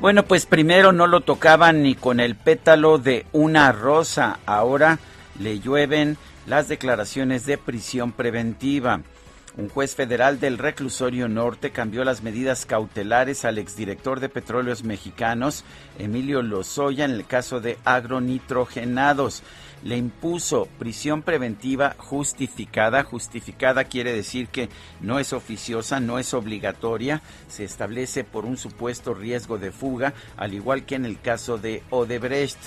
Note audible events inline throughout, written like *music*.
Bueno, pues primero no lo tocaban ni con el pétalo de una rosa, ahora le llueven las declaraciones de prisión preventiva. Un juez federal del reclusorio norte cambió las medidas cautelares al exdirector de Petróleos Mexicanos, Emilio Lozoya, en el caso de agronitrogenados. Le impuso prisión preventiva justificada. Justificada quiere decir que no es oficiosa, no es obligatoria. Se establece por un supuesto riesgo de fuga, al igual que en el caso de Odebrecht.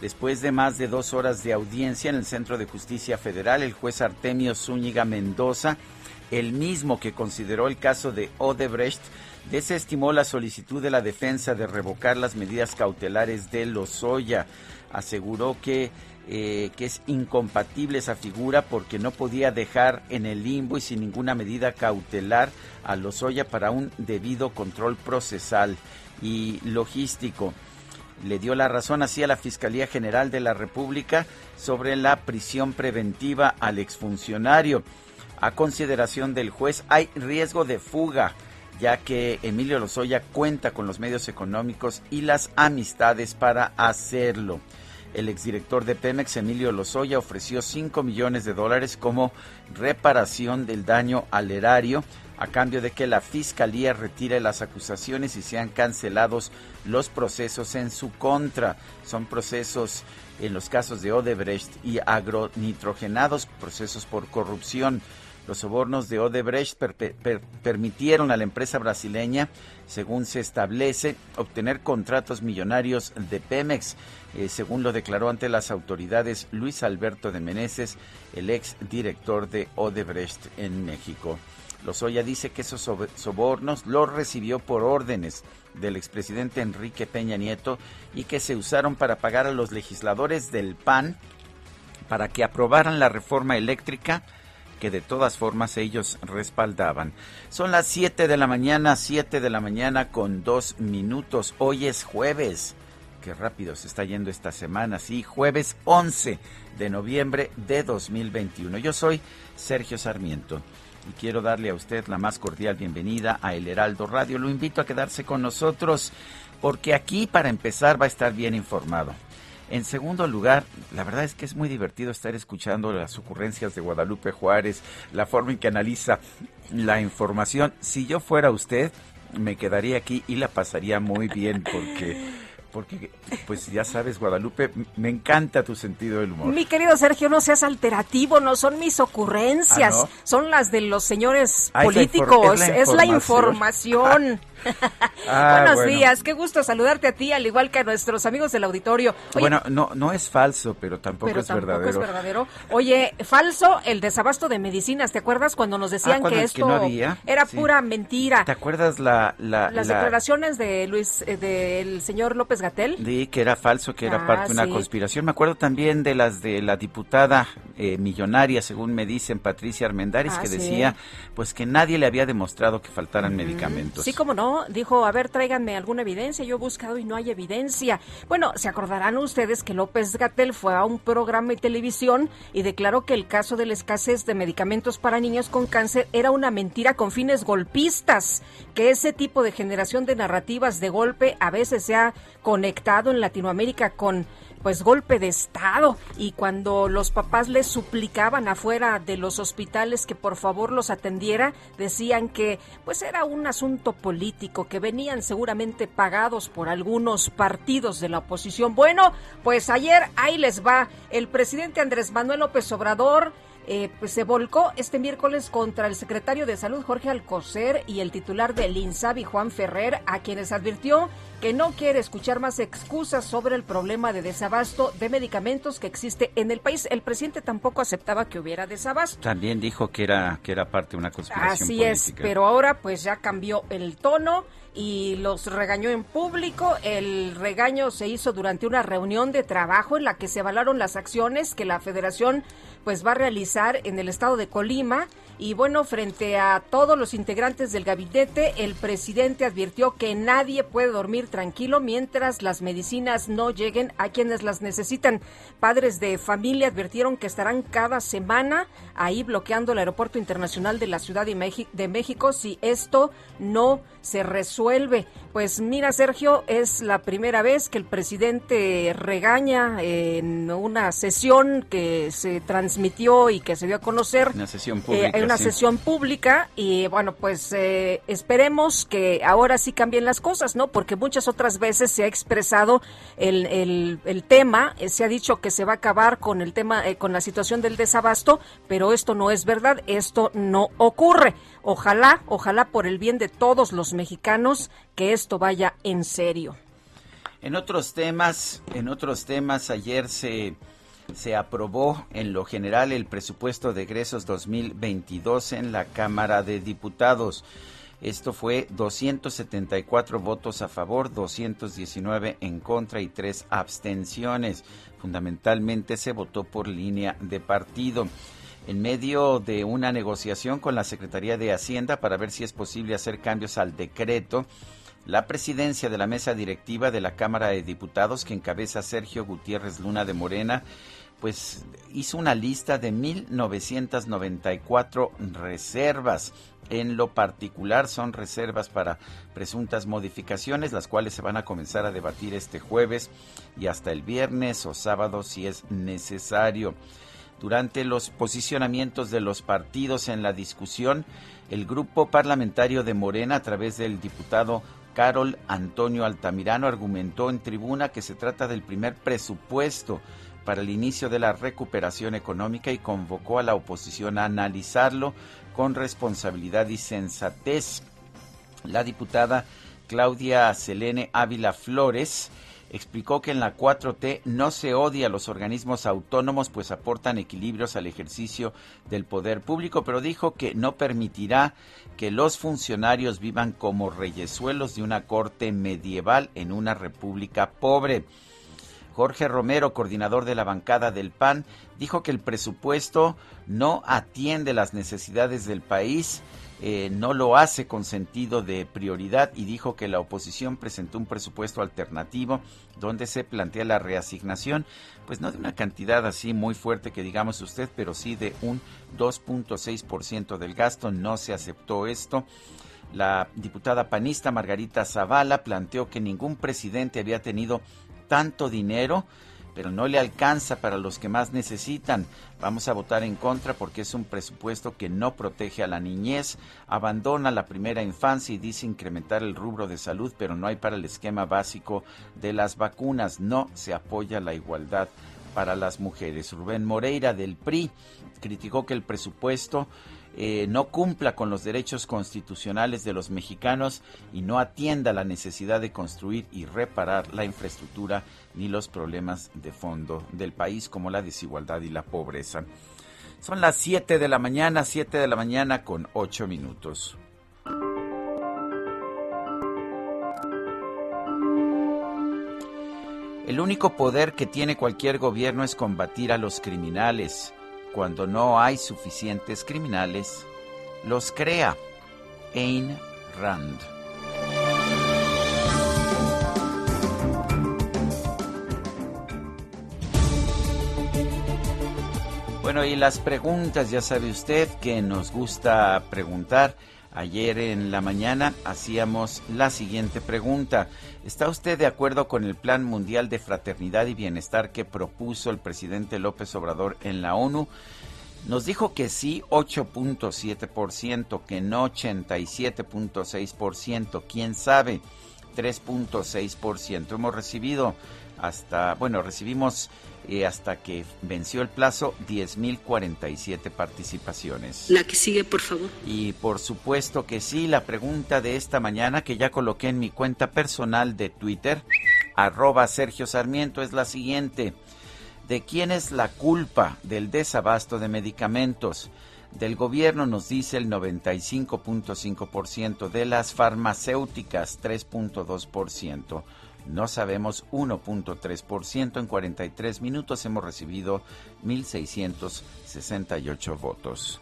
Después de más de dos horas de audiencia en el Centro de Justicia Federal, el juez Artemio Zúñiga Mendoza el mismo que consideró el caso de Odebrecht, desestimó la solicitud de la defensa de revocar las medidas cautelares de Lozoya. Aseguró que, eh, que es incompatible esa figura porque no podía dejar en el limbo y sin ninguna medida cautelar a Lozoya para un debido control procesal y logístico. Le dio la razón así a la Fiscalía General de la República sobre la prisión preventiva al exfuncionario a consideración del juez, hay riesgo de fuga, ya que Emilio Lozoya cuenta con los medios económicos y las amistades para hacerlo. El exdirector de Pemex, Emilio Lozoya, ofreció 5 millones de dólares como reparación del daño al erario a cambio de que la Fiscalía retire las acusaciones y sean cancelados los procesos en su contra. Son procesos en los casos de Odebrecht y agronitrogenados, procesos por corrupción. Los sobornos de Odebrecht permitieron a la empresa brasileña, según se establece, obtener contratos millonarios de Pemex, eh, según lo declaró ante las autoridades Luis Alberto de Meneses, el ex director de Odebrecht en México. Lozoya dice que esos sobornos los recibió por órdenes del expresidente Enrique Peña Nieto y que se usaron para pagar a los legisladores del PAN para que aprobaran la reforma eléctrica que de todas formas ellos respaldaban. Son las 7 de la mañana, 7 de la mañana con dos minutos. Hoy es jueves. Qué rápido se está yendo esta semana, sí, jueves 11 de noviembre de 2021. Yo soy Sergio Sarmiento y quiero darle a usted la más cordial bienvenida a El Heraldo Radio. Lo invito a quedarse con nosotros porque aquí para empezar va a estar bien informado. En segundo lugar, la verdad es que es muy divertido estar escuchando las ocurrencias de Guadalupe Juárez, la forma en que analiza la información. Si yo fuera usted, me quedaría aquí y la pasaría muy bien porque porque pues ya sabes, Guadalupe, me encanta tu sentido del humor. Mi querido Sergio, no seas alterativo, no son mis ocurrencias, ¿Ah, son las de los señores ah, políticos, es la, información. Ah, *laughs* Buenos días, qué gusto saludarte a ti, al igual que a nuestros amigos del auditorio. bueno, no, no es falso, pero tampoco es verdadero. es verdadero. Oye, falso el desabasto de medicinas, ¿te acuerdas cuando nos decían que esto era pura mentira? ¿Te acuerdas la, las declaraciones de Luis, eh, del señor López Gatel? Sí, que era falso, que era parte de una conspiración. Me acuerdo también de las de la diputada eh, millonaria, según me dicen, Patricia Armendáriz, que decía pues que nadie le había demostrado que faltaran medicamentos. Sí, como no Dijo, a ver, tráiganme alguna evidencia. Yo he buscado y no hay evidencia. Bueno, se acordarán ustedes que López Gatel fue a un programa de televisión y declaró que el caso de la escasez de medicamentos para niños con cáncer era una mentira con fines golpistas, que ese tipo de generación de narrativas de golpe a veces se ha conectado en Latinoamérica con pues golpe de estado y cuando los papás les suplicaban afuera de los hospitales que por favor los atendiera, decían que pues era un asunto político, que venían seguramente pagados por algunos partidos de la oposición. Bueno, pues ayer ahí les va el presidente Andrés Manuel López Obrador eh, pues se volcó este miércoles contra el secretario de Salud Jorge Alcocer y el titular del INSABI Juan Ferrer, a quienes advirtió que no quiere escuchar más excusas sobre el problema de desabasto de medicamentos que existe en el país. El presidente tampoco aceptaba que hubiera desabasto. También dijo que era que era parte de una conspiración Así es, pero ahora pues ya cambió el tono y los regañó en público. El regaño se hizo durante una reunión de trabajo en la que se avalaron las acciones que la Federación pues va a realizar en el estado de Colima y bueno, frente a todos los integrantes del gabinete, el presidente advirtió que nadie puede dormir tranquilo mientras las medicinas no lleguen a quienes las necesitan. Padres de familia advirtieron que estarán cada semana ahí bloqueando el aeropuerto internacional de la Ciudad de México si esto no se resuelve. Pues mira, Sergio, es la primera vez que el presidente regaña en una sesión que se transmitió y que se dio a conocer. Una sesión pública. Eh, una sesión pública y bueno, pues eh, esperemos que ahora sí cambien las cosas, ¿no? Porque muchas otras veces se ha expresado el, el, el tema, eh, se ha dicho que se va a acabar con el tema, con la situación del desabasto, pero esto no es verdad, esto no ocurre. Ojalá, ojalá por el bien de todos los mexicanos que esto vaya en serio. En otros temas, en otros temas ayer se se aprobó en lo general el presupuesto de egresos 2022 en la Cámara de Diputados. Esto fue 274 votos a favor, 219 en contra y tres abstenciones. Fundamentalmente se votó por línea de partido en medio de una negociación con la Secretaría de Hacienda para ver si es posible hacer cambios al decreto. La presidencia de la mesa directiva de la Cámara de Diputados, que encabeza Sergio Gutiérrez Luna de Morena, pues hizo una lista de 1994 reservas. En lo particular son reservas para presuntas modificaciones, las cuales se van a comenzar a debatir este jueves y hasta el viernes o sábado si es necesario. Durante los posicionamientos de los partidos en la discusión, el grupo parlamentario de Morena, a través del diputado Carol Antonio Altamirano, argumentó en tribuna que se trata del primer presupuesto para el inicio de la recuperación económica y convocó a la oposición a analizarlo con responsabilidad y sensatez. La diputada Claudia Selene Ávila Flores explicó que en la 4T no se odia a los organismos autónomos, pues aportan equilibrios al ejercicio del poder público, pero dijo que no permitirá que los funcionarios vivan como reyesuelos de una corte medieval en una república pobre. Jorge Romero, coordinador de la bancada del PAN, dijo que el presupuesto no atiende las necesidades del país eh, no lo hace con sentido de prioridad y dijo que la oposición presentó un presupuesto alternativo donde se plantea la reasignación, pues no de una cantidad así muy fuerte que digamos usted, pero sí de un 2.6% del gasto. No se aceptó esto. La diputada panista Margarita Zavala planteó que ningún presidente había tenido tanto dinero pero no le alcanza para los que más necesitan. Vamos a votar en contra porque es un presupuesto que no protege a la niñez, abandona la primera infancia y dice incrementar el rubro de salud, pero no hay para el esquema básico de las vacunas. No se apoya la igualdad para las mujeres. Rubén Moreira del PRI criticó que el presupuesto eh, no cumpla con los derechos constitucionales de los mexicanos y no atienda la necesidad de construir y reparar la infraestructura ni los problemas de fondo del país como la desigualdad y la pobreza. Son las 7 de la mañana, 7 de la mañana con 8 minutos. El único poder que tiene cualquier gobierno es combatir a los criminales cuando no hay suficientes criminales, los crea. Ayn Rand. Bueno, y las preguntas, ya sabe usted que nos gusta preguntar Ayer en la mañana hacíamos la siguiente pregunta. ¿Está usted de acuerdo con el Plan Mundial de Fraternidad y Bienestar que propuso el presidente López Obrador en la ONU? Nos dijo que sí 8.7%, que no 87.6%, quién sabe 3.6%. Hemos recibido hasta, bueno, recibimos eh, hasta que venció el plazo 10.047 participaciones. La que sigue, por favor. Y por supuesto que sí, la pregunta de esta mañana que ya coloqué en mi cuenta personal de Twitter, arroba Sergio Sarmiento, es la siguiente. ¿De quién es la culpa del desabasto de medicamentos? Del gobierno nos dice el 95.5%, de las farmacéuticas 3.2%. No sabemos 1.3%. En 43 minutos hemos recibido 1.668 votos.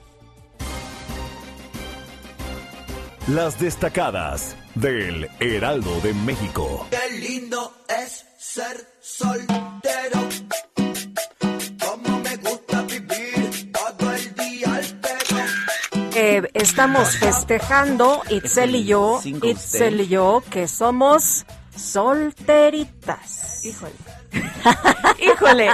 Las destacadas del Heraldo de México. Qué lindo es ser soltero. Cómo me gusta vivir todo el día al pelo. Eh, estamos festejando, Itzel y yo, Itzel y yo, que somos solteritas. Híjole. *laughs* Híjole.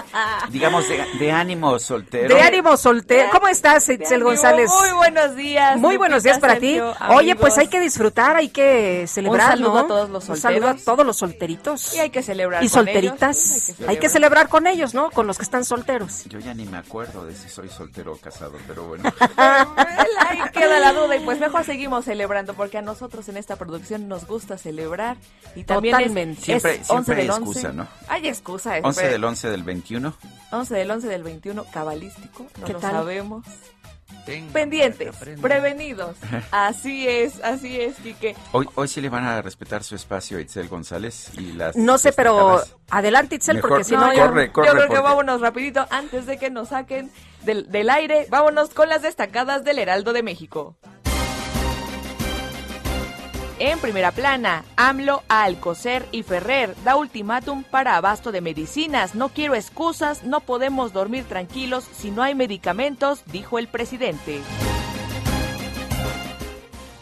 Digamos de, de ánimo soltero. De ánimo soltero. ¿Cómo estás, Itzel González? Muy buenos días. Muy buenos días para ti. Oye, pues hay que disfrutar, hay que celebrar. saludo ¿no? a todos los Un saludo a solteros. todos los solteritos. Y hay que celebrar Y con solteritas. ellos. hay que celebrar con ellos, ¿no? Con los que están solteros. Yo ya ni me acuerdo de si soy soltero o casado, pero bueno. *laughs* Ahí queda la duda y pues mejor seguimos celebrando porque a nosotros en esta producción nos gusta celebrar y también es- Totalmente. es, Siempre- 11 siempre del hay 11. excusa, ¿no? Hay excusa. 11 espe- del 11 del 21. 11 del 11 del 21 cabalístico, no ¿Qué lo tal? sabemos. Pendientes, prevenidos. *laughs* Así es, así es, Quique. Hoy, hoy sí le van a respetar su espacio a Itzel González y las No sé, pero adelante, Itzel, Mejor- porque si No, no, yo- corre, Yo corre, creo que porque- vámonos rapidito antes de que nos saquen del, del aire. Vámonos con las destacadas del Heraldo de México. En primera plana, AMLO a Alcocer y Ferrer da ultimátum para abasto de medicinas. No quiero excusas, no podemos dormir tranquilos si no hay medicamentos, dijo el presidente.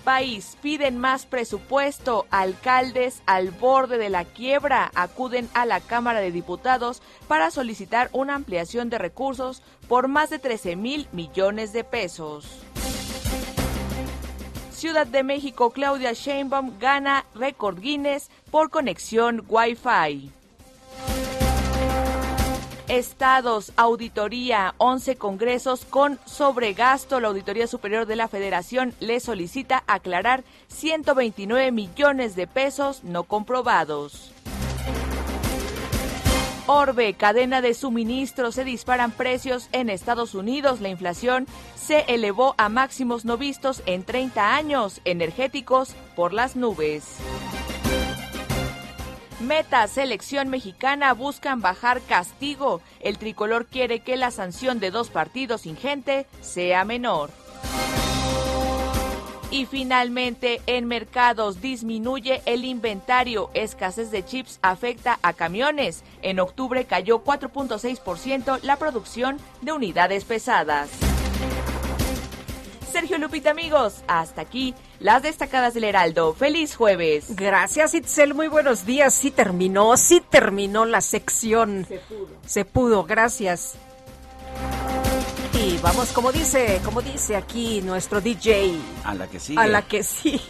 País, piden más presupuesto. Alcaldes al borde de la quiebra acuden a la Cámara de Diputados para solicitar una ampliación de recursos por más de 13 mil millones de pesos. Ciudad de México, Claudia Sheinbaum gana récord Guinness por conexión Wi-Fi. Estados, auditoría, 11 congresos con sobregasto. La Auditoría Superior de la Federación le solicita aclarar 129 millones de pesos no comprobados. Orbe, cadena de suministro, se disparan precios en Estados Unidos. La inflación se elevó a máximos no vistos en 30 años. Energéticos por las nubes. Meta, selección mexicana buscan bajar castigo. El tricolor quiere que la sanción de dos partidos sin gente sea menor. Y finalmente, en mercados disminuye el inventario. Escasez de chips afecta a camiones. En octubre cayó 4.6% la producción de unidades pesadas. Sergio Lupita, amigos, hasta aquí las destacadas del Heraldo. ¡Feliz jueves! Gracias, Itzel. Muy buenos días. Sí terminó, sí terminó la sección. Se pudo. Se pudo, gracias. Vamos, como dice, como dice aquí nuestro DJ, A la que sigue. a la que sí.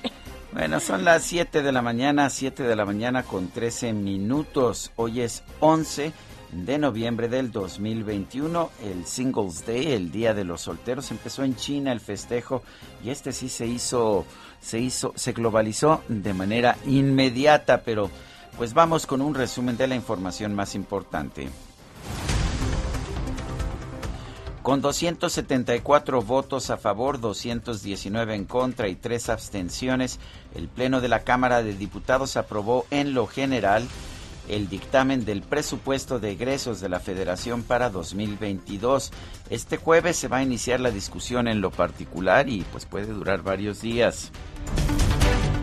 Bueno, son las 7 de la mañana, 7 de la mañana con 13 minutos. Hoy es 11 de noviembre del 2021, el Singles Day, el Día de los Solteros. Empezó en China el festejo y este sí se hizo, se hizo, se globalizó de manera inmediata, pero pues vamos con un resumen de la información más importante. Con 274 votos a favor, 219 en contra y tres abstenciones, el Pleno de la Cámara de Diputados aprobó en lo general el dictamen del presupuesto de egresos de la Federación para 2022. Este jueves se va a iniciar la discusión en lo particular y pues puede durar varios días.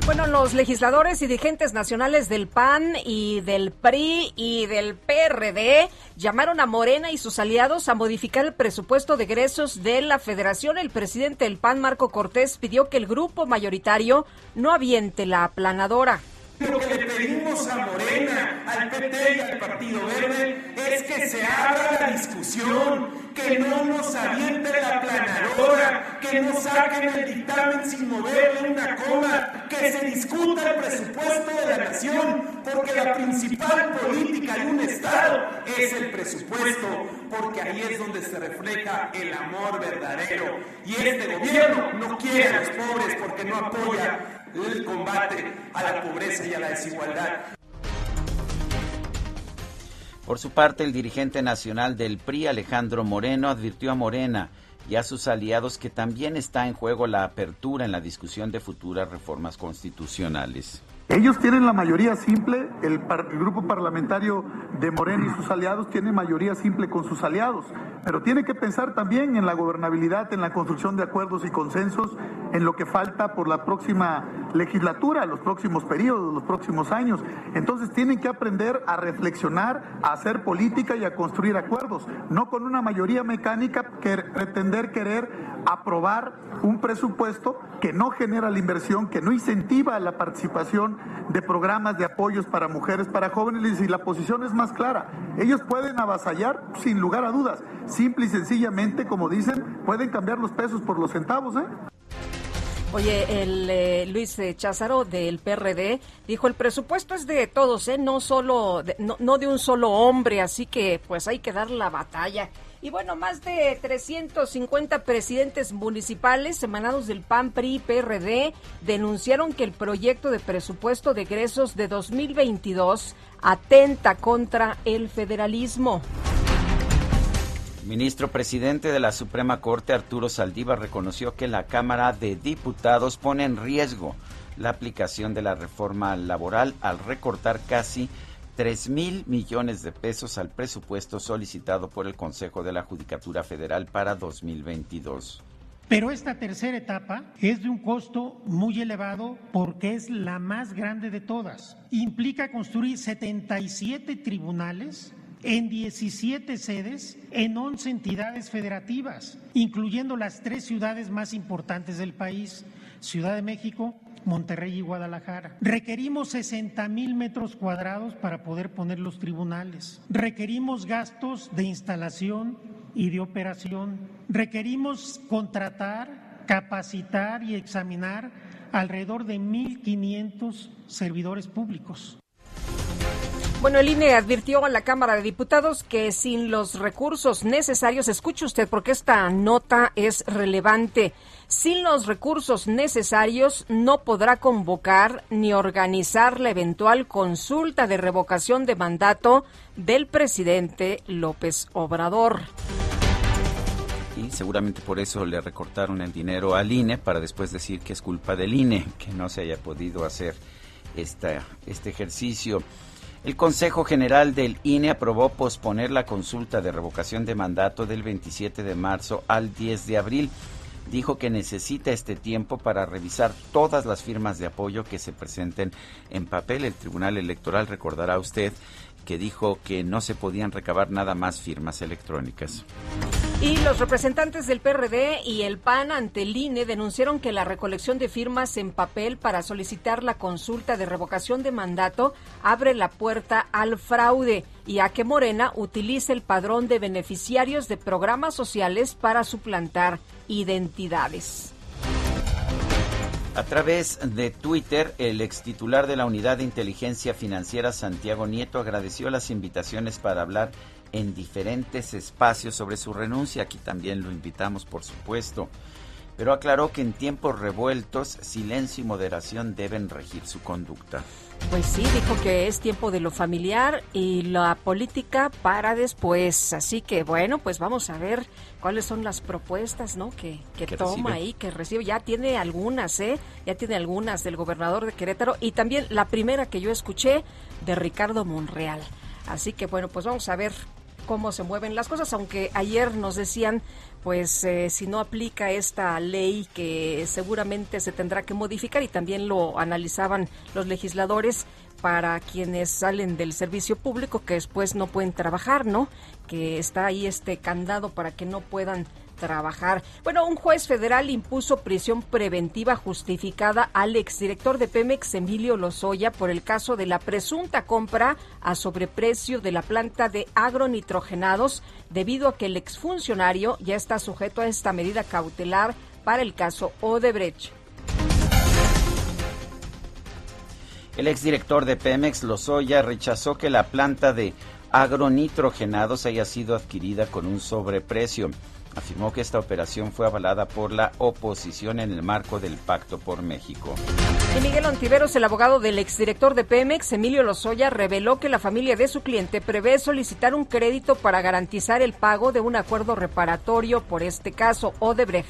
Bueno, los legisladores y dirigentes nacionales del PAN y del PRI y del PRD llamaron a Morena y sus aliados a modificar el presupuesto de egresos de la federación. El presidente del PAN, Marco Cortés, pidió que el grupo mayoritario no aviente la aplanadora. Lo que le pedimos a Morena, al PT y al Partido Verde es que se abra la discusión, que no nos aviente la planadora, que no saquen el dictamen sin moverle una coma, que se discuta el presupuesto de la nación, porque la principal política de un Estado es el presupuesto, porque ahí es donde se refleja el amor verdadero. Y este gobierno no quiere a los pobres porque no apoya el combate a la pobreza y a la desigualdad. Por su parte, el dirigente nacional del PRI, Alejandro Moreno, advirtió a Morena y a sus aliados que también está en juego la apertura en la discusión de futuras reformas constitucionales. Ellos tienen la mayoría simple, el, el, grupo parlamentario de Morena y sus aliados tiene mayoría simple con sus aliados, pero tiene que pensar también en la gobernabilidad, en la construcción de acuerdos y consensos, en lo que falta por la próxima legislatura, los próximos periodos, los próximos años. Entonces tienen que aprender a reflexionar, a hacer política y a construir acuerdos, no con una mayoría mecánica que pretender querer aprobar un presupuesto que no genera la inversión, que no incentiva la participación de programas de apoyos para mujeres, para jóvenes, y la posición es más clara. Ellos pueden avasallar sin lugar a dudas. Simple y sencillamente, como dicen, pueden cambiar los pesos por los centavos, ¿eh? Oye, el eh, Luis Cházaro del PRD dijo el presupuesto es de todos, ¿eh? no solo de, no, no de un solo hombre, así que pues hay que dar la batalla. Y bueno, más de 350 presidentes municipales emanados del PAN, PRI PRD denunciaron que el proyecto de presupuesto de egresos de 2022 atenta contra el federalismo. Ministro presidente de la Suprema Corte, Arturo Saldívar, reconoció que la Cámara de Diputados pone en riesgo la aplicación de la reforma laboral al recortar casi 3 mil millones de pesos al presupuesto solicitado por el Consejo de la Judicatura Federal para 2022. Pero esta tercera etapa es de un costo muy elevado porque es la más grande de todas. Implica construir 77 tribunales en 17 sedes en 11 entidades federativas, incluyendo las tres ciudades más importantes del país, Ciudad de México, Monterrey y Guadalajara. Requerimos 60 mil metros cuadrados para poder poner los tribunales. Requerimos gastos de instalación y de operación. Requerimos contratar, capacitar y examinar alrededor de 1.500 servidores públicos. Bueno, el INE advirtió a la Cámara de Diputados que sin los recursos necesarios, escuche usted porque esta nota es relevante, sin los recursos necesarios no podrá convocar ni organizar la eventual consulta de revocación de mandato del presidente López Obrador. Y seguramente por eso le recortaron el dinero al INE para después decir que es culpa del INE que no se haya podido hacer esta, este ejercicio. El Consejo General del INE aprobó posponer la consulta de revocación de mandato del 27 de marzo al 10 de abril. Dijo que necesita este tiempo para revisar todas las firmas de apoyo que se presenten en papel. El Tribunal Electoral recordará usted que dijo que no se podían recabar nada más firmas electrónicas. Y los representantes del PRD y el PAN ante el INE denunciaron que la recolección de firmas en papel para solicitar la consulta de revocación de mandato abre la puerta al fraude y a que Morena utilice el padrón de beneficiarios de programas sociales para suplantar identidades. A través de Twitter, el ex titular de la Unidad de Inteligencia Financiera, Santiago Nieto, agradeció las invitaciones para hablar en diferentes espacios sobre su renuncia. Aquí también lo invitamos, por supuesto. Pero aclaró que en tiempos revueltos, silencio y moderación deben regir su conducta. Pues sí, dijo que es tiempo de lo familiar y la política para después. Así que bueno, pues vamos a ver cuáles son las propuestas, ¿no? Que, que, toma ahí, que recibe. Ya tiene algunas, ¿eh? Ya tiene algunas del gobernador de Querétaro y también la primera que yo escuché de Ricardo Monreal. Así que bueno, pues vamos a ver cómo se mueven las cosas, aunque ayer nos decían, pues eh, si no aplica esta ley que seguramente se tendrá que modificar y también lo analizaban los legisladores para quienes salen del servicio público que después no pueden trabajar, ¿no? Que está ahí este candado para que no puedan trabajar. Bueno, un juez federal impuso prisión preventiva justificada al exdirector de Pemex, Emilio Lozoya, por el caso de la presunta compra a sobreprecio de la planta de agronitrogenados, debido a que el exfuncionario ya está sujeto a esta medida cautelar para el caso Odebrecht. El exdirector de Pemex, Lozoya, rechazó que la planta de agronitrogenados haya sido adquirida con un sobreprecio afirmó que esta operación fue avalada por la oposición en el marco del Pacto por México. Y Miguel Ontiveros, el abogado del exdirector de Pemex, Emilio Lozoya, reveló que la familia de su cliente prevé solicitar un crédito para garantizar el pago de un acuerdo reparatorio por este caso, Odebrecht.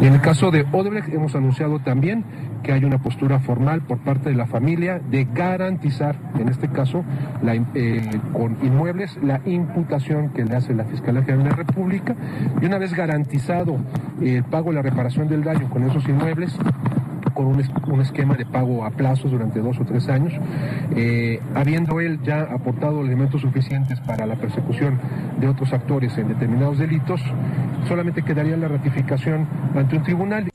En el caso de Odebrecht hemos anunciado también que hay una postura formal por parte de la familia de garantizar, en este caso, la, eh, con inmuebles, la imputación que le hace la Fiscalía General de la República. Y una vez garantizado el pago la reparación del daño con esos inmuebles, con un, esquema de pago a plazos durante dos o tres años, eh, habiendo él ya aportado elementos suficientes para la persecución de otros actores en determinados delitos, solamente quedaría la ratificación ante un tribunal.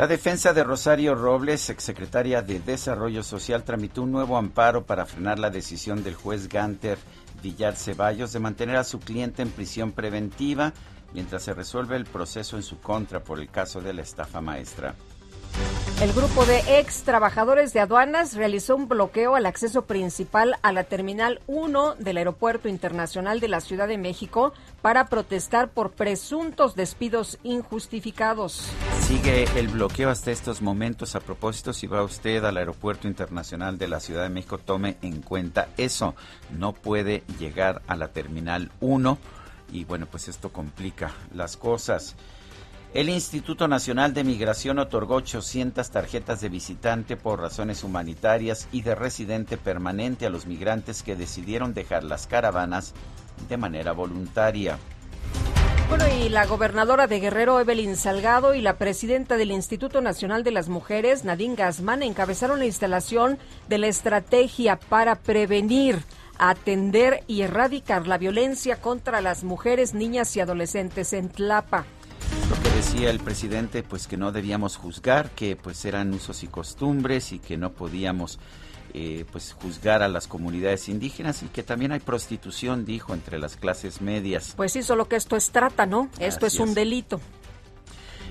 La defensa de Rosario Robles, exsecretaria de Desarrollo Social, tramitó un nuevo amparo para frenar la decisión del juez Ganter Villar Ceballos de mantener a su cliente en prisión preventiva mientras se resuelve el proceso en su contra por el caso de la estafa maestra. El grupo de ex trabajadores de aduanas realizó un bloqueo al acceso principal a la Terminal 1 del Aeropuerto Internacional de la Ciudad de México para protestar por presuntos despidos injustificados. Sigue el bloqueo hasta estos momentos. A propósito, si va usted al Aeropuerto Internacional de la Ciudad de México, tome en cuenta eso. No puede llegar a la Terminal 1 y bueno, pues esto complica las cosas. El Instituto Nacional de Migración otorgó 800 tarjetas de visitante por razones humanitarias y de residente permanente a los migrantes que decidieron dejar las caravanas de manera voluntaria. Bueno, y la gobernadora de Guerrero, Evelyn Salgado, y la presidenta del Instituto Nacional de las Mujeres, Nadine Gazmán, encabezaron la instalación de la estrategia para prevenir, atender y erradicar la violencia contra las mujeres, niñas y adolescentes en Tlapa. Lo que decía el presidente, pues que no debíamos juzgar, que pues eran usos y costumbres y que no podíamos eh, pues juzgar a las comunidades indígenas y que también hay prostitución, dijo, entre las clases medias. Pues sí, solo que esto es trata, ¿no? Esto es un delito.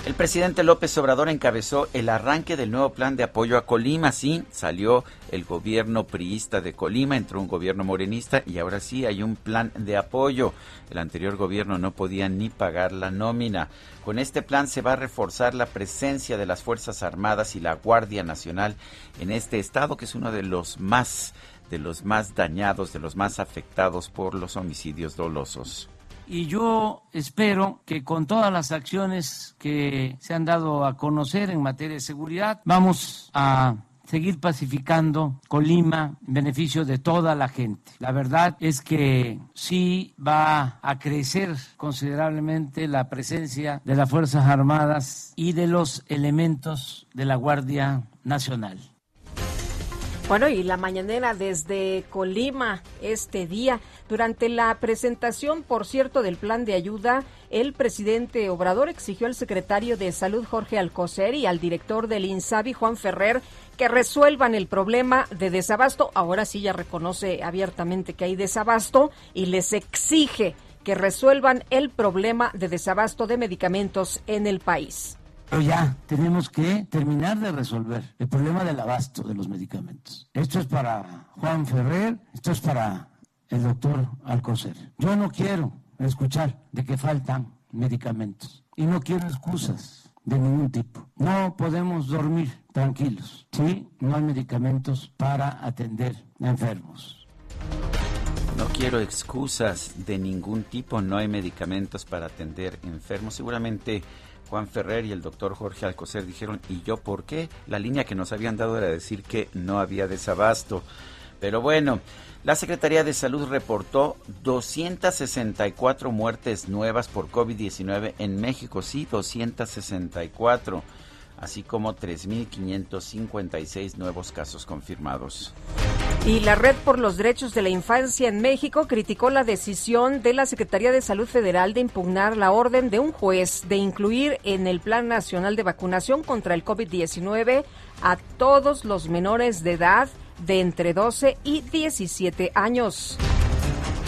El presidente López Obrador encabezó el arranque del nuevo plan de apoyo a Colima. Sí, salió el gobierno priista de Colima, entró un gobierno morenista y ahora sí hay un plan de apoyo. El anterior gobierno no podía ni pagar la nómina. Con este plan se va a reforzar la presencia de las Fuerzas Armadas y la Guardia Nacional en este estado, que es uno de los más de los más dañados, de los más afectados por los homicidios dolosos y yo espero que con todas las acciones que se han dado a conocer en materia de seguridad, vamos a seguir pacificando Colima en beneficio de toda la gente. La verdad es que sí va a crecer considerablemente la presencia de las Fuerzas Armadas y de los elementos de la Guardia Nacional. Bueno, y la mañanera desde Colima este día. Durante la presentación, por cierto, del plan de ayuda, el presidente Obrador exigió al secretario de Salud Jorge Alcocer y al director del INSABI Juan Ferrer que resuelvan el problema de desabasto. Ahora sí ya reconoce abiertamente que hay desabasto y les exige que resuelvan el problema de desabasto de medicamentos en el país. Pero ya tenemos que terminar de resolver el problema del abasto de los medicamentos. Esto es para Juan Ferrer, esto es para el doctor Alcocer. Yo no quiero escuchar de que faltan medicamentos y no quiero excusas de ningún tipo. No podemos dormir tranquilos si no hay medicamentos para atender a enfermos. No quiero excusas de ningún tipo, no hay medicamentos para atender enfermos. Seguramente Juan Ferrer y el doctor Jorge Alcocer dijeron, ¿y yo por qué? La línea que nos habían dado era decir que no había desabasto. Pero bueno, la Secretaría de Salud reportó 264 muertes nuevas por COVID-19 en México, sí, 264 así como 3.556 nuevos casos confirmados. Y la Red por los Derechos de la Infancia en México criticó la decisión de la Secretaría de Salud Federal de impugnar la orden de un juez de incluir en el Plan Nacional de Vacunación contra el COVID-19 a todos los menores de edad de entre 12 y 17 años.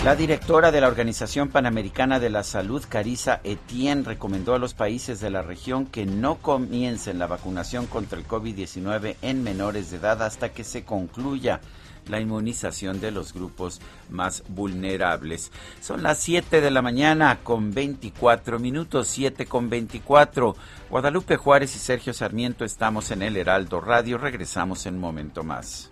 La directora de la Organización Panamericana de la Salud, Carisa Etienne, recomendó a los países de la región que no comiencen la vacunación contra el COVID-19 en menores de edad hasta que se concluya la inmunización de los grupos más vulnerables. Son las 7 de la mañana con 24 minutos, 7 con 24. Guadalupe Juárez y Sergio Sarmiento estamos en el Heraldo Radio. Regresamos en un momento más.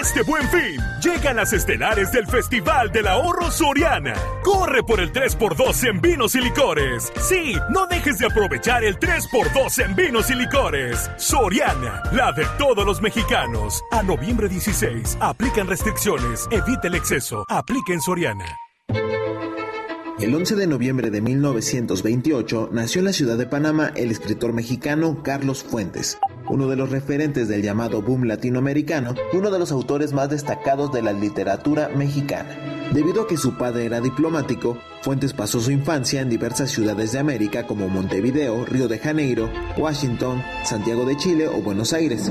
Este buen fin, llegan las estelares del Festival del Ahorro Soriana. Corre por el 3x2 en vinos y licores. Sí, no dejes de aprovechar el 3x2 en vinos y licores. Soriana, la de todos los mexicanos. A noviembre 16, aplican restricciones, evite el exceso, aplica en Soriana. El 11 de noviembre de 1928 nació en la ciudad de Panamá el escritor mexicano Carlos Fuentes, uno de los referentes del llamado boom latinoamericano, uno de los autores más destacados de la literatura mexicana. Debido a que su padre era diplomático, Fuentes pasó su infancia en diversas ciudades de América como Montevideo, Río de Janeiro, Washington, Santiago de Chile o Buenos Aires.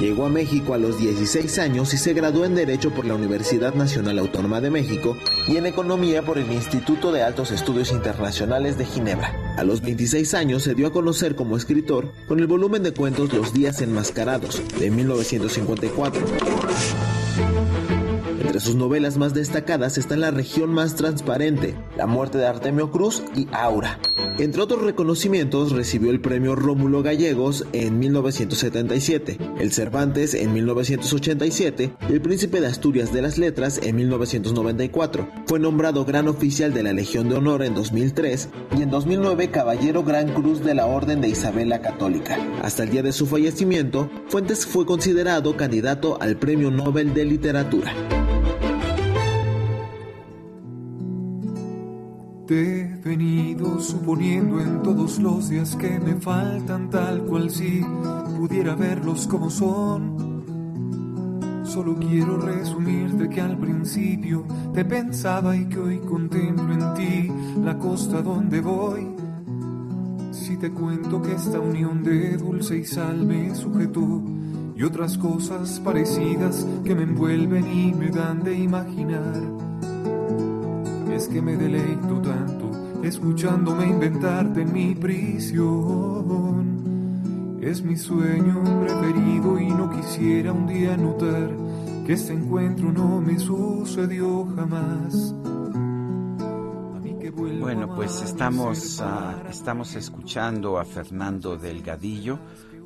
Llegó a México a los 16 años y se graduó en Derecho por la Universidad Nacional Autónoma de México y en Economía por el Instituto de Altos Estudios Internacionales de Ginebra. A los 26 años se dio a conocer como escritor con el volumen de cuentos Los Días Enmascarados de 1954. Entre sus novelas más destacadas están La región más transparente, La muerte de Artemio Cruz y Aura. Entre otros reconocimientos recibió el premio Rómulo Gallegos en 1977, el Cervantes en 1987 y el Príncipe de Asturias de las Letras en 1994. Fue nombrado Gran Oficial de la Legión de Honor en 2003 y en 2009 Caballero Gran Cruz de la Orden de Isabel la Católica. Hasta el día de su fallecimiento, Fuentes fue considerado candidato al Premio Nobel de Literatura. Te he venido suponiendo en todos los días que me faltan tal cual si pudiera verlos como son. Solo quiero resumirte que al principio te pensaba y que hoy contemplo en ti la costa donde voy. Si te cuento que esta unión de dulce y sal me sujetó y otras cosas parecidas que me envuelven y me dan de imaginar que me deleito tanto escuchándome inventarte en mi prisión. Es mi sueño preferido y no quisiera un día notar que este encuentro no me sucedió jamás. Bueno, pues estamos, uh, estamos escuchando a Fernando Delgadillo,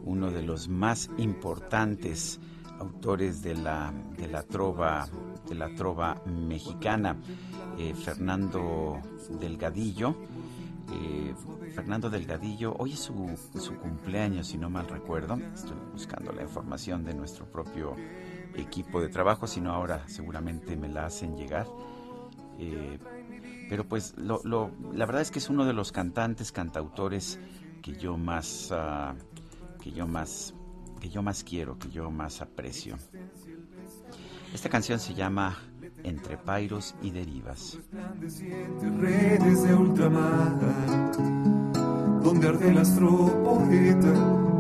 uno de los más importantes autores de la, de la trova de la trova mexicana. Eh, Fernando Delgadillo. Eh, Fernando Delgadillo, hoy es su, su, cumpleaños, si no mal recuerdo. Estoy buscando la información de nuestro propio equipo de trabajo, si no ahora seguramente me la hacen llegar. Eh, pero pues lo, lo, la verdad es que es uno de los cantantes, cantautores que yo más, uh, que yo más, que yo más quiero, que yo más aprecio. Esta canción se llama entre pairos y derivas. Donde arde astropoeta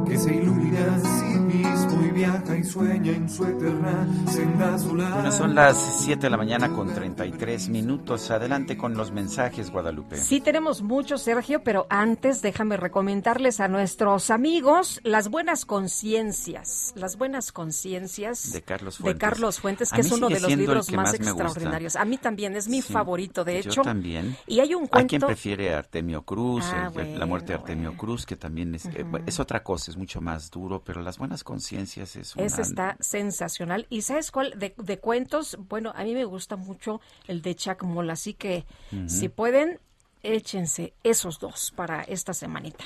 que se ilumina a sí mismo y viaja y sueña en su eterna senda solar. Bueno, son las 7 de la mañana con 33 minutos. Adelante con los mensajes, Guadalupe. Sí, tenemos muchos, Sergio, pero antes déjame recomendarles a nuestros amigos las buenas conciencias. Las buenas conciencias de Carlos Fuentes, de Carlos Fuentes que es uno de los libros más, extraordinarios. A mí también es mi favorito, de hecho. Yo también. Y hay un cuento. Hay quien prefiere a Artemio Cruz, Ah, la muerte de Artemio Cruz, que también es, eh, es otra cosa, es mucho más duro, pero las buenas conciencias es una... Ese está sensacional. ¿Y sabes cuál? De, de cuentos, bueno, a mí me gusta mucho el de Chuck Moll, así que si pueden, échense esos dos para esta semanita.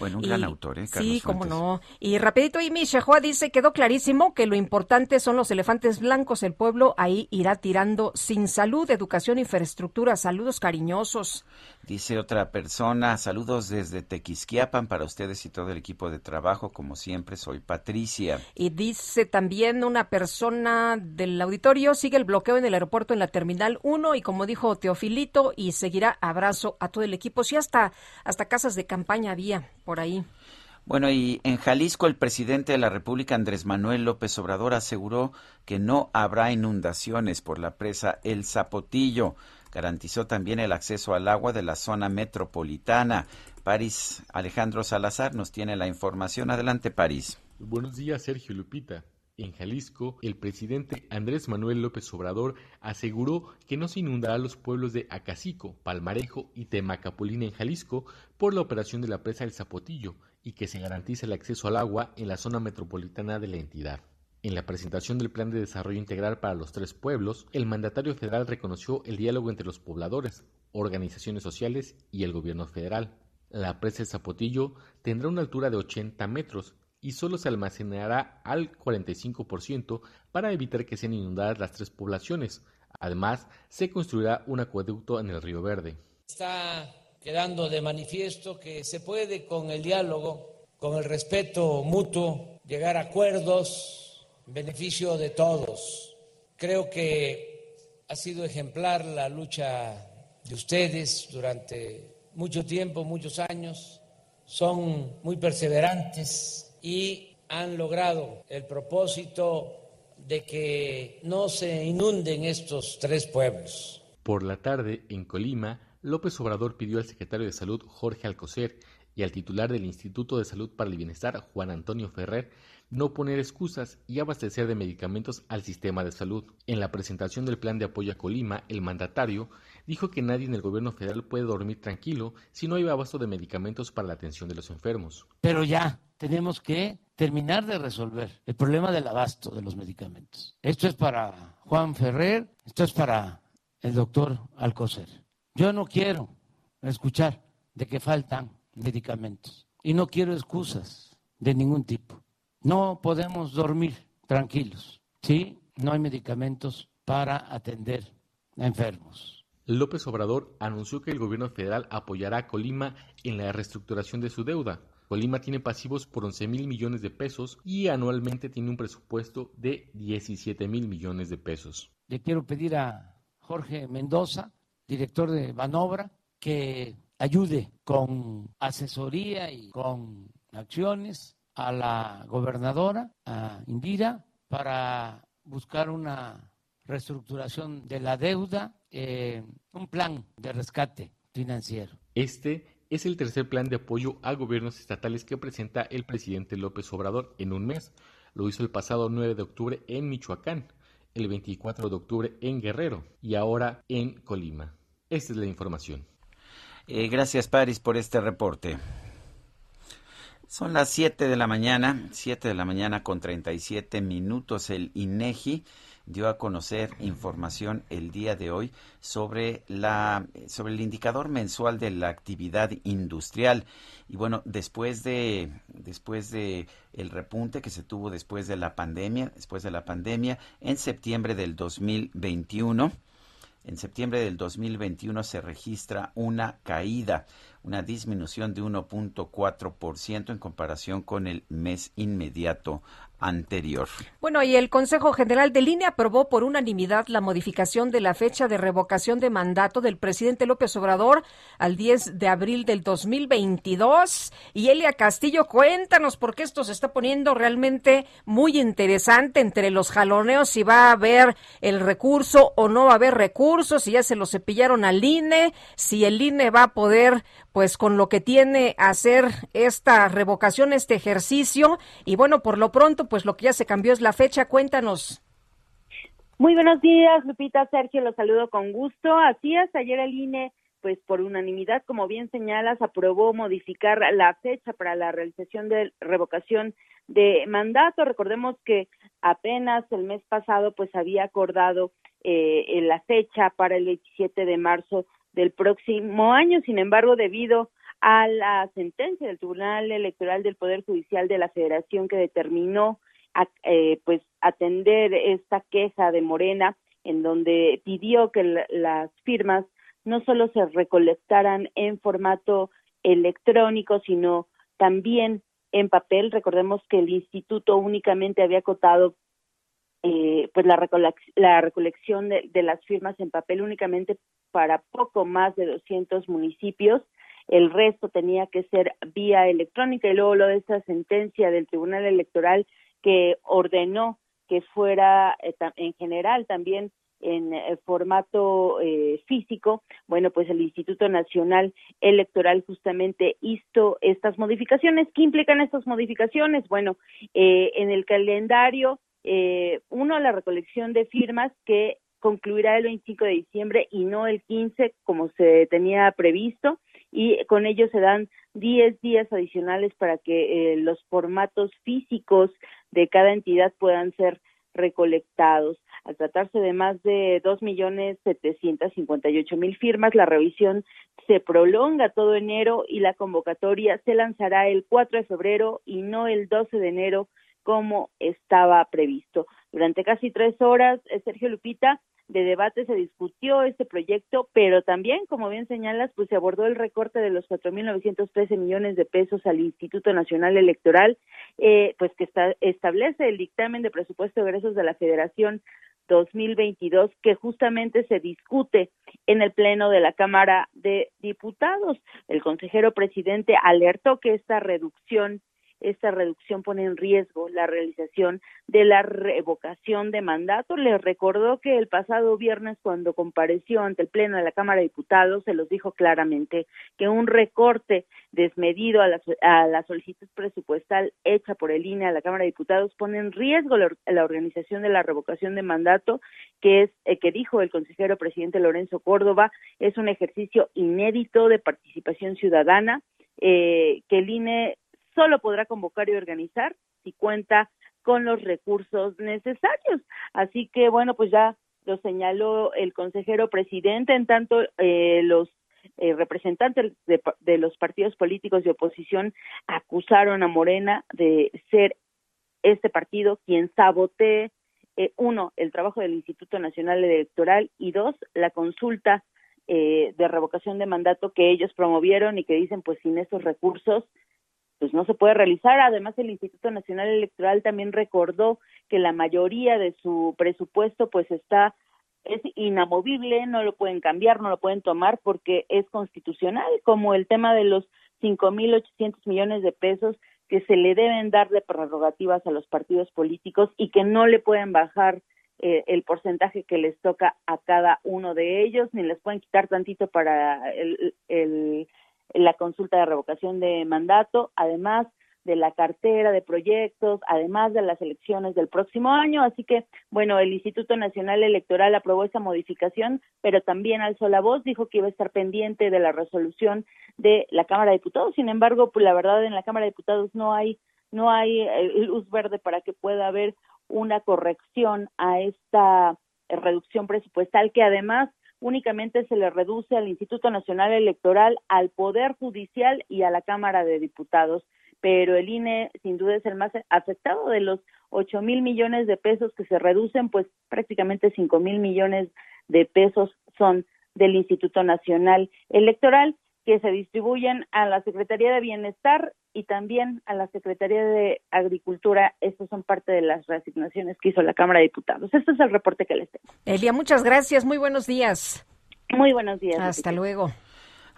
Bueno, un Y- gran autor, ¿eh? Carlos Sí, cómo no. Y rapidito, y Shehoa dice, quedó clarísimo que lo importante son los elefantes blancos. El pueblo ahí irá tirando sin salud, educación, infraestructura. Saludos cariñosos. Dice otra persona, saludos desde Tequisquiapan para ustedes y todo el equipo de trabajo, como siempre, soy Patricia. Y dice también una persona del auditorio, sigue el bloqueo en el aeropuerto en la Terminal 1 y como dijo Teofilito, y seguirá abrazo a todo el equipo. Sí, hasta, hasta casas de campaña había por ahí. Bueno, y en Jalisco el presidente de la República, Andrés Manuel López Obrador, aseguró que no habrá inundaciones por la presa El Zapotillo. Garantizó también el acceso al agua de la zona metropolitana. París Alejandro Salazar nos tiene la información. Adelante, París. Buenos días, Sergio Lupita. En Jalisco, el presidente Andrés Manuel López Obrador aseguró que no se inundará los pueblos de Acacico, Palmarejo y Temacapulín en Jalisco por la operación de la presa El Zapotillo y que se garantice el acceso al agua en la zona metropolitana de la entidad. En la presentación del Plan de Desarrollo Integral para los tres pueblos, el mandatario federal reconoció el diálogo entre los pobladores, organizaciones sociales y el gobierno federal. La presa El Zapotillo tendrá una altura de 80 metros y solo se almacenará al 45% para evitar que sean inundadas las tres poblaciones. Además, se construirá un acueducto en el Río Verde. Está quedando de manifiesto que se puede con el diálogo, con el respeto mutuo, llegar a acuerdos beneficio de todos. Creo que ha sido ejemplar la lucha de ustedes durante mucho tiempo, muchos años. Son muy perseverantes y han logrado el propósito de que no se inunden estos tres pueblos. Por la tarde, en Colima, López Obrador pidió al secretario de Salud Jorge Alcocer y al titular del Instituto de Salud para el Bienestar Juan Antonio Ferrer no poner excusas y abastecer de medicamentos al sistema de salud. En la presentación del plan de apoyo a Colima, el mandatario dijo que nadie en el gobierno federal puede dormir tranquilo si no hay abasto de medicamentos para la atención de los enfermos. Pero ya tenemos que terminar de resolver el problema del abasto de los medicamentos. Esto es para Juan Ferrer, esto es para el doctor Alcocer. Yo no quiero escuchar de que faltan medicamentos y no quiero excusas de ningún tipo. No podemos dormir tranquilos si no hay medicamentos para atender a enfermos. López Obrador anunció que el gobierno federal apoyará a Colima en la reestructuración de su deuda. Colima tiene pasivos por 11 mil millones de pesos y anualmente tiene un presupuesto de 17 mil millones de pesos. Le quiero pedir a Jorge Mendoza, director de Banobra, que ayude con asesoría y con acciones a la gobernadora, a Indira, para buscar una reestructuración de la deuda, eh, un plan de rescate financiero. Este es el tercer plan de apoyo a gobiernos estatales que presenta el presidente López Obrador en un mes. Lo hizo el pasado 9 de octubre en Michoacán, el 24 de octubre en Guerrero y ahora en Colima. Esta es la información. Eh, gracias, Paris, por este reporte. Son las 7 de la mañana, 7 de la mañana con 37 minutos. El INEGI dio a conocer información el día de hoy sobre la sobre el indicador mensual de la actividad industrial y bueno después de después de el repunte que se tuvo después de la pandemia después de la pandemia en septiembre del 2021 en septiembre del 2021 se registra una caída, una disminución de 1.4% en comparación con el mes inmediato anterior. Bueno, y el Consejo General de Línea aprobó por unanimidad la modificación de la fecha de revocación de mandato del presidente López Obrador al 10 de abril del 2022. Y Elia Castillo, cuéntanos porque esto se está poniendo realmente muy interesante entre los jaloneos si va a haber el recurso o no va a haber recursos, si ya se lo cepillaron al INE, si el INE va a poder pues con lo que tiene hacer esta revocación, este ejercicio. Y bueno, por lo pronto, pues lo que ya se cambió es la fecha. Cuéntanos. Muy buenos días, Lupita, Sergio, los saludo con gusto. Así es, ayer el INE, pues por unanimidad, como bien señalas, aprobó modificar la fecha para la realización de revocación de mandato. Recordemos que apenas el mes pasado, pues había acordado eh, la fecha para el 27 de marzo del próximo año. Sin embargo, debido a la sentencia del Tribunal Electoral del Poder Judicial de la Federación que determinó eh, pues atender esta queja de Morena en donde pidió que las firmas no solo se recolectaran en formato electrónico, sino también en papel. Recordemos que el instituto únicamente había acotado eh, pues la, la recolección de, de, las firmas en papel únicamente para poco más de 200 municipios. El resto tenía que ser vía electrónica y luego lo de esa sentencia del Tribunal Electoral que ordenó que fuera eh, en general también en eh, formato eh, físico, bueno, pues el Instituto Nacional Electoral justamente hizo estas modificaciones. ¿Qué implican estas modificaciones? Bueno, eh, en el calendario eh, uno, la recolección de firmas que concluirá el 25 de diciembre y no el 15 como se tenía previsto y con ello se dan 10 días adicionales para que eh, los formatos físicos de cada entidad puedan ser recolectados. Al tratarse de más de dos millones setecientos cincuenta y ocho mil firmas, la revisión se prolonga todo enero y la convocatoria se lanzará el 4 de febrero y no el 12 de enero como estaba previsto. Durante casi tres horas, eh, Sergio Lupita, de debate se discutió este proyecto, pero también, como bien señalas, pues se abordó el recorte de los 4.913 millones de pesos al Instituto Nacional Electoral, eh, pues que está, establece el dictamen de presupuesto de egresos de la Federación 2022 que justamente se discute en el Pleno de la Cámara de Diputados. El consejero presidente alertó que esta reducción esta reducción pone en riesgo la realización de la revocación de mandato. Les recordó que el pasado viernes, cuando compareció ante el Pleno de la Cámara de Diputados, se los dijo claramente que un recorte desmedido a la, a la solicitud presupuestal hecha por el INE a la Cámara de Diputados pone en riesgo la, la organización de la revocación de mandato, que es, eh, que dijo el consejero presidente Lorenzo Córdoba, es un ejercicio inédito de participación ciudadana, eh, que el INE solo podrá convocar y organizar si cuenta con los recursos necesarios. Así que, bueno, pues ya lo señaló el consejero presidente, en tanto eh, los eh, representantes de, los partidos políticos de oposición acusaron a Morena de ser este partido quien sabotee, eh, uno, el trabajo del Instituto Nacional Electoral y dos, la consulta eh, de revocación de mandato que ellos promovieron y que dicen, pues sin esos recursos pues no se puede realizar. Además, el Instituto Nacional Electoral también recordó que la mayoría de su presupuesto pues está es inamovible, no lo pueden cambiar, no lo pueden tomar porque es constitucional, como el tema de los 5.800 millones de pesos que se le deben dar de prerrogativas a los partidos políticos y que no le pueden bajar eh, el porcentaje que les toca a cada uno de ellos, ni les pueden quitar tantito para el, el la consulta de revocación de mandato, además de la cartera de proyectos, además de las elecciones del próximo año. Así que, bueno, el Instituto Nacional Electoral aprobó esa modificación, pero también alzó la voz, dijo que iba a estar pendiente de la resolución de la Cámara de Diputados. Sin embargo, pues la verdad en la Cámara de Diputados no hay no hay eh, luz verde para que pueda haber una corrección a esta reducción presupuestal que además únicamente se le reduce al Instituto Nacional Electoral, al Poder Judicial y a la Cámara de Diputados. Pero el INE, sin duda, es el más afectado de los ocho mil millones de pesos que se reducen, pues prácticamente cinco mil millones de pesos son del Instituto Nacional Electoral. que se distribuyen a la Secretaría de Bienestar y también a la Secretaría de Agricultura. Estos son parte de las reasignaciones que hizo la Cámara de Diputados. Este es el reporte que les tengo. Elia, muchas gracias. Muy buenos días. Muy buenos días. Hasta luego.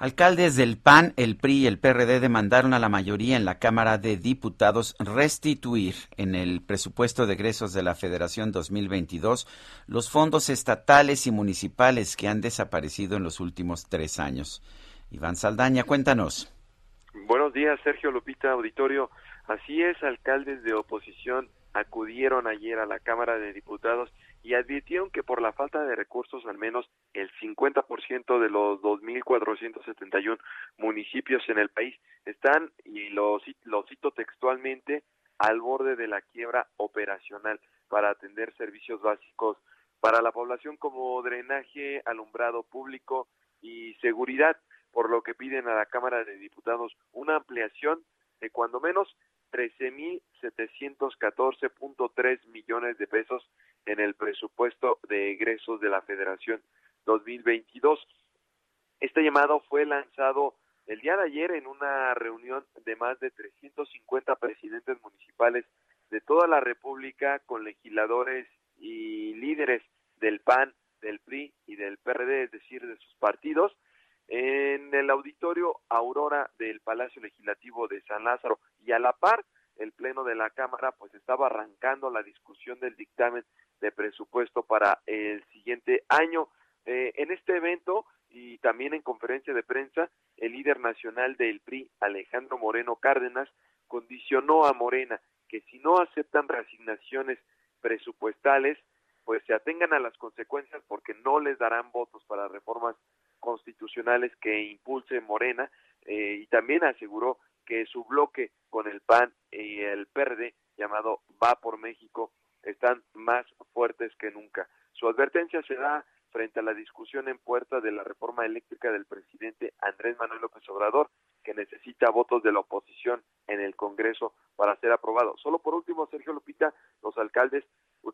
Alcaldes del PAN, el PRI y el PRD demandaron a la mayoría en la Cámara de Diputados restituir en el presupuesto de egresos de la Federación 2022 los fondos estatales y municipales que han desaparecido en los últimos tres años. Iván Saldaña, cuéntanos. Buenos días, Sergio Lupita, auditorio. Así es, alcaldes de oposición acudieron ayer a la Cámara de Diputados y advirtieron que por la falta de recursos al menos el 50% de los 2.471 municipios en el país están, y lo, lo cito textualmente, al borde de la quiebra operacional para atender servicios básicos para la población como drenaje, alumbrado público y seguridad, por lo que piden a la Cámara de Diputados una ampliación de cuando menos 13.714.3 millones de pesos en el presupuesto de egresos de la Federación 2022. Este llamado fue lanzado el día de ayer en una reunión de más de 350 presidentes municipales de toda la República con legisladores y líderes del PAN, del PRI y del PRD, es decir, de sus partidos, en el auditorio Aurora del Palacio Legislativo de San Lázaro y a la par el pleno de la Cámara pues estaba arrancando la discusión del dictamen de presupuesto para el siguiente año. Eh, en este evento y también en conferencia de prensa, el líder nacional del PRI, Alejandro Moreno Cárdenas, condicionó a Morena que si no aceptan reasignaciones presupuestales, pues se atengan a las consecuencias porque no les darán votos para reformas constitucionales que impulse Morena eh, y también aseguró que su bloque con el PAN y el PERDE llamado Va por México están más fuertes que nunca. Su advertencia se da frente a la discusión en puerta de la reforma eléctrica del presidente Andrés Manuel López Obrador, que necesita votos de la oposición en el Congreso para ser aprobado. Solo por último, Sergio Lupita, los alcaldes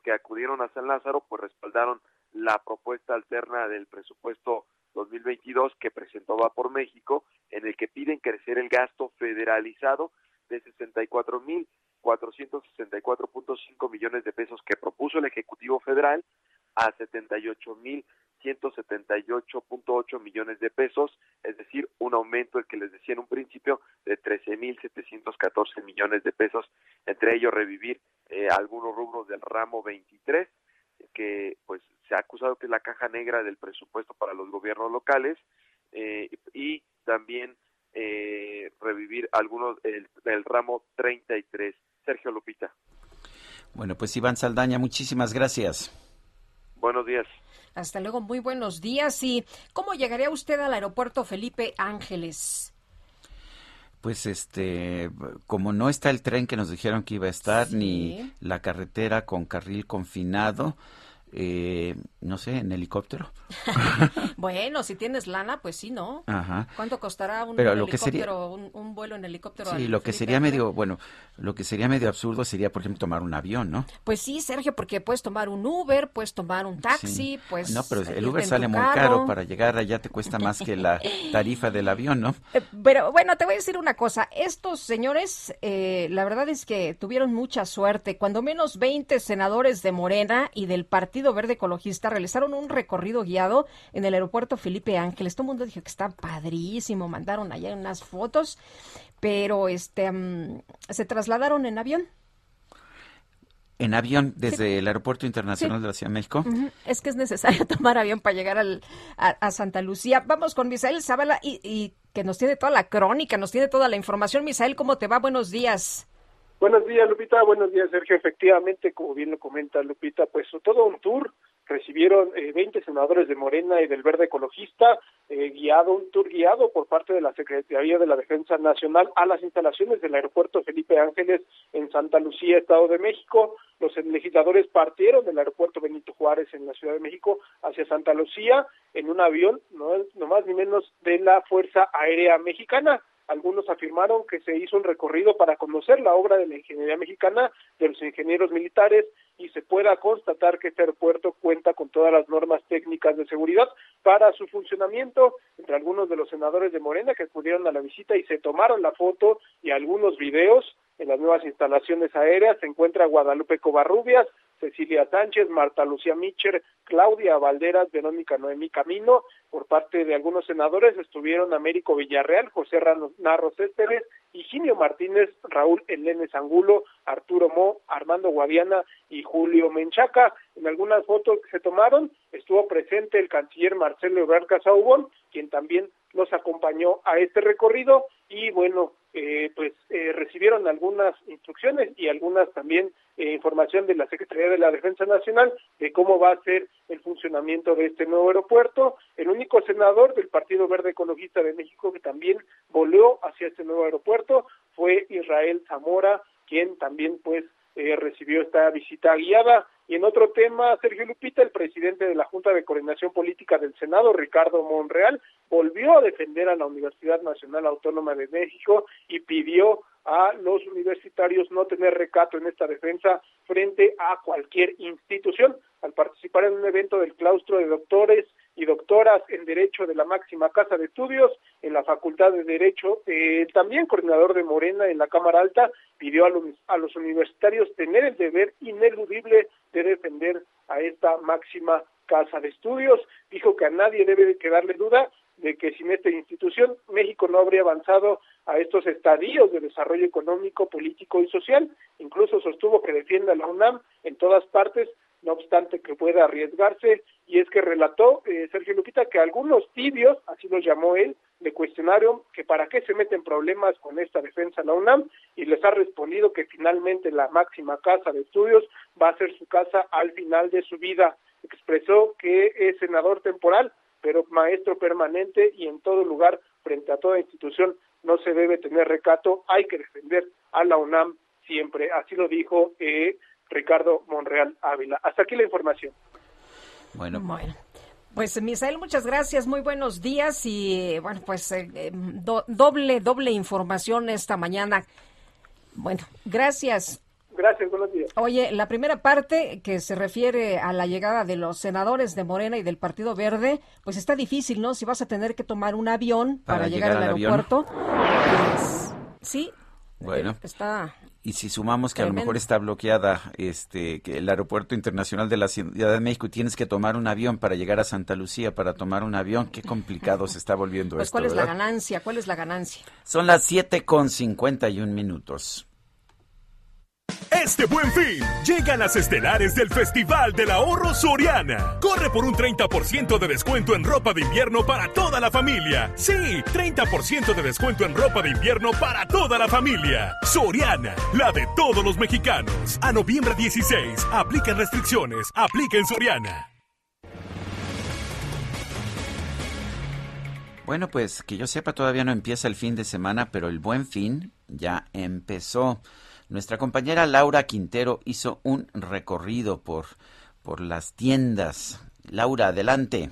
que acudieron a San Lázaro, pues respaldaron la propuesta alterna del presupuesto 2022 que presentó Va por México, en el que piden crecer el gasto federalizado de 64 mil 464.5 millones de pesos que propuso el Ejecutivo Federal a 78.178.8 millones de pesos, es decir, un aumento, el que les decía en un principio, de 13.714 millones de pesos, entre ellos revivir eh, algunos rubros del ramo 23, que pues se ha acusado que es la caja negra del presupuesto para los gobiernos locales, eh, y también eh, revivir algunos del, del ramo 33. Sergio Lupita. Bueno, pues Iván Saldaña, muchísimas gracias. Buenos días. Hasta luego, muy buenos días. ¿Y cómo llegaría usted al aeropuerto Felipe Ángeles? Pues este, como no está el tren que nos dijeron que iba a estar, ni la carretera con carril confinado, eh, no sé, en helicóptero. *laughs* bueno, si tienes lana, pues sí, ¿no? Ajá. ¿Cuánto costará un, Pero helicóptero, un, vuelo en helicóptero? Sí, lo que sería medio, bueno, lo que sería medio absurdo sería, por ejemplo, tomar un avión, ¿no? Pues sí, Sergio, porque puedes tomar un Uber, puedes tomar un taxi, pues... No, pero el Uber sale muy caro, para llegar allá te cuesta más que la *laughs* tarifa del avión, ¿no? Eh, pero bueno, te voy a decir una cosa, estos señores, eh, la verdad es que tuvieron mucha suerte, cuando menos 20 senadores de Morena y del Partido Verde Ecologista realizaron un recorrido guiado en el aeropuerto Felipe Ángeles. Todo el mundo dijo que está padrísimo, mandaron allá unas fotos, pero este mm, se trasladaron en avión. En avión desde el Aeropuerto Internacional de la Ciudad de México. Es que es necesario *laughs* tomar avión para llegar al, a, Santa Lucía. Vamos con Misael Zavala y, y que nos tiene toda la crónica, nos tiene toda la información. Misael, ¿cómo te va? Buenos días. Buenos días, Lupita. Buenos días, Sergio. Efectivamente, como bien lo comenta Lupita, pues todo un tour. Recibieron eh, 20 senadores de Morena y del Verde Ecologista, eh, guiado, un tour guiado por parte de la Secretaría de la Defensa Nacional a las instalaciones del aeropuerto Felipe Ángeles en Santa Lucía, Estado de México. Los legisladores partieron del aeropuerto Benito Juárez en la Ciudad de México hacia Santa Lucía en un avión, no, no más ni menos, de la Fuerza Aérea Mexicana. Algunos afirmaron que se hizo un recorrido para conocer la obra de la ingeniería mexicana, de los ingenieros militares, y se pueda constatar que este aeropuerto cuenta con todas las normas técnicas de seguridad para su funcionamiento. Entre algunos de los senadores de Morena que acudieron a la visita y se tomaron la foto y algunos videos en las nuevas instalaciones aéreas. Se encuentra Guadalupe Covarrubias, Cecilia Sánchez, Marta Lucía Micher, Claudia Valderas, Verónica Noemí Camino. Por parte de algunos senadores estuvieron Américo Villarreal, José Narro Céspedes, Higinio Martínez, Raúl Elenes Angulo, Arturo Mo, Armando Guadiana y Julio Menchaca. En algunas fotos que se tomaron estuvo presente el canciller Marcelo Ebrard Casaubon, quien también los acompañó a este recorrido y bueno, eh, pues eh, recibieron algunas instrucciones y algunas también eh, información de la Secretaría de la Defensa Nacional de cómo va a ser el funcionamiento de este nuevo aeropuerto. El único senador del Partido Verde Ecologista de México que también volvió hacia este nuevo aeropuerto fue Israel Zamora, quien también pues recibió esta visita guiada. Y en otro tema, Sergio Lupita, el presidente de la Junta de Coordinación Política del Senado, Ricardo Monreal, volvió a defender a la Universidad Nacional Autónoma de México y pidió a los universitarios no tener recato en esta defensa frente a cualquier institución. Al participar en un evento del claustro de doctores y doctoras en Derecho de la máxima casa de estudios en la Facultad de Derecho, eh, también coordinador de Morena en la Cámara Alta, pidió a los, a los universitarios tener el deber ineludible de defender a esta máxima casa de estudios. Dijo que a nadie debe de quedarle duda de que sin esta institución México no habría avanzado a estos estadios de desarrollo económico, político y social. Incluso sostuvo que defiende a la UNAM en todas partes, no obstante que pueda arriesgarse, y es que relató eh, Sergio Lupita que algunos tibios, así los llamó él, le cuestionaron que para qué se meten problemas con esta defensa la UNAM y les ha respondido que finalmente la máxima casa de estudios va a ser su casa al final de su vida. Expresó que es senador temporal, pero maestro permanente y en todo lugar, frente a toda institución, no se debe tener recato, hay que defender a la UNAM siempre. Así lo dijo eh, Ricardo Monreal Ávila. Hasta aquí la información. Bueno. bueno. Pues Misael, muchas gracias, muy buenos días y bueno, pues eh, eh, doble, doble información esta mañana. Bueno, gracias. Gracias, buenos días. Oye, la primera parte que se refiere a la llegada de los senadores de Morena y del Partido Verde, pues está difícil, ¿no? Si vas a tener que tomar un avión para, llegar, al, aeropuerto. Pues, sí. Bueno. Eh, está y si sumamos que a lo mejor está bloqueada este que el aeropuerto internacional de la Ciudad de México y tienes que tomar un avión para llegar a Santa Lucía para tomar un avión, qué complicado se está volviendo pues, esto. ¿Cuál es la ganancia? ¿Cuál es la ganancia? Son las siete con cincuenta y un minutos. Este buen fin, llegan las estelares del Festival del Ahorro Soriana. Corre por un 30% de descuento en ropa de invierno para toda la familia. Sí, 30% de descuento en ropa de invierno para toda la familia. Soriana, la de todos los mexicanos. A noviembre 16, aplican restricciones, aplica en Soriana. Bueno, pues que yo sepa, todavía no empieza el fin de semana, pero el buen fin ya empezó. Nuestra compañera Laura Quintero hizo un recorrido por, por las tiendas. Laura, adelante.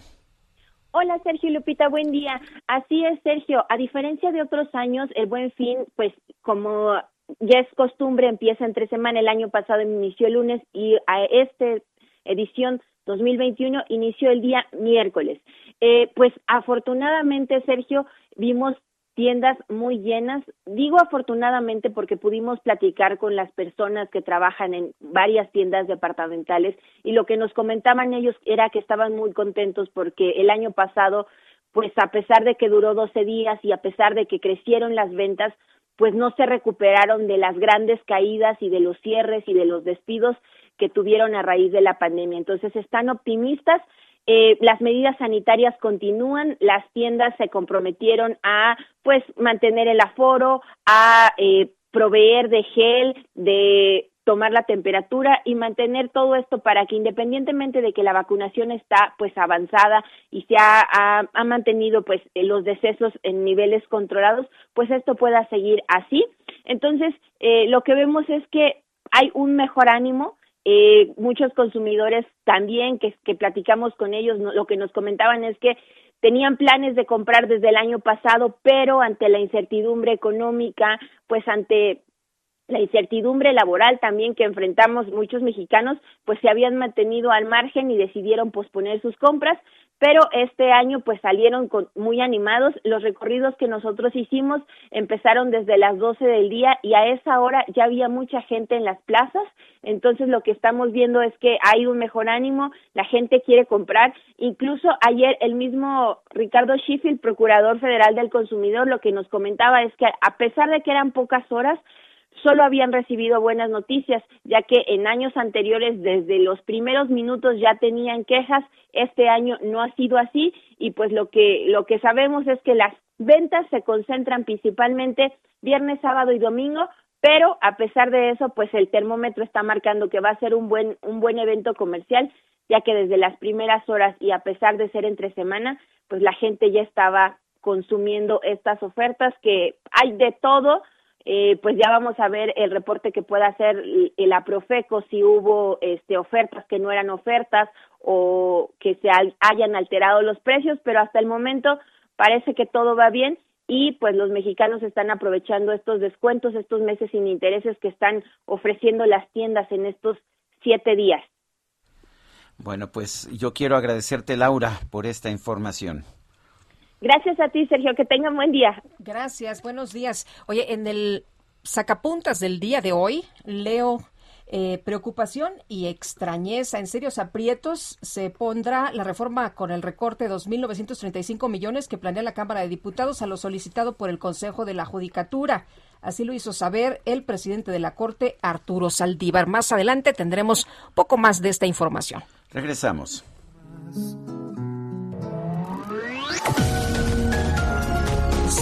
Hola Sergio Lupita, buen día. Así es, Sergio. A diferencia de otros años, el Buen Fin, pues como ya es costumbre, empieza entre semana. El año pasado inició el lunes y a esta edición 2021 inició el día miércoles. Eh, pues afortunadamente, Sergio, vimos tiendas muy llenas. Digo afortunadamente porque pudimos platicar con las personas que trabajan en varias tiendas departamentales y lo que nos comentaban ellos era que estaban muy contentos porque el año pasado, pues a pesar de que duró 12 días y a pesar de que crecieron las ventas, pues no se recuperaron de las grandes caídas y de los cierres y de los despidos que tuvieron a raíz de la pandemia. Entonces están optimistas eh, las medidas sanitarias continúan, las tiendas se comprometieron a pues mantener el aforo, a eh, proveer de gel, de tomar la temperatura y mantener todo esto para que independientemente de que la vacunación está pues avanzada y se ha, ha, mantenido pues los decesos en niveles controlados, pues esto pueda seguir así. Entonces, eh, lo que vemos es que hay un mejor ánimo, eh, muchos consumidores también que, que platicamos con ellos, lo que nos comentaban es que tenían planes de comprar desde el año pasado, pero ante la incertidumbre económica, pues ante la incertidumbre laboral también que enfrentamos muchos mexicanos, pues se habían mantenido al margen y decidieron posponer sus compras, pero este año pues salieron con, muy animados. Los recorridos que nosotros hicimos empezaron desde las 12 del día y a esa hora ya había mucha gente en las plazas, entonces lo que estamos viendo es que hay un mejor ánimo, la gente quiere comprar, incluso ayer el mismo Ricardo Sheffield, procurador federal del consumidor, lo que nos comentaba es que a pesar de que eran pocas horas, solo habían recibido buenas noticias, ya que en años anteriores, desde los primeros minutos ya tenían quejas, este año no ha sido así y pues lo que, lo que sabemos es que las ventas se concentran principalmente viernes, sábado y domingo, pero a pesar de eso, pues el termómetro está marcando que va a ser un buen, un buen evento comercial, ya que desde las primeras horas y a pesar de ser entre semana, pues la gente ya estaba consumiendo estas ofertas que hay de todo, eh, pues ya vamos a ver el reporte que pueda hacer el Aprofeco si hubo este, ofertas que no eran ofertas o que se hayan alterado los precios, pero hasta el momento parece que todo va bien y pues los mexicanos están aprovechando estos descuentos, estos meses sin intereses que están ofreciendo las tiendas en estos siete días. Bueno, pues yo quiero agradecerte, Laura, por esta información. Gracias a ti, Sergio. Que tengan buen día. Gracias. Buenos días. Oye, en el sacapuntas del día de hoy, leo eh, preocupación y extrañeza. En serios aprietos se pondrá la reforma con el recorte de 2.935 millones que planea la Cámara de Diputados a lo solicitado por el Consejo de la Judicatura. Así lo hizo saber el presidente de la Corte, Arturo Saldívar. Más adelante tendremos poco más de esta información. Regresamos.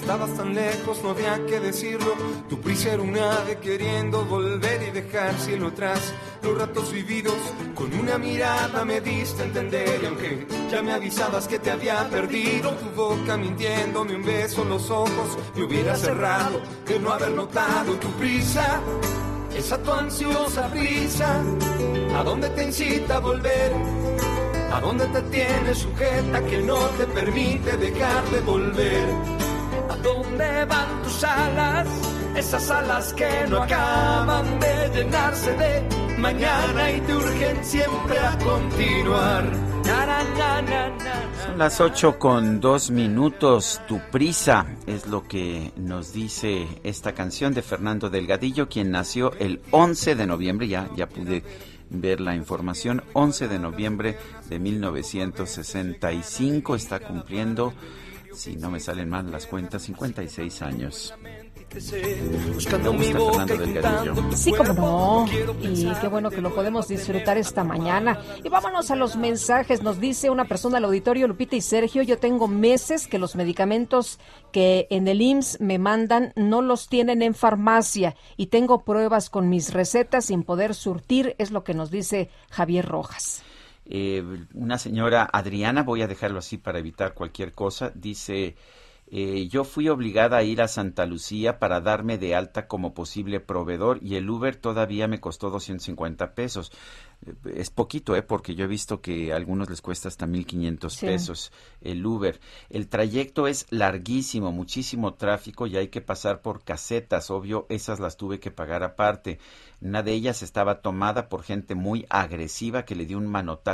Estabas tan lejos, no había que decirlo. Tu prisa era un ave queriendo volver y dejar cielo atrás. Los ratos vividos con una mirada me diste a entender. Y aunque ya me avisabas que te había perdido, tu boca mintiéndome un beso en los ojos me hubiera cerrado de no haber notado tu prisa. Esa tu ansiosa prisa, ¿a dónde te incita a volver? ¿A dónde te tienes sujeta que no te permite dejar de volver? ¿A dónde van tus alas? Esas alas que no acaban de llenarse de mañana y te urgen siempre a continuar. Son las 8 con dos minutos. Tu prisa es lo que nos dice esta canción de Fernando Delgadillo, quien nació el 11 de noviembre. Ya, ya pude ver la información. 11 de noviembre de 1965 está cumpliendo si no me salen mal las cuentas, 56 años. Sí, como no. Y qué bueno que lo podemos disfrutar esta mañana. Y vámonos a los mensajes. Nos dice una persona al auditorio, Lupita y Sergio, yo tengo meses que los medicamentos que en el IMSS me mandan no los tienen en farmacia y tengo pruebas con mis recetas sin poder surtir, es lo que nos dice Javier Rojas. Eh, una señora Adriana, voy a dejarlo así para evitar cualquier cosa, dice, eh, yo fui obligada a ir a Santa Lucía para darme de alta como posible proveedor y el Uber todavía me costó 250 pesos. es poquito, ¿eh? porque yo he visto que a algunos les cuesta hasta 1.500 pesos el Uber. El trayecto es larguísimo, muchísimo tráfico y hay que pasar por casetas, obvio, esas las tuve que pagar aparte. Una de ellas estaba tomada por gente muy agresiva que le dio un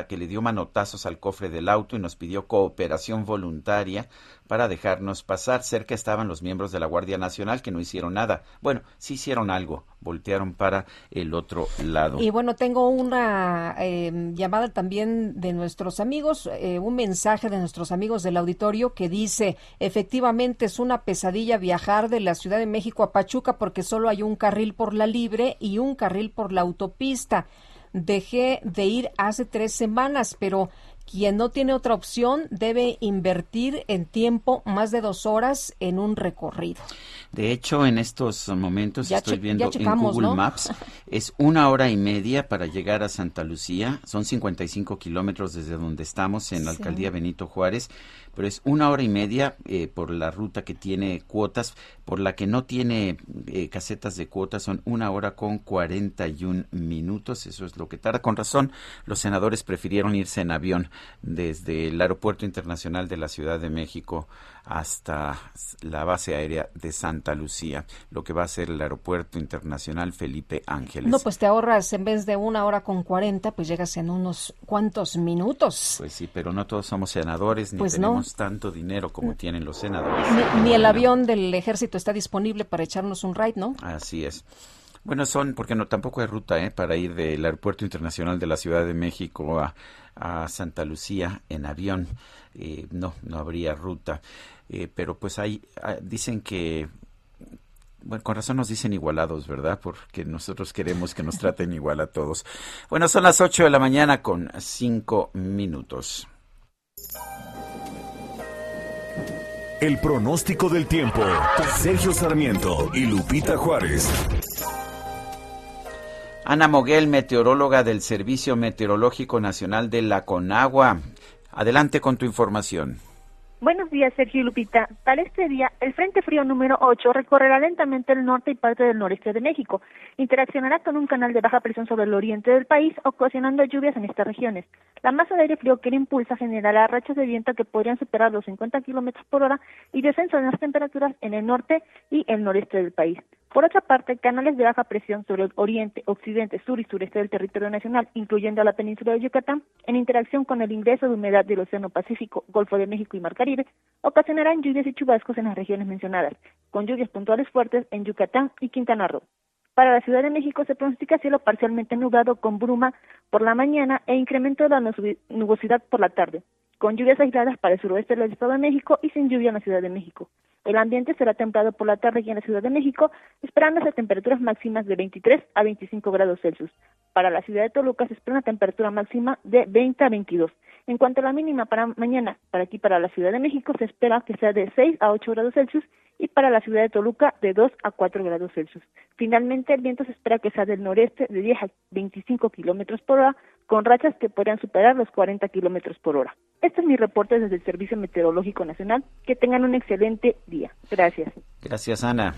que le dio manotazos al cofre del auto y nos pidió cooperación voluntaria para dejarnos pasar. Cerca estaban los miembros de la Guardia Nacional que no hicieron nada. Bueno, sí hicieron algo, voltearon para el otro lado. Y bueno, tengo una eh, llamada también de nuestros amigos, eh, un mensaje de nuestros amigos del auditorio que dice, efectivamente es una pesadilla viajar de la Ciudad de México a Pachuca porque solo hay un carril por la libre y un carril por la autopista. Dejé de ir hace tres semanas, pero quien no tiene otra opción debe invertir en tiempo más de dos horas en un recorrido. De hecho, en estos momentos estoy viendo en Google Maps, es una hora y media para llegar a Santa Lucía, son 55 kilómetros desde donde estamos en la alcaldía Benito Juárez, pero es una hora y media eh, por la ruta que tiene cuotas, por la que no tiene eh, casetas de cuotas, son una hora con 41 minutos, eso es lo que tarda. Con razón, los senadores prefirieron irse en avión desde el Aeropuerto Internacional de la Ciudad de México hasta la base aérea de Santa Lucía, lo que va a ser el Aeropuerto Internacional Felipe Ángeles. No, pues te ahorras en vez de una hora con 40, pues llegas en unos cuantos minutos. Pues sí, pero no todos somos senadores ni pues tenemos tanto dinero como tienen los senadores. Ni, el avión del ejército está disponible para echarnos un ride, ¿no? Así es. Bueno, son, porque no tampoco hay ruta ¿eh? para ir del Aeropuerto Internacional de la Ciudad de México a, a Santa Lucía en avión. Eh, no, no habría ruta. Eh, pero pues hay, ah, dicen que bueno, con razón nos dicen igualados, ¿verdad? Porque nosotros queremos que nos traten *laughs* igual a todos. Bueno, son las 8 de la mañana con 5 minutos. El pronóstico del tiempo. Sergio Sarmiento y Lupita Juárez. Ana Moguel, meteoróloga del Servicio Meteorológico Nacional de la Conagua. Adelante con tu información. Buenos días, Sergio Lupita. Para este día, el Frente Frío número 8 recorrerá lentamente el norte y parte del noreste de México. Interaccionará con un canal de baja presión sobre el oriente del país, ocasionando lluvias en estas regiones. La masa de aire frío que le impulsa generará rachas de viento que podrían superar los 50 kilómetros por hora y descenso en las temperaturas en el norte y el noreste del país. Por otra parte, canales de baja presión sobre el oriente, occidente, sur y sureste del territorio nacional, incluyendo la península de Yucatán, en interacción con el ingreso de humedad del Océano Pacífico, Golfo de México y Mar Caribe, ocasionarán lluvias y chubascos en las regiones mencionadas, con lluvias puntuales fuertes en Yucatán y Quintana Roo. Para la Ciudad de México se pronostica cielo parcialmente nublado con bruma por la mañana e incremento de la nubosidad por la tarde, con lluvias aisladas para el suroeste del Estado de México y sin lluvia en la Ciudad de México. El ambiente será templado por la tarde aquí en la Ciudad de México, esperándose temperaturas máximas de 23 a 25 grados Celsius. Para la ciudad de Toluca se espera una temperatura máxima de 20 a 22. En cuanto a la mínima para mañana, para aquí para la Ciudad de México se espera que sea de 6 a 8 grados Celsius y para la ciudad de Toluca de 2 a 4 grados Celsius. Finalmente, el viento se espera que sea del noreste de 10 a 25 kilómetros por hora, con rachas que podrían superar los 40 kilómetros por hora. Este es mi reporte desde el Servicio Meteorológico Nacional. Que tengan un excelente día. Gracias. Gracias, Ana.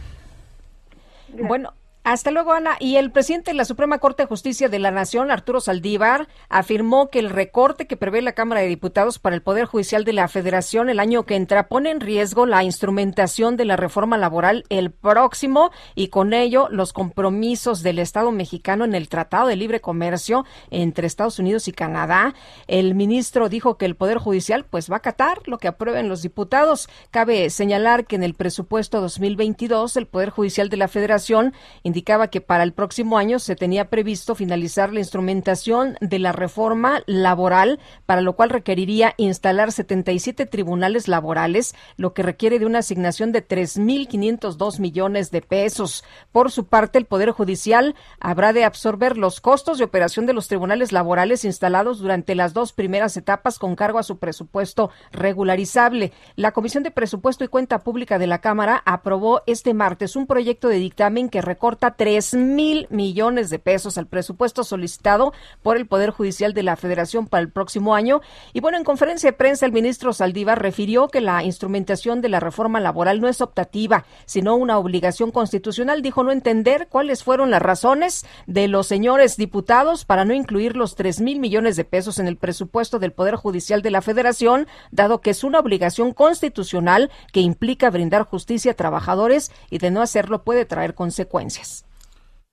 Bueno, hasta luego, Ana. Y el presidente de la Suprema Corte de Justicia de la Nación, Arturo Saldívar, afirmó que el recorte que prevé la Cámara de Diputados para el Poder Judicial de la Federación el año que entra pone en riesgo la instrumentación de la reforma laboral el próximo y con ello los compromisos del Estado mexicano en el Tratado de Libre Comercio entre Estados Unidos y Canadá. El ministro dijo que el Poder Judicial pues va a acatar lo que aprueben los diputados. Cabe señalar que en el presupuesto 2022 el Poder Judicial de la Federación indicaba que para el próximo año se tenía previsto finalizar la instrumentación de la reforma laboral, para lo cual requeriría instalar 77 tribunales laborales, lo que requiere de una asignación de 3.502 millones de pesos. Por su parte, el Poder Judicial habrá de absorber los costos de operación de los tribunales laborales instalados durante las dos primeras etapas con cargo a su presupuesto regularizable. La Comisión de Presupuesto y Cuenta Pública de la Cámara aprobó este martes un proyecto de dictamen que recorta aporta 3 mil millones de pesos al presupuesto solicitado por el Poder Judicial de la Federación para el próximo año. Y bueno, en conferencia de prensa, el ministro Saldívar refirió que la instrumentación de la reforma laboral no es optativa, sino una obligación constitucional. Dijo no entender cuáles fueron las razones de los señores diputados para no incluir los 3 mil millones de pesos en el presupuesto del Poder Judicial de la Federación, dado que es una obligación constitucional que implica brindar justicia a trabajadores y de no hacerlo puede traer consecuencias.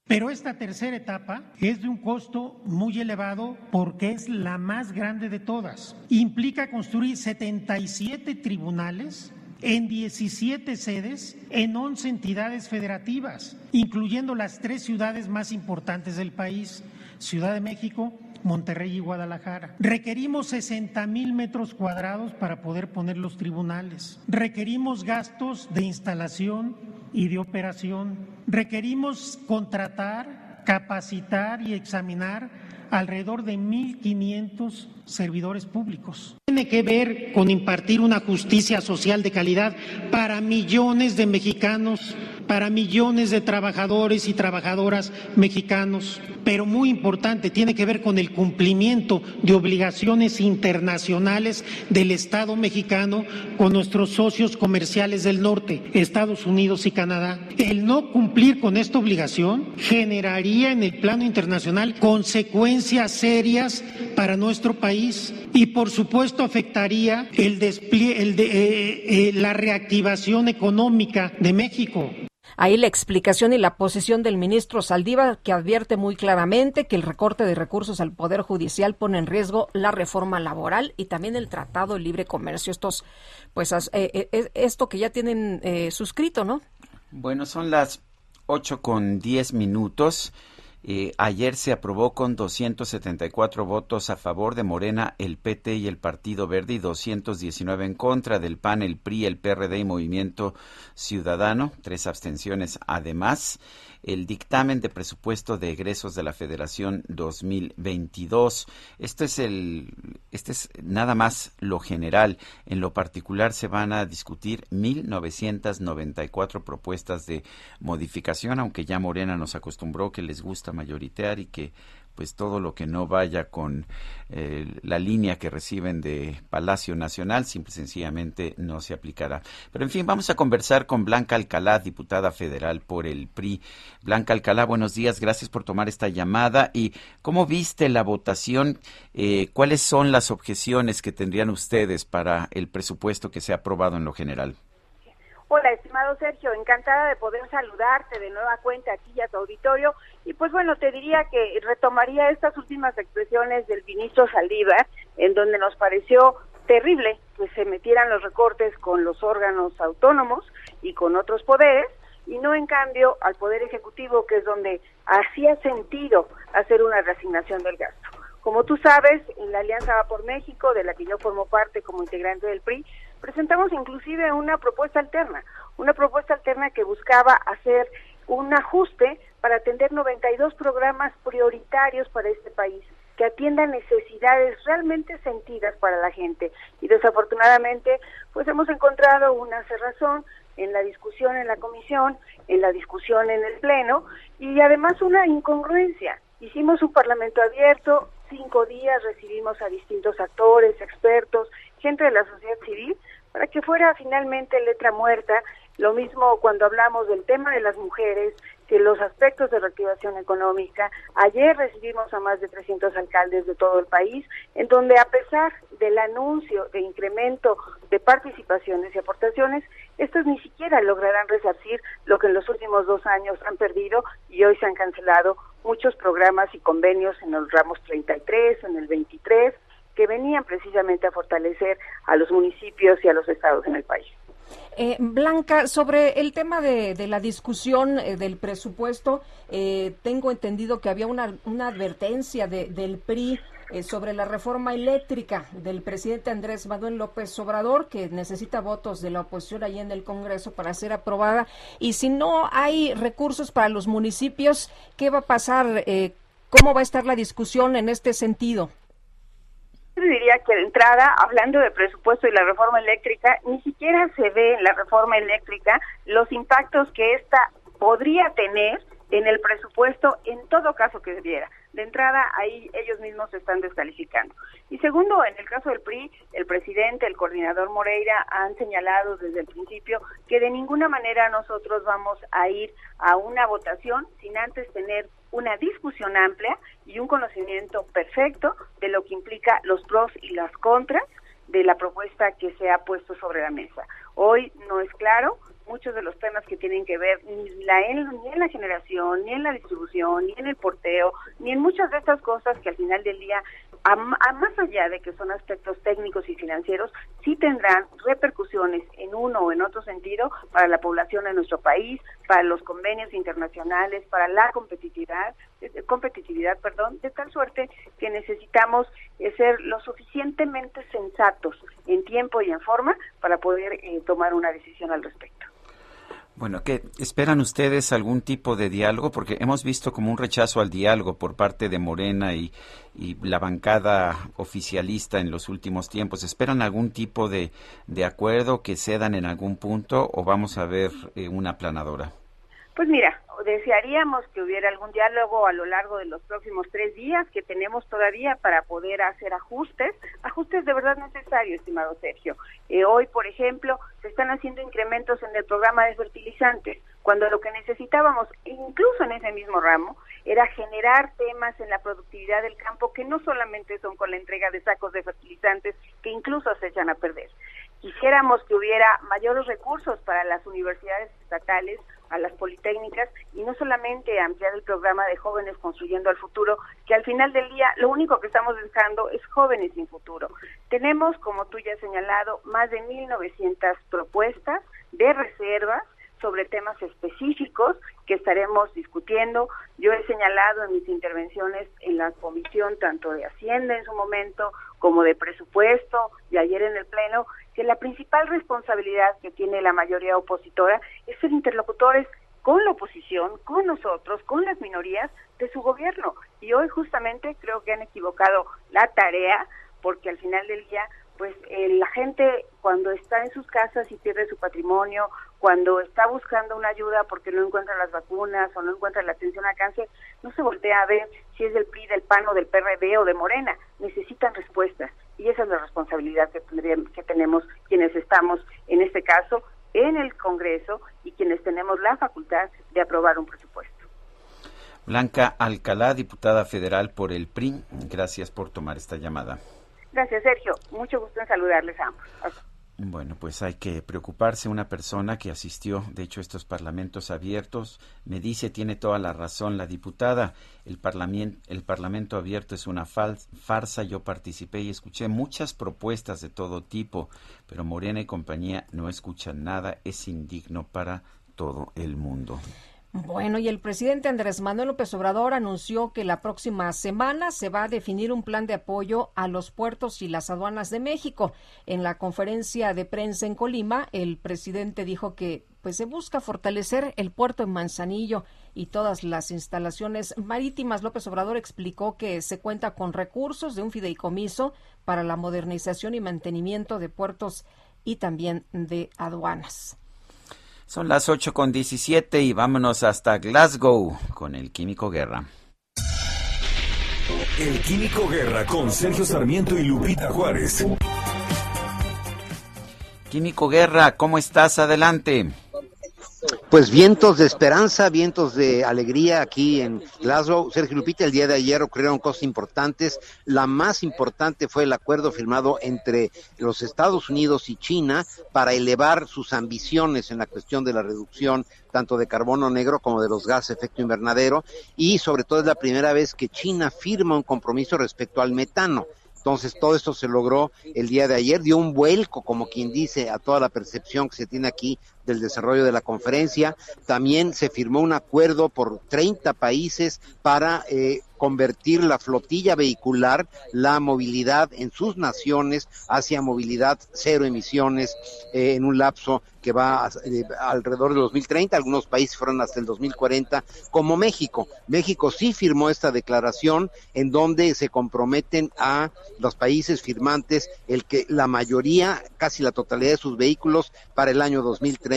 Pero esta tercera etapa es de un costo muy elevado porque es la más grande de todas. Implica construir 77 tribunales en 17 sedes en 11 entidades federativas, incluyendo las tres ciudades más importantes del país, Ciudad de México, Monterrey y Guadalajara. Requerimos 60 mil metros cuadrados para poder poner los tribunales. Requerimos gastos de instalación y de operación. Requerimos contratar, capacitar y examinar alrededor de 1.500 servidores públicos. Tiene que ver con impartir una justicia social de calidad para millones de mexicanos para millones de trabajadores y trabajadoras mexicanos, pero muy importante, tiene que ver con el cumplimiento de obligaciones internacionales del Estado mexicano con nuestros socios comerciales del norte, Estados Unidos y Canadá. El no cumplir con esta obligación generaría en el plano internacional consecuencias serias para nuestro país y por supuesto afectaría el el de, eh, eh, la reactivación económica de México. Ahí la explicación y la posición del ministro Saldívar, que advierte muy claramente que el recorte de recursos al Poder Judicial pone en riesgo la reforma laboral y también el Tratado de Libre Comercio. Estos, pues, eh, eh, esto que ya tienen eh, suscrito, ¿no? Bueno, son las ocho con diez minutos. Eh, ayer se aprobó con 274 votos a favor de Morena, el PT y el Partido Verde y 219 en contra del PAN, el PRI, el PRD y Movimiento Ciudadano, tres abstenciones además el dictamen de presupuesto de egresos de la Federación 2022. Este es el este es nada más lo general, en lo particular se van a discutir 1994 propuestas de modificación, aunque ya Morena nos acostumbró que les gusta mayoritear y que pues todo lo que no vaya con eh, la línea que reciben de Palacio Nacional, simple y sencillamente no se aplicará. Pero en fin, vamos a conversar con Blanca Alcalá, diputada federal por el PRI. Blanca Alcalá, buenos días, gracias por tomar esta llamada. ¿Y cómo viste la votación? Eh, ¿Cuáles son las objeciones que tendrían ustedes para el presupuesto que se ha aprobado en lo general? Hola, estimado Sergio, encantada de poder saludarte de nueva cuenta aquí a tu auditorio. Y pues bueno, te diría que retomaría estas últimas expresiones del ministro Saldívar, en donde nos pareció terrible que se metieran los recortes con los órganos autónomos y con otros poderes, y no en cambio al Poder Ejecutivo, que es donde hacía sentido hacer una reasignación del gasto. Como tú sabes, en la Alianza Va por México, de la que yo formo parte como integrante del PRI, presentamos inclusive una propuesta alterna, una propuesta alterna que buscaba hacer un ajuste para atender 92 programas prioritarios para este país que atiendan necesidades realmente sentidas para la gente. Y desafortunadamente, pues hemos encontrado una cerrazón en la discusión en la comisión, en la discusión en el pleno y además una incongruencia. Hicimos un parlamento abierto, cinco días recibimos a distintos actores, expertos, gente de la sociedad civil para que fuera finalmente letra muerta. Lo mismo cuando hablamos del tema de las mujeres, que los aspectos de reactivación económica. Ayer recibimos a más de 300 alcaldes de todo el país, en donde a pesar del anuncio de incremento de participaciones y aportaciones, estos ni siquiera lograrán resarcir lo que en los últimos dos años han perdido y hoy se han cancelado muchos programas y convenios en los ramos 33, en el 23, que venían precisamente a fortalecer a los municipios y a los estados en el país. Eh, Blanca, sobre el tema de, la discusión eh, del presupuesto, eh, tengo entendido que había una, advertencia del PRI sobre la reforma eléctrica del presidente Andrés Manuel López Obrador, que necesita votos de la oposición ahí en el Congreso para ser aprobada. Y si no hay recursos para los municipios, ¿qué va a pasar? ¿Cómo va a estar la discusión en este sentido? Yo diría que de entrada, hablando de presupuesto y la reforma eléctrica, ni siquiera se ve en la reforma eléctrica los impactos que esta podría tener en el presupuesto en todo caso que debiera. De entrada, ahí ellos mismos se están descalificando. Y segundo, en el caso del PRI, el presidente, el coordinador Moreira han señalado desde el principio que de ninguna manera nosotros vamos a ir a una votación sin antes tener una discusión amplia y un conocimiento perfecto de lo que implica los pros y las contras de la propuesta que se ha puesto sobre la mesa. Hoy no es claro, muchos de los temas que tienen que ver ni, la, ni en la generación, ni en la distribución, ni en el porteo, ni en muchas de estas cosas que al final del día, a, más allá de que son aspectos técnicos y financieros, sí tendrán repercusiones en uno o en otro sentido para la población de nuestro país, para los convenios internacionales, para la competitividad, eh, competitividad, perdón, de tal suerte que necesitamos eh, ser lo suficientemente sensatos en tiempo y en forma para poder eh, tomar una decisión al respecto. Bueno, ¿qué esperan ustedes algún tipo de diálogo? Porque hemos visto como un rechazo al diálogo por parte de Morena y, la bancada oficialista en los últimos tiempos. ¿Esperan algún tipo de, de acuerdo que cedan en algún punto o vamos a ver eh, una planadora? Pues mira, desearíamos que hubiera algún diálogo a lo largo de los próximos tres días que tenemos todavía para poder hacer ajustes, ajustes de verdad necesarios, estimado Sergio. Eh, hoy, por ejemplo, se están haciendo incrementos en el programa de fertilizantes, cuando lo que necesitábamos, incluso en ese mismo ramo, era generar temas en la productividad del campo que no solamente son con la entrega de sacos de fertilizantes, que incluso se echan a perder. Quisiéramos que hubiera mayores recursos para las universidades estatales a las politécnicas y no solamente ampliar el programa de jóvenes construyendo el futuro, que al final del día lo único que estamos buscando es jóvenes sin futuro. Tenemos, como tú ya has señalado, más de 1.900 propuestas de reservas sobre temas específicos que estaremos discutiendo. Yo he señalado en mis intervenciones en la comisión, tanto de Hacienda en su momento como de presupuesto y ayer en el Pleno, que la principal responsabilidad que tiene la mayoría opositora es ser interlocutores con la oposición, con nosotros, con las minorías de su gobierno. Y hoy justamente creo que han equivocado la tarea porque al final del día pues eh, la gente cuando está en sus casas y pierde su patrimonio, cuando está buscando una ayuda porque no encuentra las vacunas o no encuentra la atención a cáncer, no se voltea a ver si es del PRI, del PAN o del PRD o de Morena. Necesitan respuestas y esa es la responsabilidad que, que tenemos quienes estamos, en este caso, en el Congreso y quienes tenemos la facultad de aprobar un presupuesto. Blanca Alcalá, diputada federal por el PRI, gracias por tomar esta llamada. Gracias, Sergio. Mucho gusto en saludarles a ambos. Bueno, pues hay que preocuparse. Una persona que asistió, de hecho, a estos parlamentos abiertos, me dice, tiene toda la razón la diputada, el, parlamento, el parlamento abierto es una farsa. Yo participé y escuché muchas propuestas de todo tipo, pero Morena y compañía no escuchan nada. Es indigno para todo el mundo. Bueno, y el presidente Andrés Manuel López Obrador anunció que la próxima semana se va a definir un plan de apoyo a los puertos y las aduanas de México. En la conferencia de prensa en Colima, el presidente dijo que pues se busca fortalecer el puerto en Manzanillo y todas las instalaciones marítimas. López Obrador explicó que se cuenta con recursos de un fideicomiso para la modernización y mantenimiento de puertos y también de aduanas. Son las 8 con 17 y vámonos hasta Glasgow con el Químico Guerra. El Químico Guerra con Sergio Sarmiento y Lupita Juárez. Químico Guerra, ¿cómo estás? Adelante. Pues vientos de esperanza, vientos de alegría aquí en Glasgow. Sergio Lupita, el día de ayer ocurrieron cosas importantes. La más importante fue el acuerdo firmado entre los Estados Unidos y China para elevar sus ambiciones en la cuestión de la reducción tanto de carbono negro como de los gases efecto invernadero. Y sobre todo es la primera vez que China firma un compromiso respecto al metano. Entonces, todo esto se logró el día de ayer, dio un vuelco, como quien dice, a toda la percepción que se tiene aquí del desarrollo de la conferencia. También se firmó un acuerdo por 30 países para eh, convertir la flotilla vehicular, la movilidad en sus naciones hacia movilidad cero emisiones eh, en un lapso que va eh, alrededor de 2030, algunos países fueron hasta el 2040, como México. México sí firmó esta declaración en donde se comprometen a los países firmantes el que la mayoría, casi la totalidad de sus vehículos para el año 2030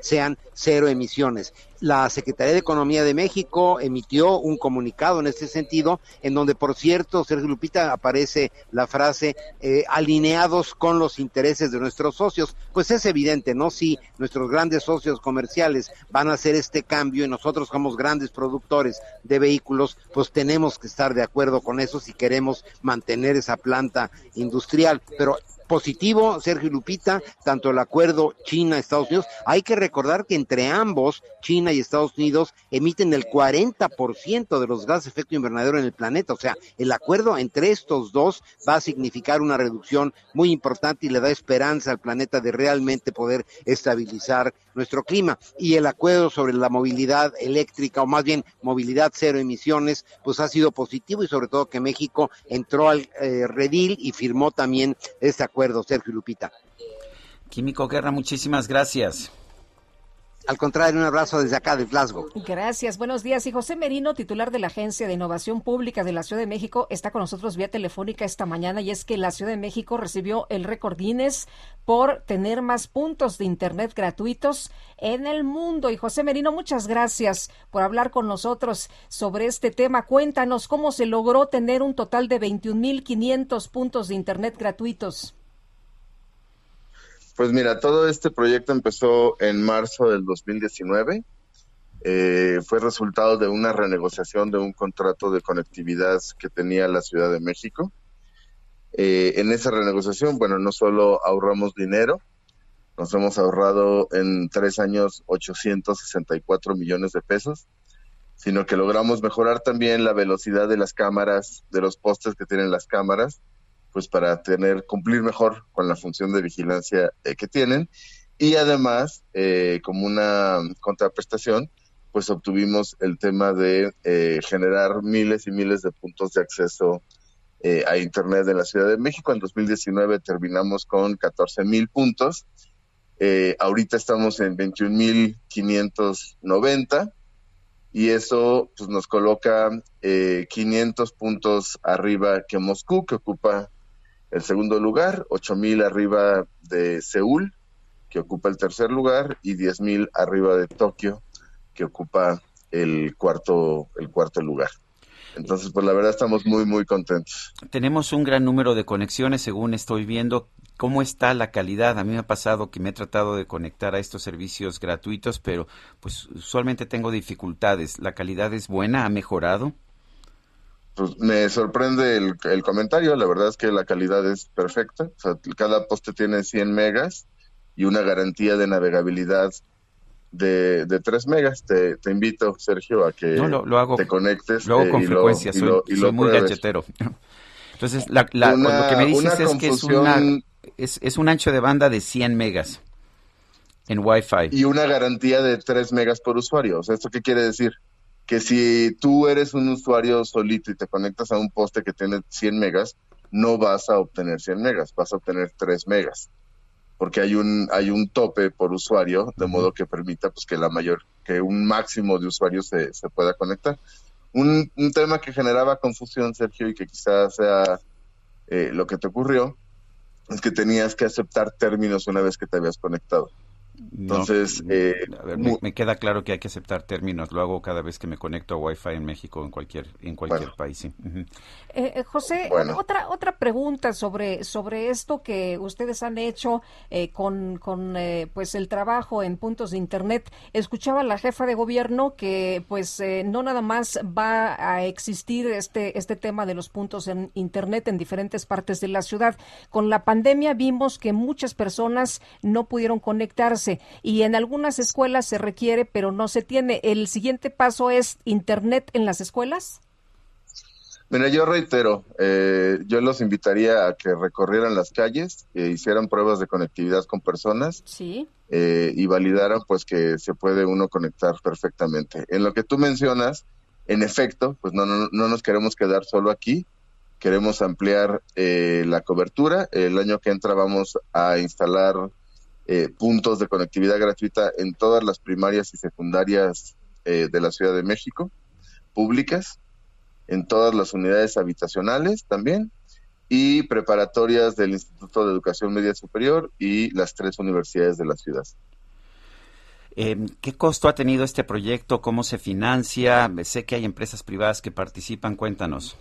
sean cero emisiones. La Secretaría de Economía de México emitió un comunicado en este sentido, en donde, por cierto, Sergio Lupita, aparece la frase eh, alineados con los intereses de nuestros socios. Pues es evidente, ¿no? Si nuestros grandes socios comerciales van a hacer este cambio y nosotros somos grandes productores de vehículos, pues tenemos que estar de acuerdo con eso si queremos mantener esa planta industrial. Pero positivo, Sergio Lupita, tanto el acuerdo China-Estados Unidos. Hay que recordar que entre ambos, China y Estados Unidos emiten el 40% de los gases de efecto invernadero en el planeta. O sea, el acuerdo entre estos dos va a significar una reducción muy importante y le da esperanza al planeta de realmente poder estabilizar nuestro clima. Y el acuerdo sobre la movilidad eléctrica, o más bien movilidad cero emisiones, pues ha sido positivo y sobre todo que México entró al eh, redil y firmó también este acuerdo Sergio Lupita. Químico Guerra, muchísimas gracias. Al contrario, un abrazo desde acá de Glasgow. Gracias, buenos días. Y José Merino, titular de la Agencia de Innovación Pública de la Ciudad de México, está con nosotros vía telefónica esta mañana y es que la Ciudad de México recibió el récord Guinness por tener más puntos de Internet gratuitos en el mundo. Y José Merino, muchas gracias por hablar con nosotros sobre este tema. Cuéntanos cómo se logró tener un total de 21.500 puntos de Internet gratuitos. Pues mira, todo este proyecto empezó en marzo del 2019. Eh, fue resultado de una renegociación de un contrato de conectividad que tenía la Ciudad de México. Eh, en esa renegociación, bueno, no solo ahorramos dinero, nos hemos ahorrado en tres años 864 millones de pesos, sino que logramos mejorar también la velocidad de las cámaras, de los postes que tienen las cámaras, pues para tener cumplir mejor con la función de vigilancia eh, que tienen. Y además eh, como una contraprestación pues obtuvimos el tema de eh, generar miles y miles de puntos de acceso a internet de la Ciudad de México. En 2019 terminamos con 14 mil puntos. Ahorita estamos en 21 mil 590 y eso pues nos coloca 500 puntos arriba que Moscú que ocupa el segundo lugar, 8.000 arriba de Seúl, que ocupa el tercer lugar, y 10.000 arriba de Tokio, que ocupa el cuarto, el cuarto lugar. Entonces, pues la verdad estamos muy, muy contentos. Tenemos un gran número de conexiones, según estoy viendo. ¿Cómo está la calidad? A mí me ha pasado que me he tratado de conectar a estos servicios gratuitos, pero pues usualmente tengo dificultades. ¿La calidad es buena? ¿Ha mejorado? Pues me sorprende el, comentario, la verdad es que la calidad es perfecta, o sea, cada poste tiene 100 megas y una garantía de navegabilidad de, de 3 megas. Te, invito, Sergio, a que te conectes. Lo hago con frecuencia, soy, muy gachetero. Entonces, la, lo que me dices es que es, una, es, es un ancho de banda de 100 megas en Wi-Fi. Y una garantía de 3 megas por usuario. O sea, ¿esto qué quiere decir? Que si tú eres un usuario solito y te conectas a un poste que tiene 100 megas, no vas a obtener 100 megas, vas a obtener 3 megas, porque hay un hay un tope por usuario, de modo que permita pues que la mayor, que un máximo de usuarios se, se pueda conectar. Un, un, tema que generaba confusión, Sergio, y que quizás sea eh, lo que te ocurrió, es que tenías que aceptar términos una vez que te habías conectado. Entonces, eh, me, queda claro que hay que aceptar términos. Lo hago cada vez que me conecto a Wi-Fi en México, en cualquier en cualquier país. Sí. Eh, eh, José, otra otra pregunta sobre sobre esto que ustedes han hecho con, con pues el trabajo en puntos de internet. Escuchaba la jefa de gobierno que pues no nada más va a existir este este tema de los puntos en internet en diferentes partes de la ciudad. Con la pandemia vimos que muchas personas no pudieron conectarse y en algunas escuelas se requiere, pero no se tiene. ¿El siguiente paso es Internet en las escuelas? Mira, yo reitero, eh, yo los invitaría a que recorrieran las calles, hicieran pruebas de conectividad con personas ¿Sí? Eh, y validaran pues que se puede uno conectar perfectamente. En lo que tú mencionas, en efecto, pues no, no, no nos queremos quedar solo aquí, queremos ampliar eh, la cobertura. El año que entra vamos a instalar eh, puntos de conectividad gratuita en todas las primarias y secundarias eh, de la Ciudad de México, públicas, en todas las unidades habitacionales también, y preparatorias del Instituto de Educación Media Superior y las tres universidades de la ciudad. Em, ¿Qué costo ha tenido este proyecto? ¿Cómo se financia? Sé que hay empresas privadas que participan. Cuéntanos.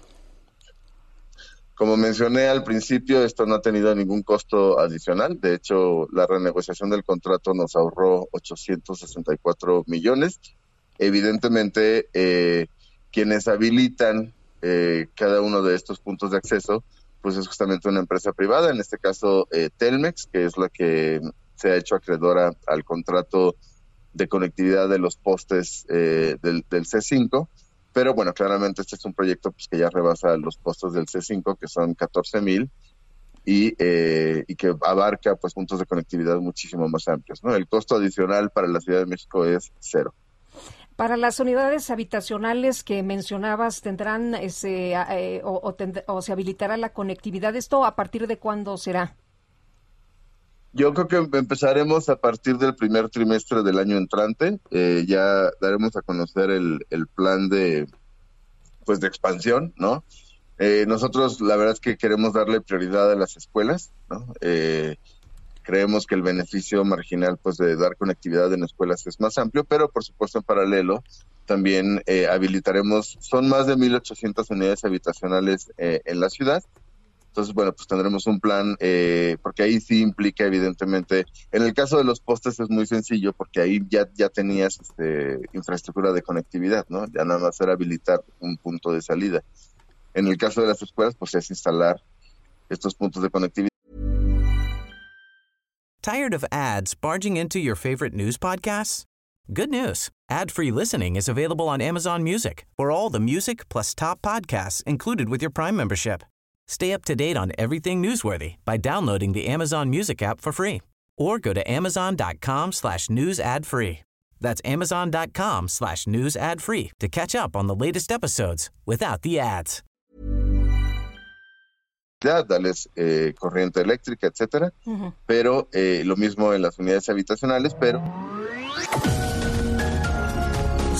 Como mencioné al principio, esto no ha tenido ningún costo adicional. De hecho, la renegociación del contrato nos ahorró 864 millones. Evidentemente, eh, quienes habilitan eh, cada uno de estos puntos de acceso, pues es justamente una empresa privada, en este caso eh, Telmex, que es la que se ha hecho acreedora al contrato de conectividad de los postes del, del C5 pero bueno, claramente este es un proyecto pues, que ya rebasa los costos del C5, que son 14 mil, y, eh, y que abarca pues puntos de conectividad muchísimo más amplios. ¿no? El costo adicional para la Ciudad de México es cero. Para las unidades habitacionales que mencionabas, ¿tendrán ese, eh, o, o, se habilitará la conectividad? ¿Esto a partir de cuándo será? Yo creo que empezaremos a partir del primer trimestre del año entrante. Eh, ya daremos a conocer el, plan de, pues, de expansión, ¿no? Eh, nosotros, la verdad es que queremos darle prioridad a las escuelas, ¿no? Eh, creemos que el beneficio marginal, pues, de dar conectividad en escuelas es más amplio, pero por supuesto en paralelo también habilitaremos, son más de 1.800 unidades habitacionales en la ciudad entonces, bueno, pues tendremos un plan, eh, porque ahí sí implica evidentemente, en el caso de los postes es muy sencillo, porque ahí ya, ya tenías este, infraestructura de conectividad, ¿no? Ya nada más era habilitar un punto de salida. En el caso de las escuelas, pues es instalar estos puntos de conectividad. Tired of ads barging into your favorite news podcasts? Good news. Ad-free listening is available on Amazon Music for all the music plus top podcasts included with your Prime membership. Stay up to date on everything newsworthy by downloading the Amazon Music app for free or go to amazon.com slash news ad free. That's amazon.com slash news ad free to catch up on the latest episodes without the ads. Dales eh, corriente eléctrica, etcétera. Uh -huh. Pero eh, lo mismo en las unidades habitacionales, pero...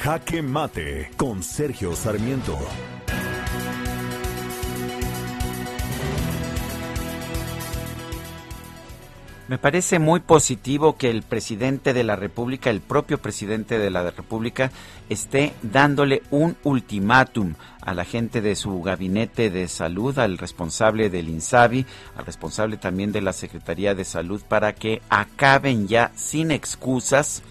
Jaque Mate con Sergio Sarmiento. Me parece muy positivo que el presidente de la República, el propio presidente de la República, esté dándole un ultimátum a la gente de su gabinete de salud, al responsable del INSABI, al responsable también de la Secretaría de Salud, para que acaben ya sin excusas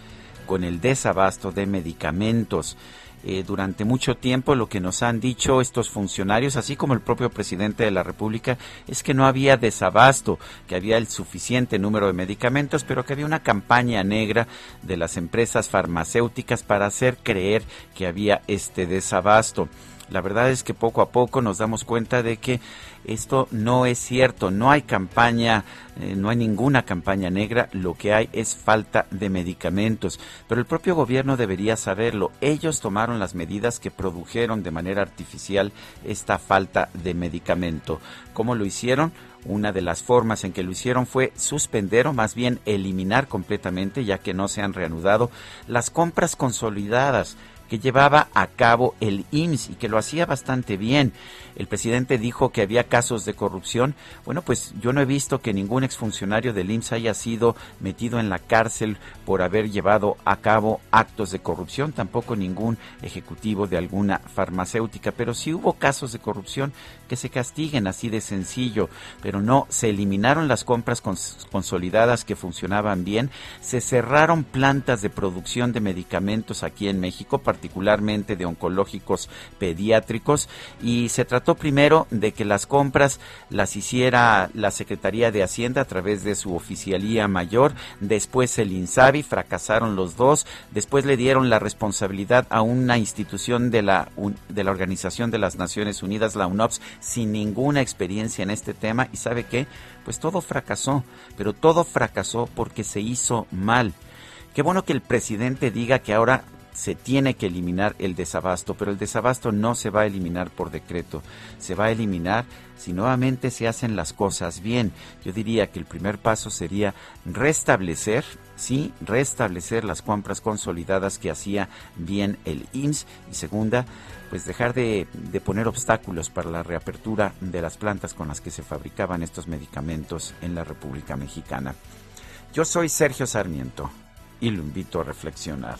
con el desabasto de medicamentos. Eh, durante mucho tiempo lo que nos han dicho estos funcionarios, así como el propio presidente de la República, es que no había desabasto, que había el suficiente número de medicamentos, pero que había una campaña negra de las empresas farmacéuticas para hacer creer que había este desabasto. La verdad es que poco a poco nos damos cuenta de que esto no es cierto, no hay campaña, eh, no hay ninguna campaña negra, lo que hay es falta de medicamentos. Pero el propio gobierno debería saberlo. Ellos tomaron las medidas que produjeron de manera artificial esta falta de medicamento. ¿Cómo lo hicieron? Una de las formas en que lo hicieron fue suspender o más bien eliminar completamente, ya que no se han reanudado, las compras consolidadas que llevaba a cabo el IMSS y que lo hacía bastante bien. El presidente dijo que había casos de corrupción. Bueno, pues yo no he visto que ningún exfuncionario del IMSS haya sido metido en la cárcel por haber llevado a cabo actos de corrupción, tampoco ningún ejecutivo de alguna farmacéutica, pero sí hubo casos de corrupción que se castiguen así de sencillo, pero no, se eliminaron las compras consolidadas que funcionaban bien, se cerraron plantas de producción de medicamentos aquí en México, particularmente de oncológicos pediátricos, y se trató primero de que las compras las hiciera la Secretaría de Hacienda a través de su oficialía mayor, después el INSABI, fracasaron los dos, después le dieron la responsabilidad a una institución de la, de la Organización de las Naciones Unidas, la UNOPS, sin ninguna experiencia en este tema, y sabe qué, pues todo fracasó, pero todo fracasó porque se hizo mal. Qué bueno que el presidente diga que ahora se tiene que eliminar el desabasto, pero el desabasto no se va a eliminar por decreto, se va a eliminar si nuevamente se hacen las cosas bien. Yo diría que el primer paso sería restablecer, sí, restablecer las compras consolidadas que hacía bien el IMSS y segunda, pues dejar de, de poner obstáculos para la reapertura de las plantas con las que se fabricaban estos medicamentos en la República Mexicana. Yo soy Sergio Sarmiento y lo invito a reflexionar.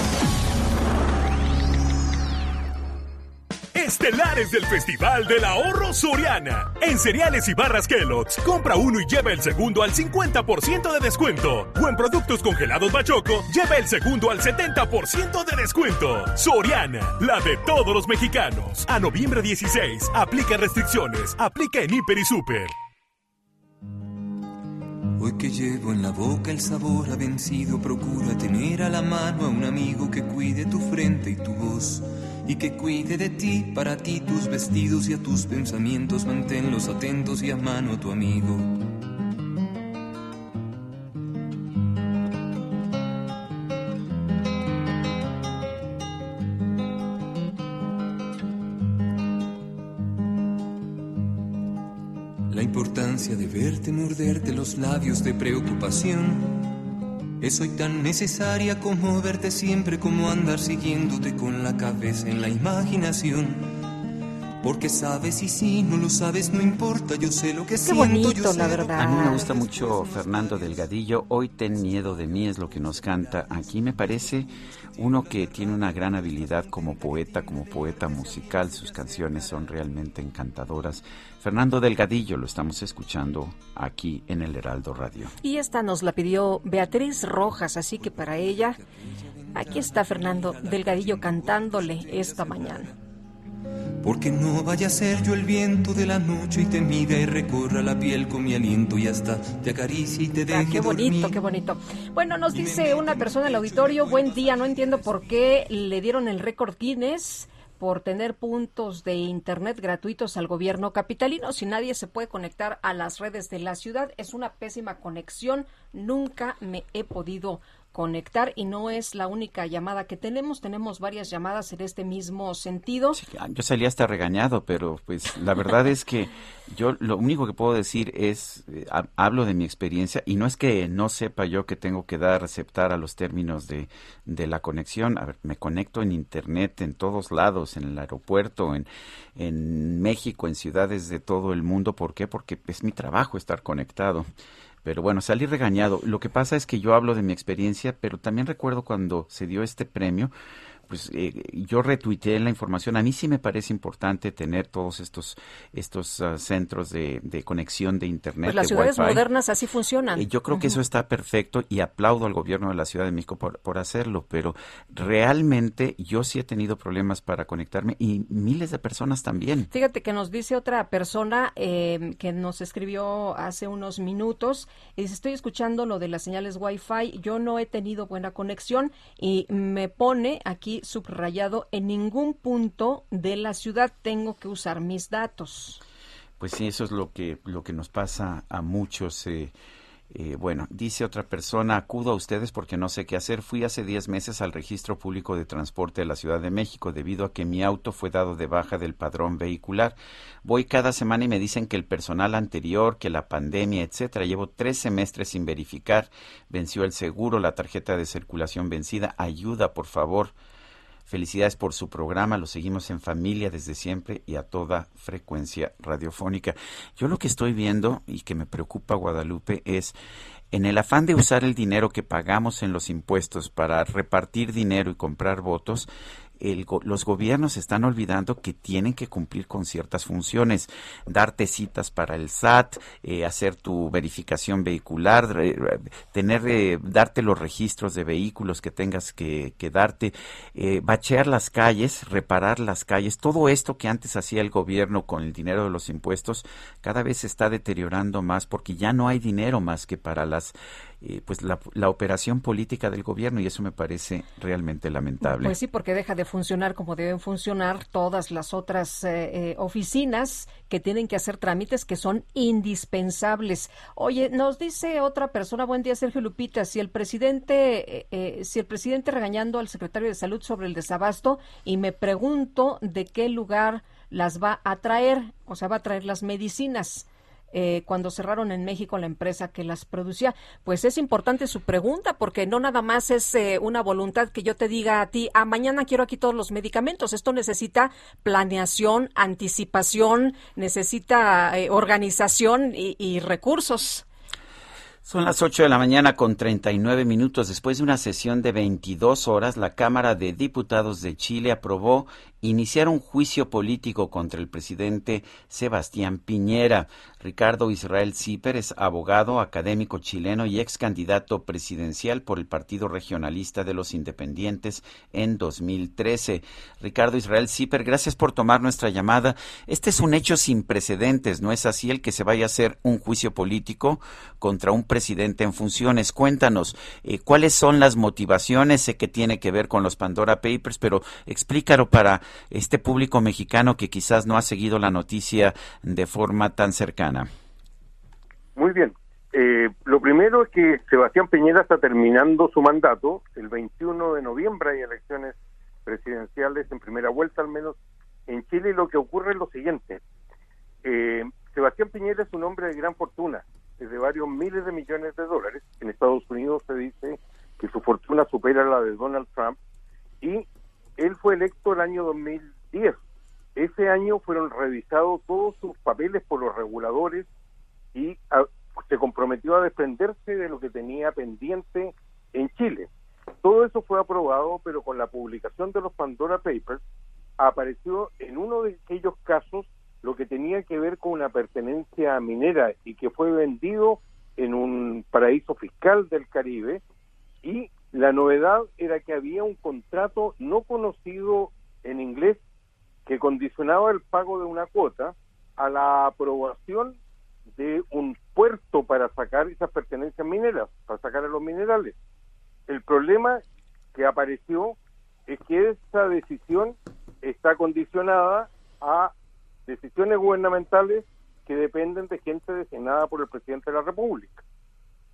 Estelares del Festival del Ahorro Soriana. En cereales y barras Kellogg's, compra uno y lleva el segundo al 50% de descuento. O en productos congelados Bachoco, lleva el segundo al 70% de descuento. Soriana, la de todos los mexicanos. A noviembre 16, aplica restricciones, aplica en Hiper y Super. Hoy que llevo en la boca el sabor ha vencido, procura tener a la mano a un amigo que cuide tu frente y tu voz. Y que cuide de ti, para ti tus vestidos y a tus pensamientos, manténlos atentos y a mano tu amigo. La importancia de verte morderte los labios de preocupación es hoy tan necesaria como verte siempre, como andar siguiéndote con la cabeza en la imaginación. Porque sabes y si no lo sabes no importa, yo sé lo que siento, yo sé lo que- A mí me gusta mucho Fernando Delgadillo. Hoy ten miedo de mí es lo que nos canta. Aquí me parece uno que tiene una gran habilidad como poeta, como poeta musical. Sus canciones son realmente encantadoras. Fernando Delgadillo lo estamos escuchando aquí en el Heraldo Radio. Y esta nos la pidió Beatriz Rojas, así que para ella, aquí está Fernando Delgadillo cantándole esta mañana. Porque no vaya a ser yo el viento de la noche y te mida y recorra la piel con mi aliento y hasta te acaricie y te Ah, deje qué bonito, dormir. qué bonito. Bueno, nos dice una persona del auditorio, buen día, no entiendo por qué le dieron el récord Guinness por tener puntos de internet gratuitos al gobierno capitalino. Si nadie se puede conectar a las redes de la ciudad, es una pésima conexión. Nunca me he podido conectar y no es la única llamada que tenemos. Tenemos varias llamadas en este mismo sentido. Yo salí hasta regañado, pero pues la verdad es que yo lo único que puedo decir es, eh, ha- hablo de mi experiencia y no es que no sepa yo que tengo que dar, aceptar a los términos de, de la conexión. A ver, me conecto en Internet en todos lados, en el aeropuerto, en, en México, en ciudades de todo el mundo. ¿Por qué? Porque es mi trabajo estar conectado. Pero bueno, salí regañado. Lo que pasa es que yo hablo de mi experiencia, pero también recuerdo cuando se dio este premio, pues eh, yo retuiteé la información. A mí sí me parece importante tener todos estos estos ah, centros de, de conexión de internet, Pues las de ciudades Wi-Fi. modernas así funcionan. Eh, Yo creo que eso está perfecto y aplaudo al gobierno de la Ciudad de México por, por hacerlo, pero realmente yo sí he tenido problemas para conectarme y miles de personas también. Fíjate que nos dice otra persona eh, que nos escribió hace unos minutos. Dice, estoy escuchando lo de las señales Wi-Fi. Yo no he tenido buena conexión y me pone aquí subrayado, en ningún punto de la ciudad tengo que usar mis datos. Pues sí, eso es lo que, lo que nos pasa a muchos. eh, eh, bueno, dice otra persona, acudo a ustedes porque no sé qué hacer. Fui hace 10 meses al registro público de transporte de la Ciudad de México debido a que mi auto fue dado de baja del padrón vehicular. Voy cada semana y me dicen que el personal anterior, que la pandemia, etcétera. Llevo tres semestres sin verificar. Venció el seguro, la tarjeta de circulación vencida. Ayuda, por favor. Felicidades por su programa, lo seguimos en familia desde siempre y a toda frecuencia radiofónica. Yo lo que estoy viendo y que me preocupa Guadalupe es en el afán de usar el dinero que pagamos en los impuestos para repartir dinero y comprar votos, los gobiernos están olvidando que tienen que cumplir con ciertas funciones, darte citas para el SAT, eh, hacer tu verificación vehicular, tener, eh, darte los registros de vehículos que tengas que, darte, eh, bachear las calles, reparar las calles, todo esto que antes hacía el gobierno con el dinero de los impuestos, cada vez se está deteriorando más porque ya no hay dinero más que para las eh, pues la, operación política del gobierno y eso me parece realmente lamentable. Pues sí, porque deja de funcionar como deben funcionar todas las otras eh, eh, oficinas que tienen que hacer trámites que son indispensables. Oye, nos dice otra persona, buen día Sergio Lupita, si el presidente, si el presidente regañando al secretario de Salud sobre el desabasto y me pregunto de qué lugar las va a traer, o sea, va a traer las medicinas. Eh, cuando cerraron en México la empresa que las producía. Pues es importante su pregunta porque no nada más es eh, una voluntad que yo te diga a ti, ah, mañana quiero aquí todos los medicamentos. Esto necesita planeación, anticipación, necesita eh, organización y, y recursos. Son las 8 de la mañana con 39 minutos. Después de una sesión de 22 horas, la Cámara de Diputados de Chile aprobó iniciar un juicio político contra el presidente Sebastián Piñera. Ricardo Israel Zíper es abogado, académico chileno y ex candidato presidencial por el Partido Regionalista de los Independientes en 2013. Ricardo Israel Zíper, gracias por tomar nuestra llamada. Este es un hecho sin precedentes, ¿no es así el que se vaya a hacer un juicio político contra un presidente en funciones? Cuéntanos, eh, ¿cuáles son las motivaciones? Sé que tiene que ver con los Pandora Papers, pero explícalo para este público mexicano que quizás no ha seguido la noticia de forma tan cercana? Muy bien. Eh, lo primero es que Sebastián Peñera está terminando su mandato. El 21 de noviembre hay elecciones presidenciales en primera vuelta al menos en Chile y lo que ocurre es lo siguiente. Eh, Sebastián Piñera es un hombre de gran fortuna, de varios miles de millones de dólares. En Estados Unidos se dice que su fortuna supera la de Donald Trump y él fue electo el año 2010. Ese año fueron revisados todos sus papeles por los reguladores y ah, se comprometió a desprenderse de lo que tenía pendiente en Chile. Todo eso fue aprobado, pero con la publicación de los Pandora Papers apareció en uno de aquellos casos lo que tenía que ver con una pertenencia minera y que fue vendido en un paraíso fiscal del Caribe y la novedad era que había un contrato no conocido en inglés que condicionaba el pago de una cuota a la aprobación de un puerto para sacar esas pertenencias mineras, para sacar a los minerales. El problema que apareció es que esa decisión está condicionada a decisiones gubernamentales que dependen de gente designada por el presidente de la República.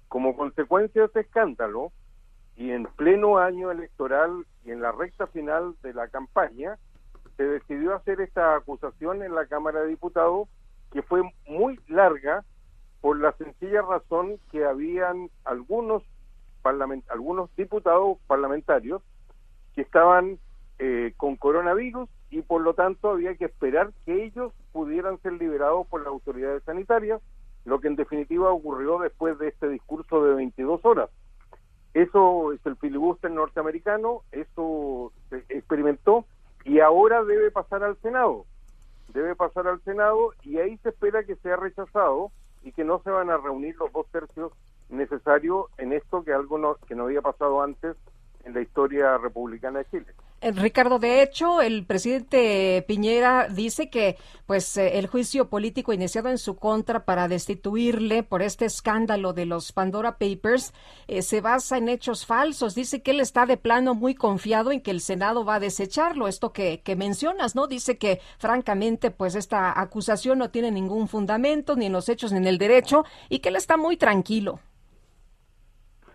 Como consecuencia de este escándalo, y en pleno año electoral y en la recta final de la campaña, se decidió hacer esta acusación en la Cámara de Diputados, que fue muy larga por la sencilla razón que habían algunos algunos diputados parlamentarios que estaban eh, con coronavirus y por lo tanto había que esperar que ellos pudieran ser liberados por las autoridades sanitarias, lo que en definitiva ocurrió después de este discurso de 22 horas. Eso es el filibuster norteamericano, eso se experimentó y ahora debe pasar al Senado. Debe pasar al Senado y ahí se espera que sea rechazado y que no se van a reunir los dos tercios necesarios en esto que algo que no había pasado antes en la historia republicana de Chile. Eh, Ricardo, de hecho, el presidente Piñera dice que pues eh, el juicio político iniciado en su contra para destituirle por este escándalo de los Pandora Papers eh, se basa en hechos falsos. Dice que él está de plano muy confiado en que el Senado va a desecharlo. Esto que, que mencionas, ¿no? Dice que francamente pues esta acusación no tiene ningún fundamento ni en los hechos ni en el derecho y que él está muy tranquilo.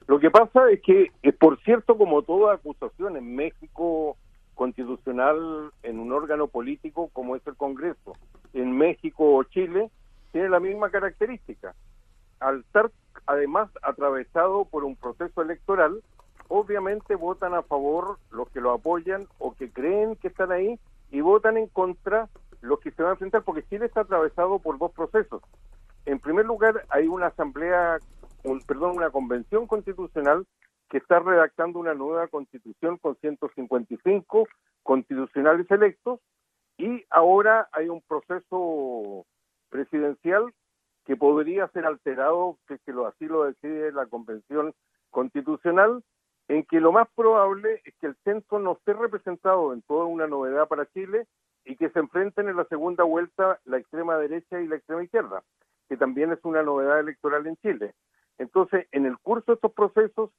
Lo que pasa es que, eh, por cierto, como toda acusación en México constitucional en un órgano político como es el Congreso, en México o Chile, tiene la misma característica. Al estar además atravesado por un proceso electoral, obviamente votan a favor los que lo apoyan o que creen que están ahí y votan en contra los que se van a enfrentar, porque Chile está atravesado por dos procesos. En primer lugar, hay una asamblea perdón, una convención constitucional que está redactando una nueva constitución con 155 constitucionales electos y ahora hay un proceso presidencial que podría ser alterado, que, que lo, así lo decide la Convención Constitucional, en que lo más probable es que el censo no esté representado en toda una novedad para Chile y que se enfrenten en la segunda vuelta la extrema derecha y la extrema izquierda, que también es una novedad electoral en Chile. Entonces, en el curso de estos procesos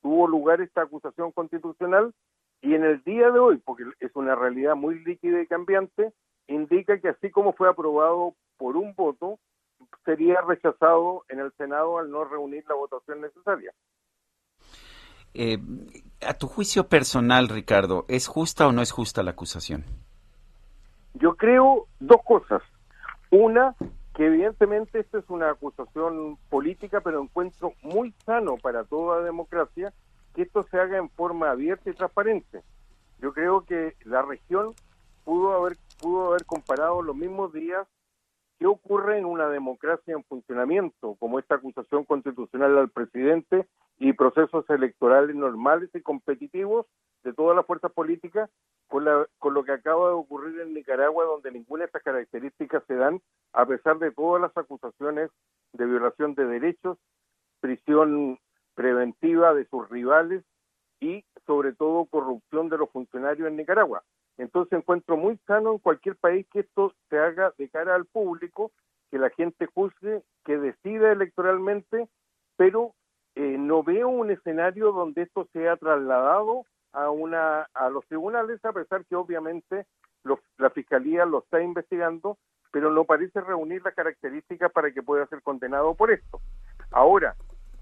tuvo lugar esta acusación constitucional y en el día de hoy, porque es una realidad muy líquida y cambiante, indica que así como fue aprobado por un voto, sería rechazado en el Senado al no reunir la votación necesaria. Eh, a tu juicio personal, Ricardo, ¿es justa o no es justa la acusación? Yo creo dos cosas. Una, que evidentemente esta es una acusación política, pero encuentro muy sano para toda democracia que esto se haga en forma abierta y transparente. Yo creo que la región pudo haber pudo haber comparado los mismos días qué ocurre en una democracia en funcionamiento, como esta acusación constitucional al presidente y procesos electorales normales y competitivos de todas las fuerzas políticas, con, la, con lo que acaba de ocurrir en Nicaragua, donde ninguna de estas características se dan, a pesar de todas las acusaciones de violación de derechos, prisión preventiva de sus rivales y sobre todo corrupción de los funcionarios en Nicaragua. Entonces encuentro muy sano en cualquier país que esto se haga de cara al público, que la gente juzgue, que decida electoralmente, pero eh, no veo un escenario donde esto sea trasladado a una a los tribunales, a pesar que obviamente la fiscalía lo está investigando, pero no parece reunir las características para que pueda ser condenado por esto. Ahora,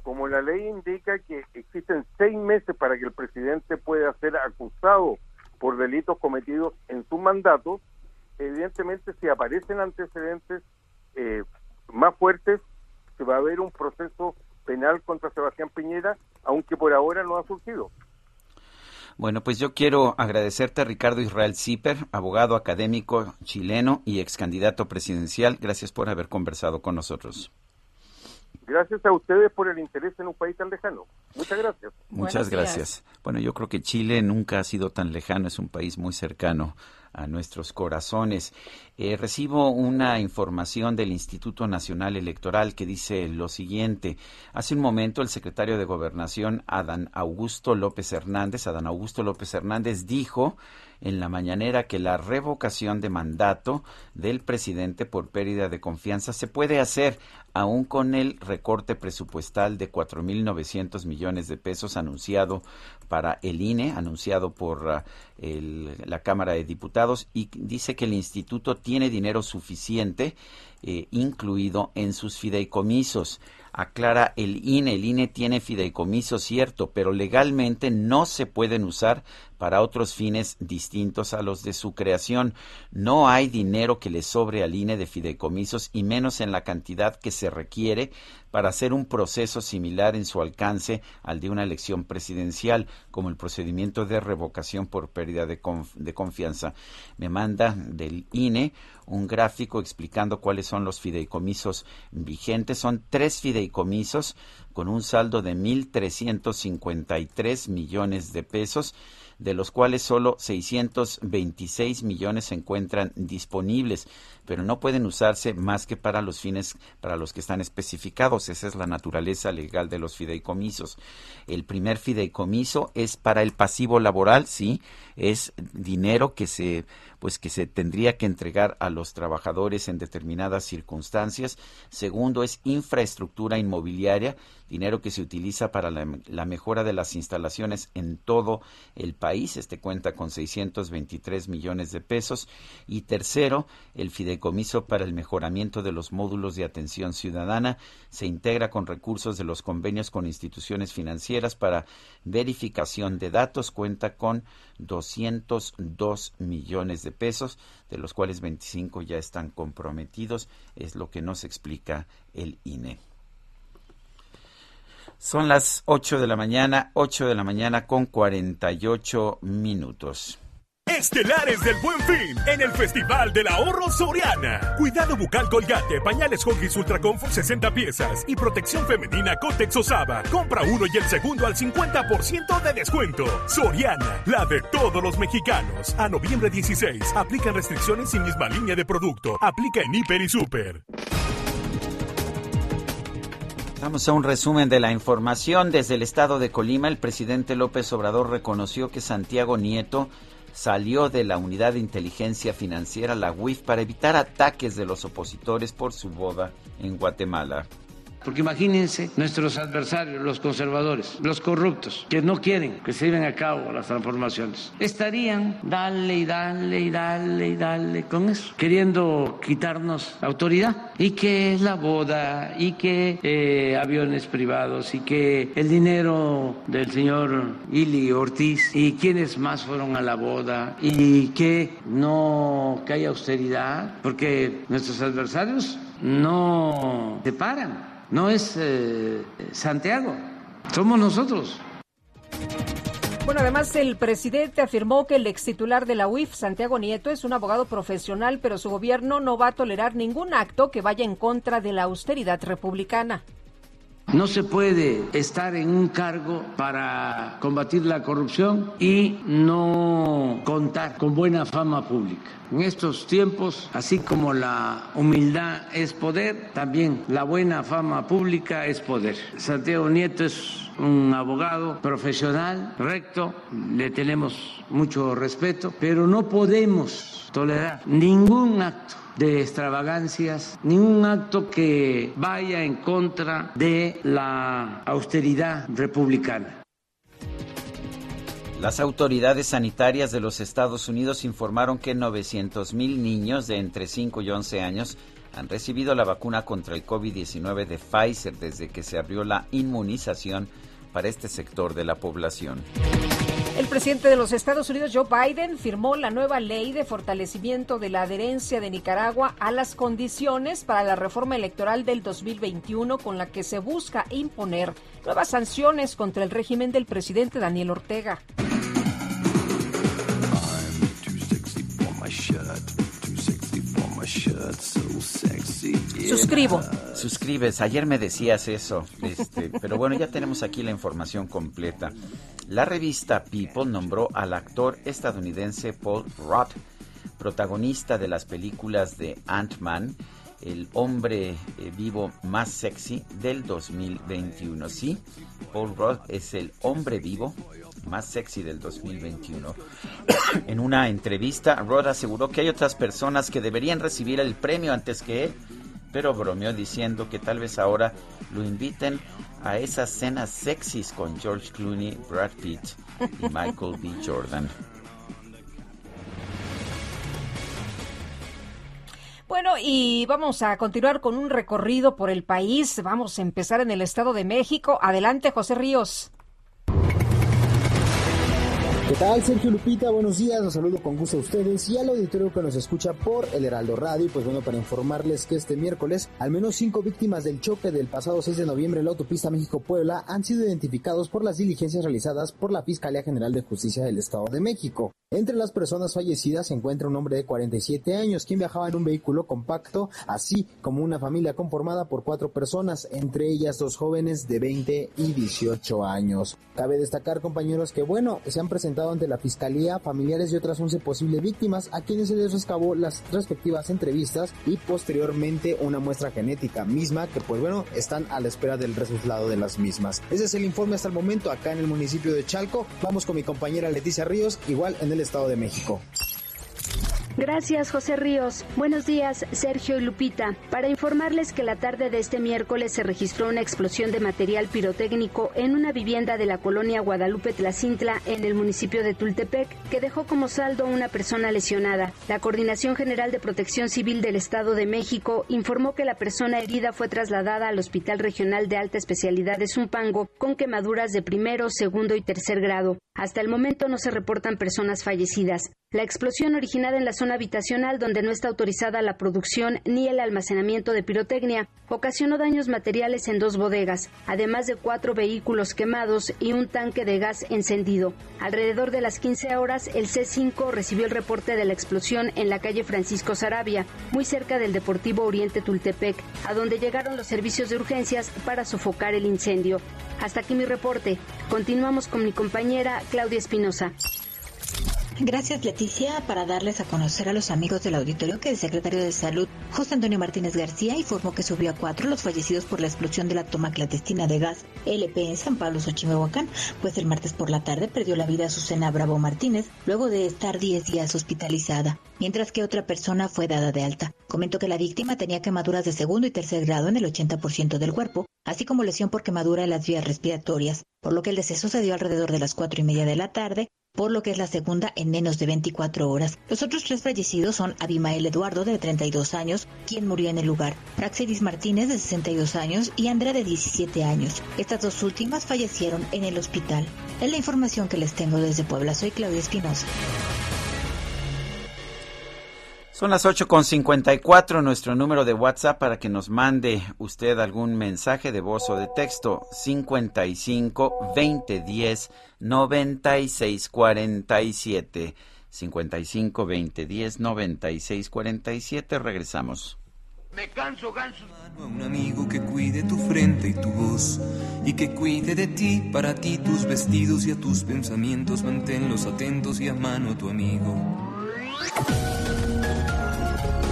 como la ley indica que existen seis meses para que el presidente pueda ser acusado por delitos cometidos en su mandato, evidentemente si aparecen antecedentes eh, más fuertes, se va a ver un proceso penal contra Sebastián Piñera, aunque por ahora no ha surgido. Bueno, pues yo quiero agradecerte a Ricardo Israel Zipper, abogado académico chileno y ex candidato presidencial. Gracias por haber conversado con nosotros. Gracias a ustedes por el interés en un país tan lejano. Muchas gracias. Muchas gracias. Bueno, yo creo que Chile nunca ha sido tan lejano, es un país muy cercano a nuestros corazones. Eh, recibo una información del Instituto Nacional Electoral que dice lo siguiente. Hace un momento el secretario de Gobernación, Adán Augusto López Hernández, Adán Augusto López Hernández dijo en la mañanera que la revocación de mandato del presidente por pérdida de confianza se puede hacer aún con el recorte presupuestal de 4.900 millones de pesos anunciado para el INE, anunciado por uh, la Cámara de Diputados, y dice que el instituto tiene dinero suficiente, eh, incluido en sus fideicomisos aclara el INE. El INE tiene fideicomiso, cierto, pero legalmente no se pueden usar para otros fines distintos a los de su creación. No hay dinero que le sobre al INE de fideicomisos y menos en la cantidad que se requiere para hacer un proceso similar en su alcance al de una elección presidencial, como el procedimiento de revocación por pérdida de, de confianza. Me manda del INE un gráfico explicando cuáles son los fideicomisos vigentes. Son tres fideicomisos con un saldo de 1.353 millones de pesos de los cuales solo 626 millones se encuentran disponibles, pero no pueden usarse más que para los fines para los que están especificados. Esa es la naturaleza legal de los fideicomisos. El primer fideicomiso es para el pasivo laboral, sí, es dinero que se pues que se tendría que entregar a los trabajadores en determinadas circunstancias. Segundo es infraestructura inmobiliaria, dinero que se utiliza para la, la mejora de las instalaciones en todo el país. Este cuenta con 623 millones de pesos. Y tercero, el fideicomiso para el mejoramiento de los módulos de atención ciudadana se integra con recursos de los convenios con instituciones financieras para verificación de datos. Cuenta con 202 millones de pesos, de los cuales 25 ya están comprometidos, es lo que nos explica el INE. Son las 8 de la mañana, 8 de la mañana con 48 minutos. Estelares del Buen Fin en el Festival del Ahorro Soriana. Cuidado bucal Colgate, pañales Huggies Ultra Comfort 60 piezas y protección femenina Cotex Osaba. Compra uno y el segundo al 50% de descuento. Soriana, la de todos los mexicanos. A noviembre 16, aplican restricciones y misma línea de producto. Aplica en Hiper y Super. Vamos a un resumen de la información. Desde el estado de Colima, el presidente López Obrador reconoció que Santiago Nieto salió de la Unidad de Inteligencia Financiera, la UIF, para evitar ataques de los opositores por su boda en Guatemala. Porque imagínense nuestros adversarios, los conservadores, los corruptos, que no quieren que se lleven a cabo las transformaciones. Estarían dale y dale y dale y dale con eso, queriendo quitarnos autoridad. Y que la boda, y que eh, aviones privados, y que el dinero del señor Ili Ortiz, y quienes más fueron a la boda, y que no, que haya austeridad, porque nuestros adversarios no se paran no es eh, Santiago, somos nosotros. Bueno, además el presidente afirmó que el ex titular de la UIF, Santiago Nieto, es un abogado profesional, pero su gobierno no va a tolerar ningún acto que vaya en contra de la austeridad republicana. No se puede estar en un cargo para combatir la corrupción y no contar con buena fama pública. En estos tiempos, así como la humildad es poder, también la buena fama pública es poder. Santiago Nieto es un abogado profesional, recto, le tenemos mucho respeto, pero no podemos tolerar ningún acto de extravagancias, ningún acto que vaya en contra de la austeridad republicana. Las autoridades sanitarias de los Estados Unidos informaron que 900 mil niños de entre 5 y 11 años han recibido la vacuna contra el COVID-19 de Pfizer desde que se abrió la inmunización para este sector de la población. El presidente de los Estados Unidos, Joe Biden, firmó la nueva ley de fortalecimiento de la adherencia de Nicaragua a las condiciones para la reforma electoral del 2021 con la que se busca imponer nuevas sanciones contra el régimen del presidente Daniel Ortega. Suscribo. Suscribes. Ayer me decías eso. Este, *laughs* pero bueno, ya tenemos aquí la información completa. La revista People nombró al actor estadounidense Paul Rudd, protagonista de las películas de Ant-Man, el hombre eh, vivo más sexy del 2021. Sí, Paul Rudd es el hombre vivo más sexy del 2021. en una entrevista, Rudd aseguró que hay otras personas que deberían recibir el premio antes que él, pero bromeó diciendo que tal vez ahora lo inviten a esas cenas sexys con George Clooney, Brad Pitt y Michael B. Jordan. Bueno, y vamos a continuar con un recorrido por el país. Vamos a empezar en el Estado de México. Adelante, José Ríos. ¿Qué tal, Sergio Lupita? Buenos días, los saludo con gusto a ustedes y al auditorio que nos escucha por el Heraldo Radio. Pues bueno, para informarles que este miércoles al menos cinco víctimas del choque del pasado 6 de noviembre en la autopista México-Puebla han sido identificados por las diligencias realizadas por la Fiscalía General de Justicia del Estado de México. Entre las personas fallecidas se encuentra un hombre de 47 años, quien viajaba en un vehículo compacto, así como una familia conformada por cuatro personas, entre ellas dos jóvenes de 20 y 18 años. Cabe destacar, compañeros, que bueno, se han presentado ante la Fiscalía familiares de otras 11 posibles víctimas, a quienes se les rescabó las respectivas entrevistas y posteriormente una muestra genética misma, que pues bueno, están a la espera del resultado de las mismas. Ese es el informe hasta el momento acá en el municipio de Chalco. Vamos con mi compañera Leticia Ríos, igual en el Estado de México. Gracias, José Ríos. Buenos días, Sergio y Lupita. Para informarles que la tarde de este miércoles se registró una explosión de material pirotécnico en una vivienda de la colonia Guadalupe Tlacintla en el municipio de Tultepec, que dejó como saldo una persona lesionada. La Coordinación General de Protección Civil del Estado de México informó que la persona herida fue trasladada al Hospital Regional de Alta Especialidad de Zumpango con quemaduras de primero, segundo y tercer grado. Hasta el momento no se reportan personas fallecidas. La explosión originada en la zona habitacional donde no está autorizada la producción ni el almacenamiento de pirotecnia ocasionó daños materiales en dos bodegas, además de cuatro vehículos quemados y un tanque de gas encendido. Alrededor de las 15 horas, el C5 recibió el reporte de la explosión en la calle Francisco Sarabia, muy cerca del Deportivo Oriente Tultepec, a donde llegaron los servicios de urgencias para sofocar el incendio. Hasta aquí mi reporte. Continuamos con mi compañera Claudia Espinosa. Gracias, Leticia, para darles a conocer a los amigos del auditorio que el secretario de Salud, José Antonio Martínez García, informó que subió a cuatro los fallecidos por la explosión de la toma clandestina de gas LP en San Pablo, Xochimehuacán, pues el martes por la tarde perdió la vida Susana Bravo Martínez luego de estar 10 días hospitalizada, mientras que otra persona fue dada de alta. Comentó que la víctima tenía quemaduras de segundo y tercer grado en el 80% del cuerpo, así como lesión por quemadura en las vías respiratorias, por lo que el deceso se dio alrededor de las cuatro y media de la tarde por lo que es la segunda en menos de 24 horas. Los otros tres fallecidos son Abimael Eduardo, de 32 años, quien murió en el lugar, Praxedis Martínez, de 62 años, y Andrea, de 17 años. Estas dos últimas fallecieron en el hospital. Es la información que les tengo desde Puebla. Soy Claudia Espinosa. Son las 8.54, nuestro número de WhatsApp para que nos mande usted algún mensaje de voz o de texto, 55 2010 9647. 55 2010 9647. Regresamos. Me canso, ganso. A un amigo que cuide tu frente y tu voz y que cuide de ti, para ti tus vestidos y a tus pensamientos, manténlos atentos y a mano tu amigo.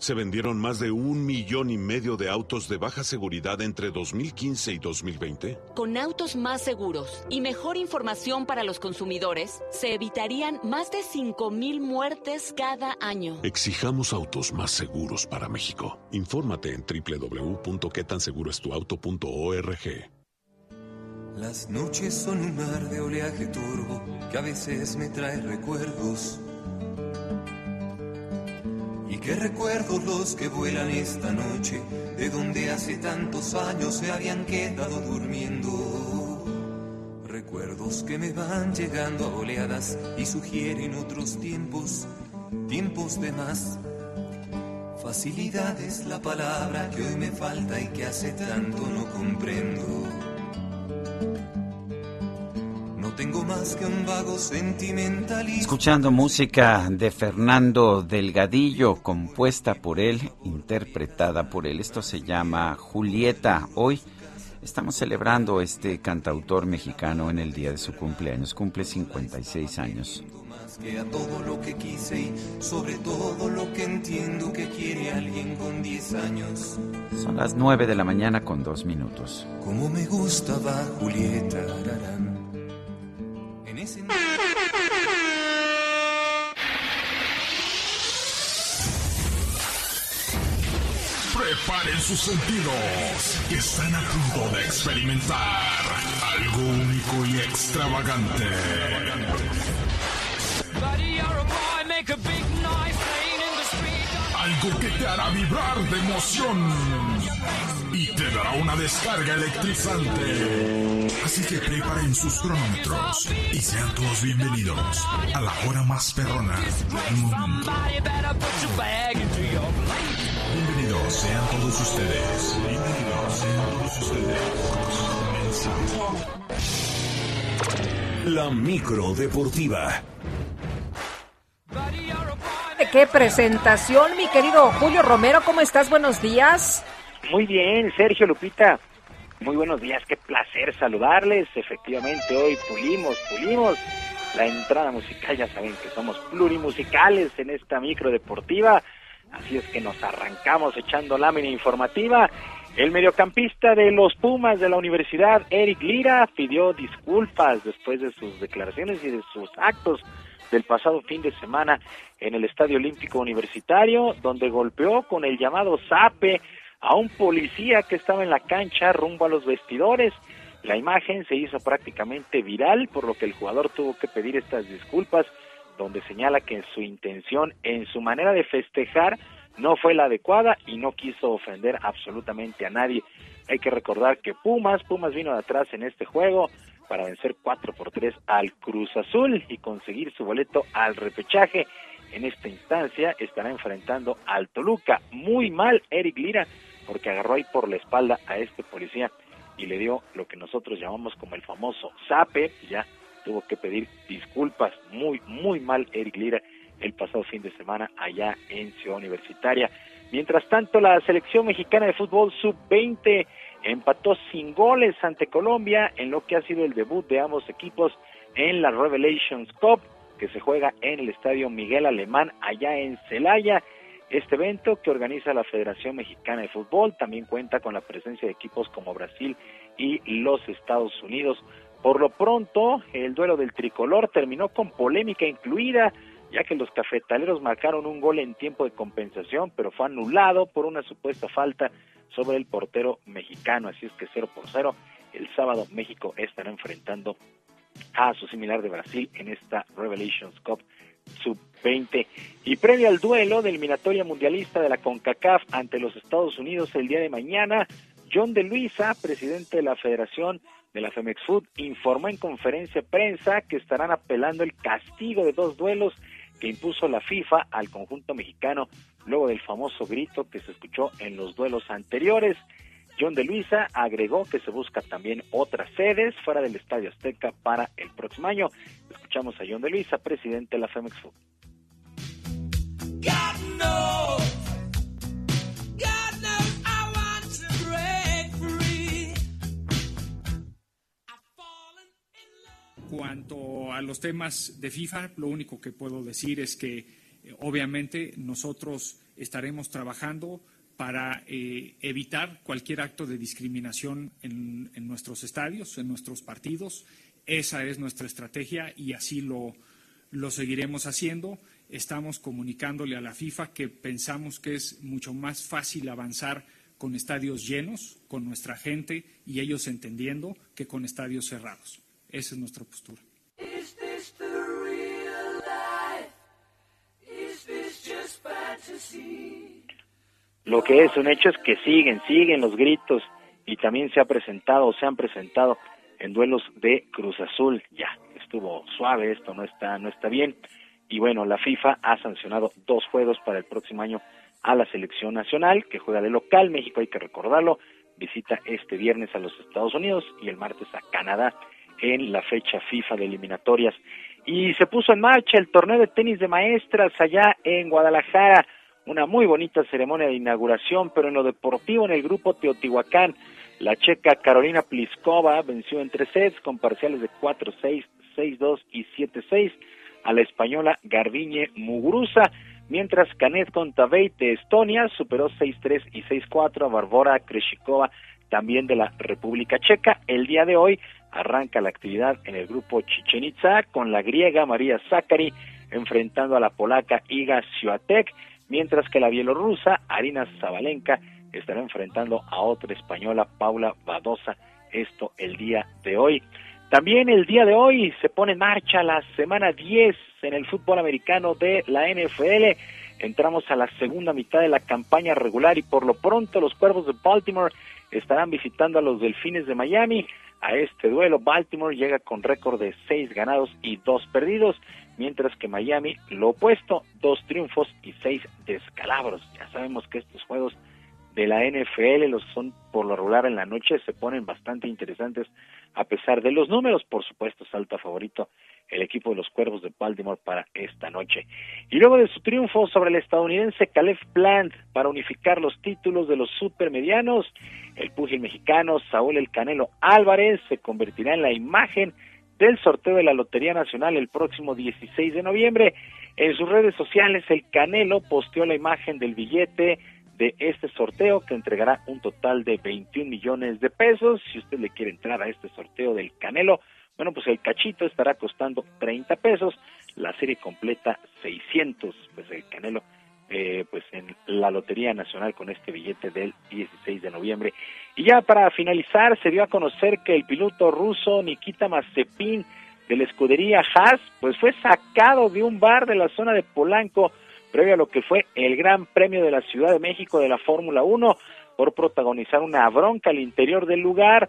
se vendieron más de un millón y medio de autos de baja seguridad entre 2015 y 2020? Con autos más seguros y mejor información para los consumidores, se evitarían más de 5.000 muertes cada año. Exijamos autos más seguros para México. Infórmate en www.quetanseguroestuauto.org. Las noches son un mar de oleaje turbo que a veces me trae recuerdos. Qué recuerdos los que vuelan esta noche, de donde hace tantos años se habían quedado durmiendo. Recuerdos que me van llegando a oleadas y sugieren otros tiempos, tiempos de más. Facilidad es la palabra que hoy me falta y que hace tanto no comprendo. Tengo más que un vago sentimentalismo. Escuchando música de Fernando Delgadillo, compuesta por él, interpretada por él. Esto se llama Julieta. Hoy estamos celebrando este cantautor mexicano en el día de su cumpleaños. Cumple 56 años. Más que a todo lo que quise y sobre todo lo que entiendo que quiere alguien con 10 años. Son las 9 de la mañana con dos minutos. Como me gustaba Julieta. rarán. En ese... *laughs* Preparen sus sentidos, que están a punto de experimentar algo único y extravagante. Algo que te hará vibrar de emoción y te dará una descarga electrizante. Así que preparen sus cronómetros y sean todos bienvenidos a la hora más perrona. Bienvenidos sean todos ustedes. Bienvenidos sean todos ustedes. La micro deportiva. Qué presentación, mi querido Julio Romero, ¿cómo estás? Buenos días. Muy bien, Sergio Lupita. Muy buenos días, qué placer saludarles. Efectivamente, hoy pulimos, pulimos la entrada musical. Ya saben que somos plurimusicales en esta micro deportiva. Así es que nos arrancamos echando lámina informativa. El mediocampista de los Pumas de la universidad, Eric Lira, pidió disculpas después de sus declaraciones y de sus actos del pasado fin de semana en el Estadio Olímpico Universitario, donde golpeó con el llamado zape a un policía que estaba en la cancha rumbo a los vestidores. La imagen se hizo prácticamente viral, por lo que el jugador tuvo que pedir estas disculpas, donde señala que su intención en su manera de festejar no fue la adecuada y no quiso ofender absolutamente a nadie. Hay que recordar que Pumas, Pumas vino de atrás en este juego para vencer 4 por 3 al Cruz Azul y conseguir su boleto al repechaje. En esta instancia estará enfrentando al Toluca. Muy mal Eric Lira, porque agarró ahí por la espalda a este policía y le dio lo que nosotros llamamos como el famoso zape, ya tuvo que pedir disculpas, muy, muy mal Eric Lira el pasado fin de semana allá en Ciudad Universitaria. Mientras tanto, la selección mexicana de fútbol sub-20 empató sin goles ante Colombia en lo que ha sido el debut de ambos equipos en la Revelations Cup, que se juega en el Estadio Miguel Alemán allá en Celaya. Este evento que organiza la Federación Mexicana de Fútbol también cuenta con la presencia de equipos como Brasil y los Estados Unidos. Por lo pronto, el duelo del tricolor terminó con polémica incluida, ya que los cafetaleros marcaron un gol en tiempo de compensación, pero fue anulado por una supuesta falta sobre el portero mexicano. Así es que 0 por 0, el sábado México estará enfrentando a su similar de Brasil en esta Revelations Cup sub-20. Y previo al duelo de eliminatoria mundialista de la CONCACAF ante los Estados Unidos el día de mañana, John de Luisa, presidente de la Federación de la Femex Food, informó en conferencia de prensa que estarán apelando el castigo de dos duelos que impuso la FIFA al conjunto mexicano luego del famoso grito que se escuchó en los duelos anteriores. John de Luisa agregó que se busca también otras sedes fuera del Estadio Azteca para el próximo año. Escuchamos a John de Luisa, presidente de la Femex Food. cuanto a los temas de FIFA, lo único que puedo decir es que eh, obviamente nosotros estaremos trabajando para eh, evitar cualquier acto de discriminación en, nuestros estadios, en nuestros partidos. Esa es nuestra estrategia y así lo, lo seguiremos haciendo. Estamos comunicándole a la FIFA que pensamos que es mucho más fácil avanzar con estadios llenos, con nuestra gente y ellos entendiendo que con estadios cerrados. Esa es nuestra postura. Lo que es un hecho es que siguen, siguen los gritos y también se ha presentado, se han presentado en duelos de Cruz Azul. Ya, estuvo suave, esto no está, no está bien. Y bueno, la FIFA ha sancionado dos juegos para el próximo año a la selección nacional, que juega de local. México, hay que recordarlo, visita este viernes a los Estados Unidos y el martes a Canadá en la fecha FIFA de eliminatorias. Y se puso en marcha el torneo de tenis de maestras allá en Guadalajara, una muy bonita ceremonia de inauguración, pero en lo deportivo en el grupo Teotihuacán, la checa Carolina Pliskova venció en tres sets con parciales de 4-6, 6-2 y 7-6 a la española Garbiñe Muguruza, mientras Canet Kontaveit de Estonia superó 6-3 y 6-4 a Barbora Kreshikova también de la República Checa. El día de hoy arranca la actividad en el grupo Chichen Itza con la griega María Zakari enfrentando a la polaca Iga Swiatek, mientras que la bielorrusa Arina Zabalenka estará enfrentando a otra española Paula Badosa, esto el día de hoy. También el día de hoy se pone en marcha la semana 10 en el fútbol americano de la NFL. Entramos a la segunda mitad de la campaña regular y por lo pronto los Cuervos de Baltimore estarán visitando a los Delfines de Miami. A este duelo, Baltimore llega con récord de seis ganados y dos perdidos, mientras que Miami, lo opuesto, dos triunfos y seis descalabros. Ya sabemos que estos juegos de la NFL los son por lo regular en la noche, se ponen bastante interesantes a pesar de los números, por supuesto, salta favorito el equipo de los Cuervos de Baltimore para esta noche. Y luego de su triunfo sobre el estadounidense Caleb Plant para unificar los títulos de los supermedianos, el púgil mexicano Saúl El Canelo Álvarez se convertirá en la imagen del sorteo de la Lotería Nacional el próximo 16 de noviembre. En sus redes sociales, el Canelo posteó la imagen del billete de este sorteo que entregará un total de 21 millones de pesos. Si usted le quiere entrar a este sorteo del Canelo, bueno, pues el cachito estará costando 30 pesos, la serie completa 600, pues el Canelo, eh, pues en la Lotería Nacional con este billete del 16 de noviembre. Y ya para finalizar, se dio a conocer que el piloto ruso Nikita Mazepin de la escudería Haas, pues fue sacado de un bar de la zona de Polanco previo a lo que fue el Gran Premio de la Ciudad de México de la Fórmula 1 por protagonizar una bronca al interior del lugar.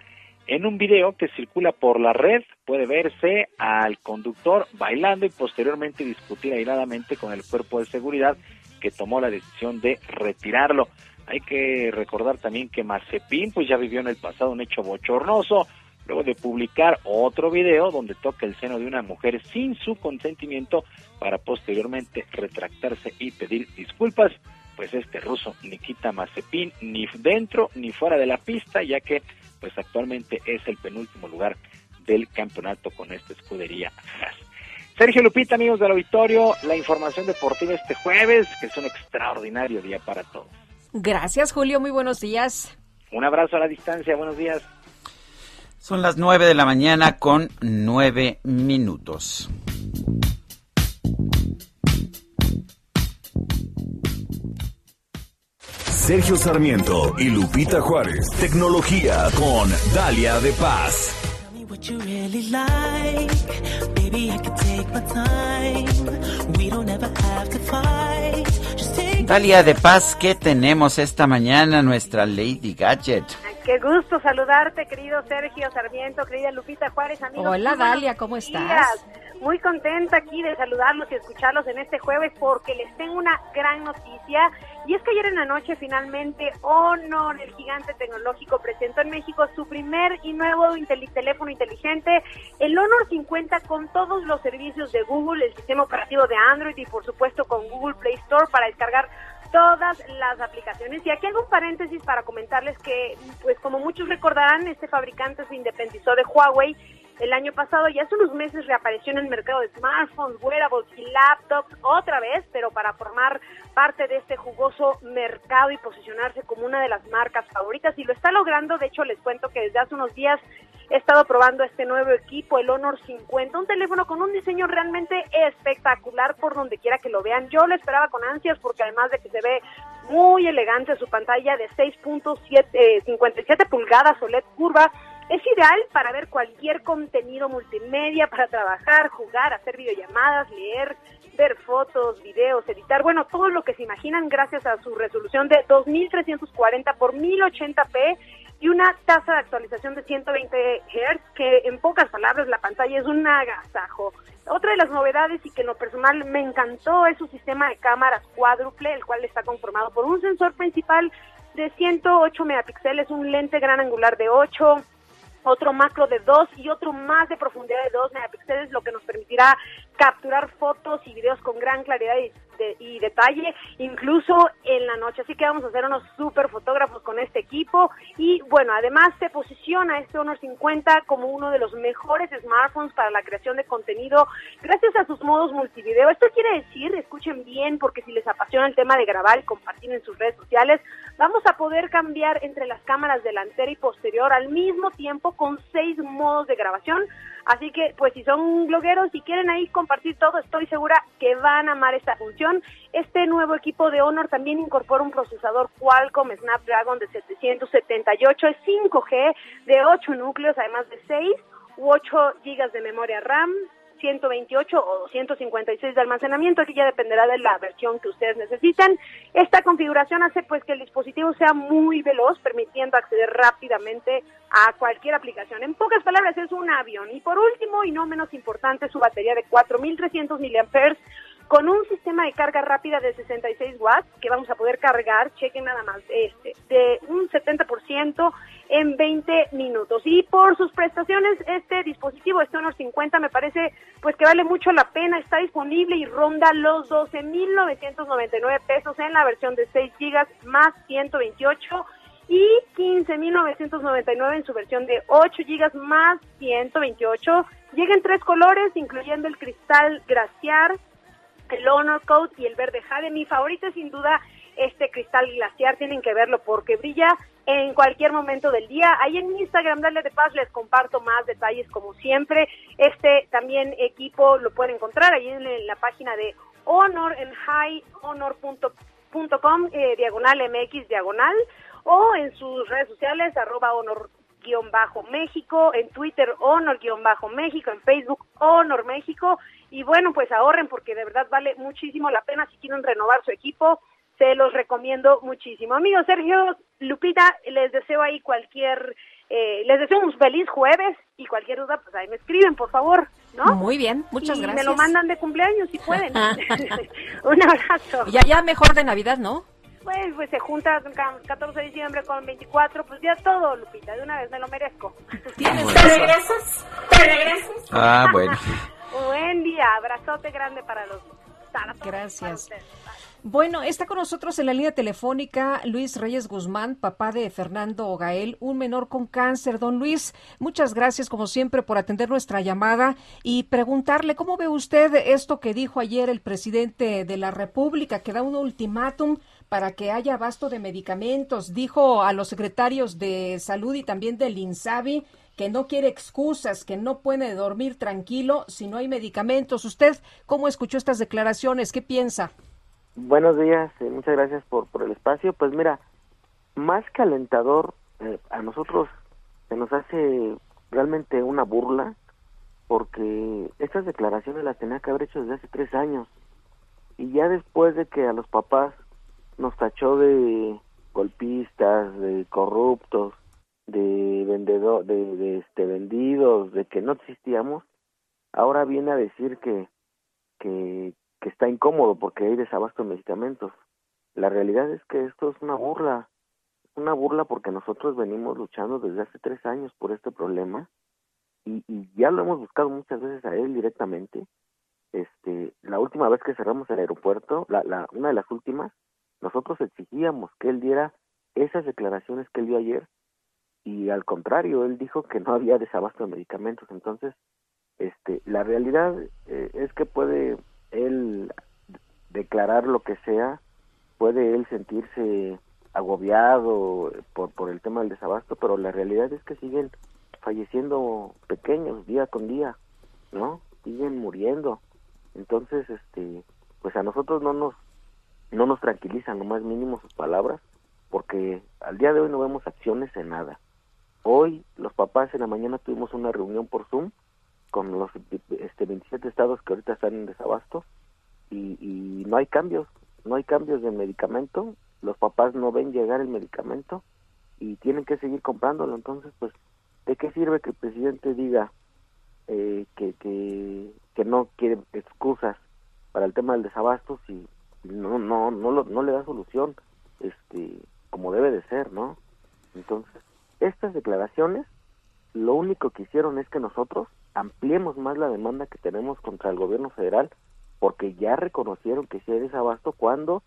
En un video que circula por la red puede verse al conductor bailando y posteriormente discutir airadamente con el cuerpo de seguridad que tomó la decisión de retirarlo. Hay que recordar también que Mazepin pues ya vivió en el pasado un hecho bochornoso luego de publicar otro video donde toca el seno de una mujer sin su consentimiento para posteriormente retractarse y pedir disculpas. Pues este ruso Nikita Mazepin ni dentro ni fuera de la pista, ya que pues actualmente es el penúltimo lugar del campeonato con esta escudería Sergio Lupita, amigos del auditorio, la información deportiva este jueves, que es un extraordinario día para todos. Gracias, Julio. Muy buenos días. Un abrazo a la distancia. Buenos días. Son las nueve de la mañana con nueve minutos. Sergio Sarmiento y Lupita Juárez. Tecnología con Dalia de Paz. Dalia de Paz, ¿qué tenemos esta mañana, nuestra Lady Gadget? Qué gusto saludarte, querido Sergio Sarmiento, querida Lupita Juárez, amigos. Hola, Dalia, ¿cómo estás? Muy contenta aquí de saludarlos y escucharlos en este jueves porque les tengo una gran noticia. Y es que ayer en la noche finalmente Honor, el gigante tecnológico, presentó en México su primer y nuevo teléfono inteligente, el Honor 50 con todos los servicios de Google, el sistema operativo de Android y por supuesto con Google Play Store para descargar todas las aplicaciones. Y aquí hago un paréntesis para comentarles que, pues como muchos recordarán, este fabricante se independizó de Huawei el año pasado y hace unos meses reapareció en el mercado de smartphones, wearables y laptops otra vez, pero para formar parte de este jugoso mercado y posicionarse como una de las marcas favoritas. Y lo está logrando, de hecho les cuento que desde hace unos días he estado probando este nuevo equipo, el Honor 50, un teléfono con un diseño realmente espectacular por donde quiera que lo vean. Yo lo esperaba con ansias porque además de que se ve muy elegante su pantalla de 6.57 eh, pulgadas OLED curva, es ideal para ver cualquier contenido multimedia, para trabajar, jugar, hacer videollamadas, leer, ver fotos, videos, editar, bueno, todo lo que se imaginan gracias a su resolución de 2340 por 1080p y una tasa de actualización de 120 Hz, que en pocas palabras la pantalla es un agasajo. Otra de las novedades y que en lo personal me encantó es su sistema de cámaras cuádruple, el cual está conformado por un sensor principal de 108 megapíxeles, un lente gran angular de 8, otro macro de 2 y otro más de profundidad de 2 megapíxeles, lo que nos permitirá capturar fotos y videos con gran claridad y, y, detalle, incluso en la noche. Así que vamos a hacer unos super fotógrafos con este equipo. Y bueno, además se posiciona este Honor 50 como uno de los mejores smartphones para la creación de contenido gracias a sus modos multivideo. Esto quiere decir, escuchen bien, porque si les apasiona el tema de grabar y compartir en sus redes sociales, vamos a poder cambiar entre las cámaras delantera y posterior al mismo tiempo con seis modos de grabación. Así que, pues si son blogueros y quieren ahí compartir todo, estoy segura que van a amar esta función. Este nuevo equipo de Honor también incorpora un procesador Qualcomm Snapdragon de 778, es 5G de 8 núcleos, además de 6 u 8 gigas de memoria RAM, 128 o 256 de almacenamiento, aquí ya dependerá de la versión que ustedes necesitan. Esta configuración hace pues que el dispositivo sea muy veloz, permitiendo acceder rápidamente a cualquier aplicación. En pocas palabras, es un avión. Y por último, y no menos importante, su batería de 4300 mAh con un sistema de carga rápida de 66 watts que vamos a poder cargar, chequen nada más, este, de un 70% en 20 minutos. Y por sus prestaciones, este dispositivo, este Honor 50, me parece pues que vale mucho la pena, está disponible y ronda los 12.999 pesos en la versión de 6 gigas más 128 y 15.999 en su versión de 8 gigas más 128. Llega en tres colores, incluyendo el cristal glaciar, el Honor Code y el verde jade. Mi favorito sin duda este cristal glaciar, tienen que verlo porque brilla en cualquier momento del día. Ahí en Instagram, Dale de Paz, les comparto más detalles como siempre. Este también equipo lo pueden encontrar ahí en, la página de Honor en highhonor.com, eh, diagonal MX, diagonal, o en sus redes sociales, arroba honor bajo México, en Twitter Honor bajo México, en Facebook Honor México y bueno pues ahorren porque de verdad vale muchísimo la pena si quieren renovar su equipo se los recomiendo muchísimo. Amigos, Sergio, Lupita, les deseo ahí cualquier, eh, les deseo un feliz jueves y cualquier duda, pues ahí me escriben, por favor, ¿no? Muy bien, muchas y gracias. me lo mandan de cumpleaños si pueden. *laughs* *laughs* un abrazo. Ya, ya mejor de Navidad, ¿no? Pues, pues se junta 14 de diciembre con 24, pues ya todo, Lupita, de una vez me lo merezco. ¿Te regresas? ¿Te regresas? Ah, bueno. *laughs* Buen día, abrazote grande para los. Gracias. Bueno, está con nosotros en la línea telefónica Luis Reyes Guzmán, papá de Fernando Gael, un menor con cáncer. Don Luis, muchas gracias como siempre por atender nuestra llamada y preguntarle cómo ve usted esto que dijo ayer el presidente de la República, que da un ultimátum para que haya abasto de medicamentos. Dijo a los secretarios de salud y también del INSABI que no quiere excusas, que no puede dormir tranquilo si no hay medicamentos. ¿Usted cómo escuchó estas declaraciones? ¿Qué piensa? Buenos días, eh, muchas gracias por, por el espacio. Pues mira, más calentador eh, a nosotros se nos hace realmente una burla porque estas declaraciones las tenía que haber hecho desde hace tres años y ya después de que a los papás nos tachó de golpistas, de corruptos, de vendedor, de, de este vendidos, de que no existíamos, ahora viene a decir que que que está incómodo porque hay desabasto de medicamentos. La realidad es que esto es una burla, una burla porque nosotros venimos luchando desde hace tres años por este problema y, y ya lo hemos buscado muchas veces a él directamente. Este, la última vez que cerramos el aeropuerto, la, la, una de las últimas, nosotros exigíamos que él diera esas declaraciones que él dio ayer y al contrario, él dijo que no había desabasto de medicamentos. Entonces, este, la realidad eh, es que puede él declarar lo que sea, puede él sentirse agobiado por, por el tema del desabasto, pero la realidad es que siguen falleciendo pequeños día con día, ¿no? Siguen muriendo. Entonces, este, pues a nosotros no nos no nos tranquilizan lo más mínimo sus palabras, porque al día de hoy no vemos acciones en nada. Hoy los papás en la mañana tuvimos una reunión por Zoom con los este 27 estados que ahorita están en desabasto y, y no hay cambios, no hay cambios de medicamento, los papás no ven llegar el medicamento y tienen que seguir comprándolo, entonces pues ¿de qué sirve que el presidente diga eh, que, que, que no quiere excusas para el tema del desabasto si no no no lo, no le da solución este como debe de ser no entonces estas declaraciones lo único que hicieron es que nosotros ampliemos más la demanda que tenemos contra el gobierno federal porque ya reconocieron que sí hay desabasto cuando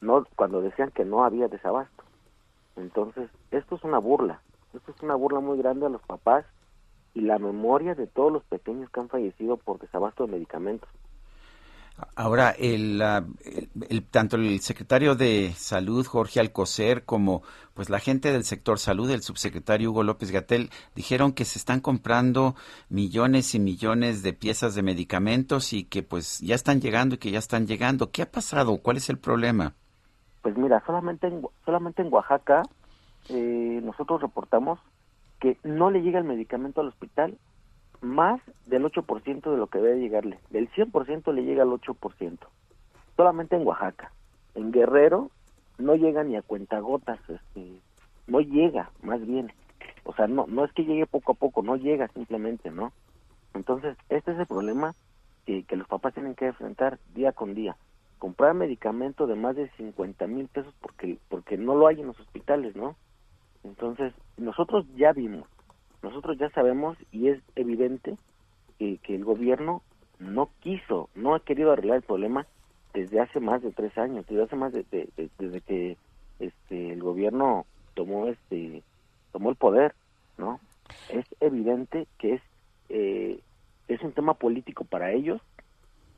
no cuando decían que no había desabasto. Entonces esto es una burla esto es una burla muy grande a los papás y la memoria de todos los pequeños que han fallecido por desabasto de medicamentos Ahora, el, tanto el secretario de Salud, Jorge Alcocer, como pues la gente del sector salud, el subsecretario Hugo López Gatel, dijeron que se están comprando millones y millones de piezas de medicamentos y que pues ya están llegando y que ya están llegando. ¿Qué ha pasado? ¿Cuál es el problema? Pues mira, solamente en, solamente en Oaxaca eh, nosotros reportamos que no le llega el medicamento al hospital más del 8% de lo que debe llegarle. Del 100% le llega al 8%. Solamente en Oaxaca. En Guerrero no llega ni a cuentagotas, este, no llega, más bien. O sea, no no es que llegue poco a poco, no llega simplemente, ¿no? Entonces, este es el problema que, que los papás tienen que enfrentar día con día. Comprar medicamento de más de 50 mil pesos porque, porque no lo hay en los hospitales, ¿no? Entonces, nosotros ya vimos, nosotros ya sabemos y es evidente que, que el gobierno no quiso, no ha querido arreglar el problema desde hace más de tres años, desde hace más de, de- de- desde que este el gobierno tomó este tomó el poder, ¿no? Es evidente que es eh, es un tema político para ellos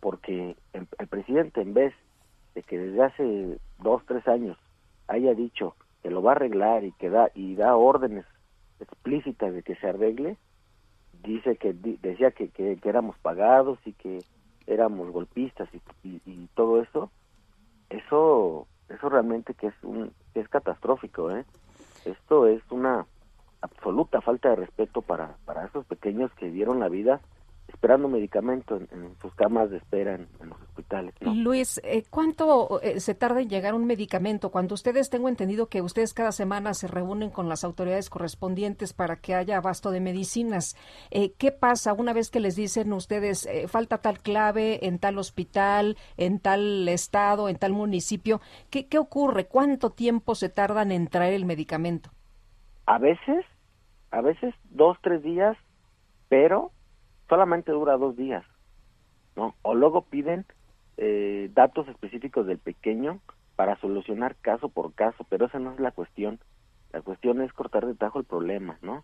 porque el, el presidente en vez de que desde hace dos tres años haya dicho que lo va a arreglar y que da y da órdenes explícitas de que se arregle dice que decía que, que, éramos pagados y que éramos golpistas y, todo eso eso eso realmente que es un es catastrófico eh esto es una absoluta falta de respeto para para esos pequeños que dieron la vida esperando medicamento en, en sus camas de espera en, en los hospitales ¿no? Luis, eh, ¿cuánto eh, se tarda en llegar un medicamento? Cuando ustedes, tengo entendido que ustedes cada semana se reúnen con las autoridades correspondientes para que haya abasto de medicinas. Eh, ¿Qué pasa una vez que les dicen ustedes, falta tal clave en tal hospital, en tal estado, en tal municipio? ¿Qué, qué ocurre? ¿Cuánto tiempo se tardan en traer el medicamento? a veces a veces dos tres días pero solamente dura dos días no o luego piden eh, datos específicos del pequeño para solucionar caso por caso pero esa no es la cuestión. La cuestión es cortar de tajo el problema no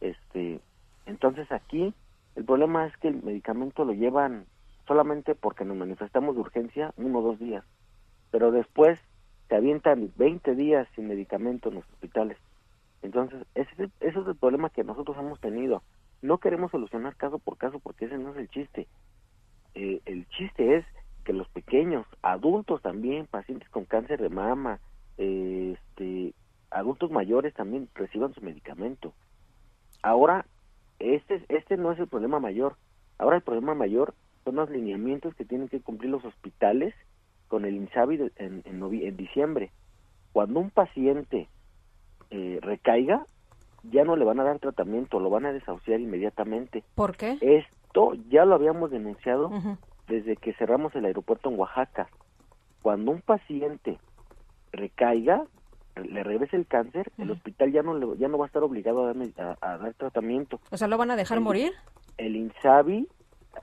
este entonces aquí el problema es que el medicamento lo llevan solamente porque nos manifestamos de urgencia uno o dos días pero después se avientan 20 días sin medicamento en los hospitales. Entonces, ese, ese es el problema que nosotros hemos tenido. No queremos solucionar caso por caso porque ese no es el chiste. Eh, el chiste es que los pequeños, adultos también, pacientes con cáncer de mama, eh, este, adultos mayores también reciban su medicamento. Ahora, este, este no es el problema mayor. Ahora el problema mayor son los lineamientos que tienen que cumplir los hospitales con el INSABI en, en diciembre. Cuando un paciente eh, recaiga, ya no le van a dar tratamiento, lo van a desahuciar inmediatamente. ¿Por qué? Esto ya lo habíamos denunciado desde que cerramos el aeropuerto en Oaxaca. Cuando un paciente recaiga, le regrese el cáncer, el hospital ya no le- ya no va a estar obligado a, darme- a- a dar tratamiento. O sea, ¿lo van a dejar morir? El INSABI,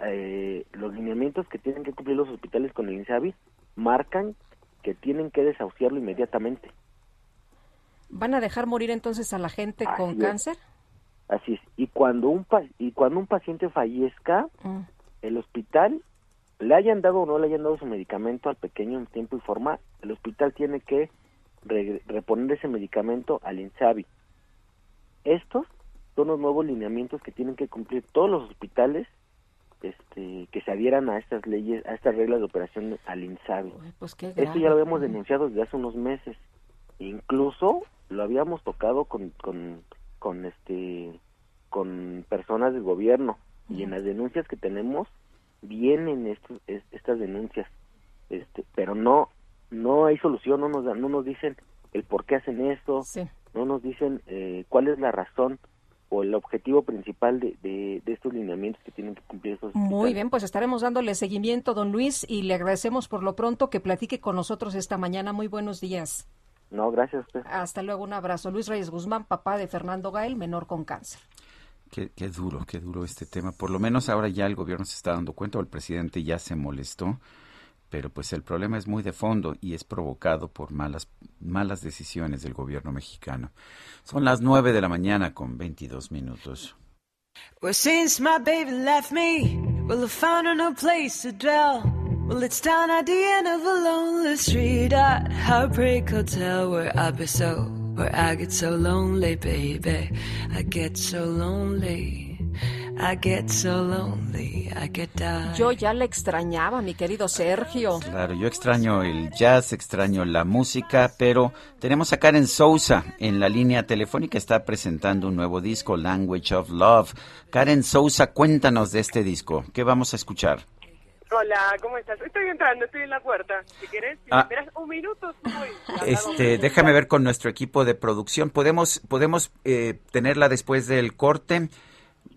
eh, los lineamientos que tienen que cumplir los hospitales con el INSABI marcan que tienen que desahuciarlo inmediatamente. ¿Van a dejar morir entonces a la gente con es. cáncer? Así es. Y cuando un pa- y cuando un paciente fallezca, Mm. el hospital le hayan dado o no le hayan dado su medicamento al pequeño en tiempo y forma, el hospital tiene que re- reponer ese medicamento al INSABI. Estos son los nuevos lineamientos que tienen que cumplir todos los hospitales este, que se adhieran a estas leyes, a estas reglas de operación al INSABI. Pues Esto ya lo habíamos denunciado desde hace unos meses. Incluso lo habíamos tocado con, con, con este con personas del gobierno. Y en las denuncias que tenemos vienen estos, es- estas denuncias. Este pero no no hay solución no nos dan- no nos dicen el por qué hacen esto no nos dicen eh, cuál es la razón o el objetivo principal de, de, de estos lineamientos que tienen que cumplir esos Muy bien, pues estaremos dándole seguimiento, don Luis, y le agradecemos por lo pronto que platique con nosotros esta mañana. Muy buenos días. No gracias a usted Hasta luego, un abrazo. Luis Reyes Guzmán, papá de Fernando Gael, menor con cáncer. Qué, qué duro, qué duro este tema. Por lo menos ahora ya el gobierno se está dando cuenta, o el presidente ya se molestó, pero pues el problema es muy de fondo y es provocado por malas, malas decisiones del gobierno mexicano. Son las nueve de la mañana con 22 minutos. Well, since my baby left me, well, I found a new place to dwell. Well, it's down at the end of a lonely street at Heartbreak Hotel where I be so, where I get so lonely, baby. I get so lonely. I get so lonely. I get down. Yo ya le extrañaba, mi querido Sergio. Claro, yo extraño el jazz, extraño la música, pero tenemos a Karen Sousa en la línea telefónica, está presentando un nuevo disco, Language of Love. Karen Sousa, cuéntanos de este disco, ¿qué vamos a escuchar? Hola, ¿cómo estás? Estoy entrando, estoy en la puerta. Si querés, si Ah. me esperas un minuto, subo y- Este, déjame ver con nuestro equipo de producción, podemos, podemos eh, tenerla después del corte.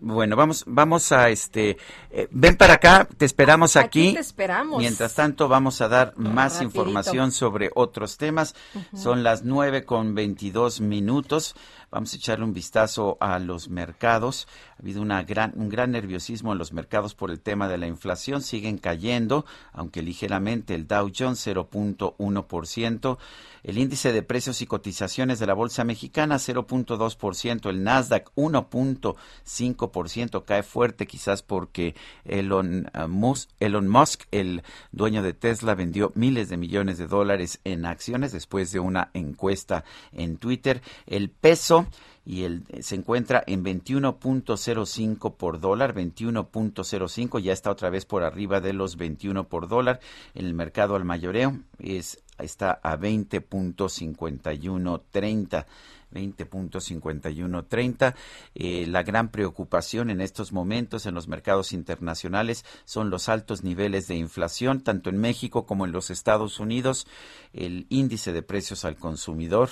Bueno, vamos, vamos a este, eh, ven para acá, te esperamos aquí. Aquí te esperamos. Mientras tanto, vamos a dar más rapidito. información sobre otros temas. Son las nueve con veintidós minutos. Vamos a echarle un vistazo a los mercados. Ha habido una gran, un gran nerviosismo en los mercados por el tema de la inflación. Siguen cayendo, aunque ligeramente el Dow Jones 0.1%. El índice de precios y cotizaciones de la Bolsa Mexicana 0.2%. El Nasdaq 1.5% cae fuerte, quizás porque Elon, uh, Musk, Elon Musk, el dueño de Tesla, vendió miles de millones de dólares en acciones después de una encuesta en Twitter. El peso y el, se encuentra en 21.05 por dólar, 21.05, ya está otra vez por arriba de los 21 por dólar. En el mercado al mayoreo es, está a 20.5130. 20.5130. Eh, la gran preocupación en estos momentos en los mercados internacionales son los altos niveles de inflación, tanto en México como en los Estados Unidos. El índice de precios al consumidor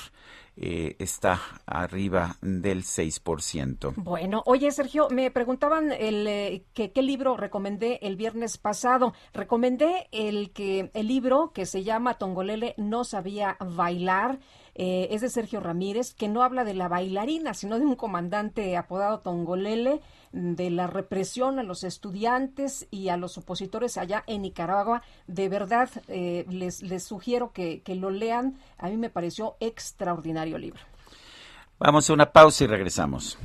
eh, está arriba del 6%. Bueno, oye Sergio, me preguntaban el, eh, que, qué libro recomendé el viernes pasado. Recomendé el que el libro que se llama Tongolele no sabía bailar. Eh, es de Sergio Ramírez, que no habla de la bailarina, sino de un comandante apodado Tongolele, de la represión a los estudiantes y a los opositores allá en Nicaragua. De verdad, eh, les, les sugiero que, que lo lean. A mí me pareció extraordinario libro. Vamos a una pausa y regresamos.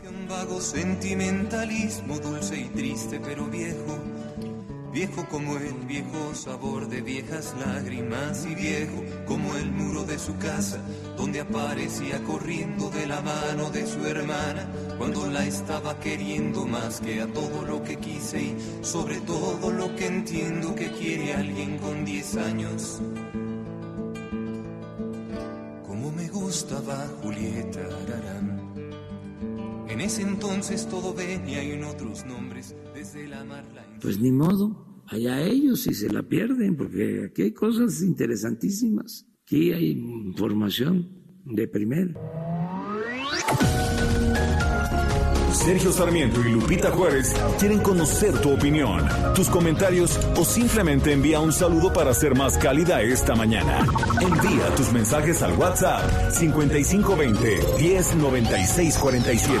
que un vago sentimentalismo dulce y triste pero viejo, viejo como el viejo sabor de viejas lágrimas y viejo como el muro de su casa donde aparecía corriendo de la mano de su hermana cuando la estaba queriendo más que a todo lo que quise y sobre todo lo que entiendo que quiere alguien con 10 años. Como me gustaba Julieta Ararán. En ese entonces todo venía en otros nombres, desde la mar Pues ni modo, allá ellos si se la pierden, porque aquí hay cosas interesantísimas. Aquí hay información de primera. Sergio Sarmiento y Lupita Juárez quieren conocer tu opinión, tus comentarios o simplemente envía un saludo para ser más cálida esta mañana. Envía tus mensajes al WhatsApp 5520 109647.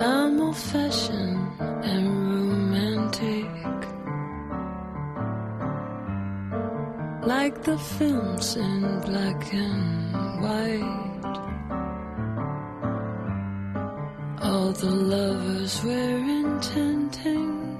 I'm old fashioned and romantic. Like the films in black and white. All the lovers we're intending.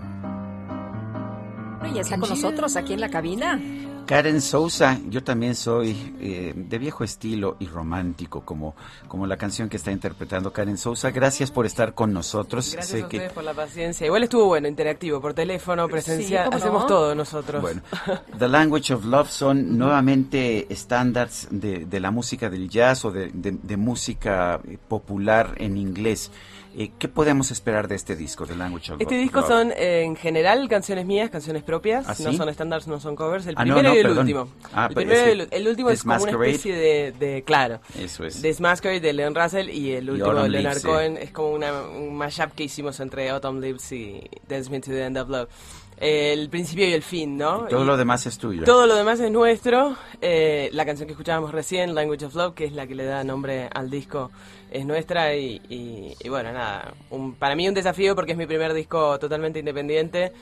Y está con nosotros aquí en la cabina. Karen Sousa, yo también soy eh, de viejo estilo y romántico, como, como la canción que está interpretando Karen Sousa. Gracias por estar con nosotros. Gracias Sé a que- ustedes por la paciencia. Igual estuvo bueno, interactivo, por teléfono, presencial. ¿cómo no? Hacemos todo nosotros. Bueno, *laughs* The Language of Love son nuevamente estándares de, de la música del jazz o de, de- de música popular en inglés. Eh, ¿Qué podemos esperar de este disco, The Language of Este disco son, eh, en general, canciones mías, canciones propias. ¿Ah, No sí? son estándares, no son covers. El Ah, no, primero no, y el perdón. último. Ah, el primero el, el último es como una especie de, de- claro. Eso es. Desmasquerade de Leon Russell y el último de Leonard Leaves. Cohen es como una, un mashup que hicimos entre Autumn Leaves y Dance Me to the End of Love. El principio y el fin, ¿no? Y todo Y lo demás es tuyo. Todo lo demás es nuestro. Eh, la canción que escuchábamos recién, Language of Love, que es la que le da nombre al disco, es nuestra. Y, bueno, nada, un- para mí un desafío porque es mi primer disco totalmente independiente.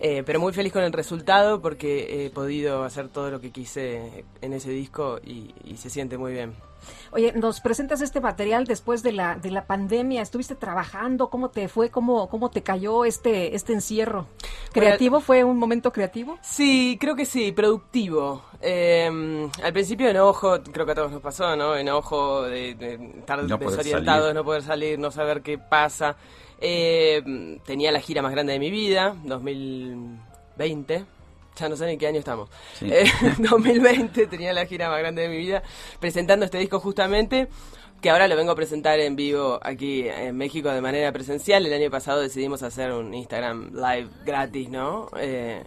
Eh, pero muy feliz con el resultado porque he podido hacer todo lo que quise en ese disco y, y se siente muy bien. Oye, nos presentas este material después de la de la pandemia. ¿Estuviste trabajando? ¿Cómo te fue? ¿Cómo cómo te cayó este este encierro? ¿Creativo? ¿Fue un momento creativo? Sí, creo que sí, productivo. Eh, al principio enojo, creo que a todos nos pasó, ¿no? Enojo de, de estar No desorientados, salir. no poder salir, no saber qué pasa. Eh, tenía la gira más grande de mi vida, 2020. Ya no sé en qué año estamos. Sí. Eh, *laughs* 2020 tenía la gira más grande de mi vida, presentando este disco justamente, que ahora lo vengo a presentar en vivo aquí en México de manera presencial. El año pasado decidimos hacer un Instagram Live gratis, ¿no? Eh,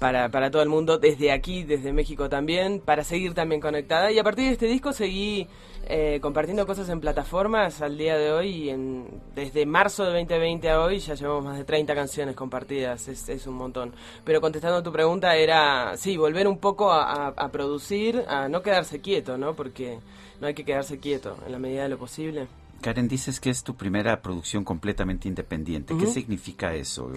para, para todo el mundo, desde aquí, desde México también, para seguir también conectada. Y a partir de este disco seguí eh, compartiendo cosas en plataformas al día de hoy. Y en, desde marzo de 2020 a hoy ya llevamos más de 30 canciones compartidas, es, es un montón. Pero contestando a tu pregunta era, sí, volver un poco a, a- a producir, a no quedarse quieto, ¿no? Porque no hay que quedarse quieto en la medida de lo posible. Karen, dices que es tu primera producción completamente independiente. ¿Qué significa eso?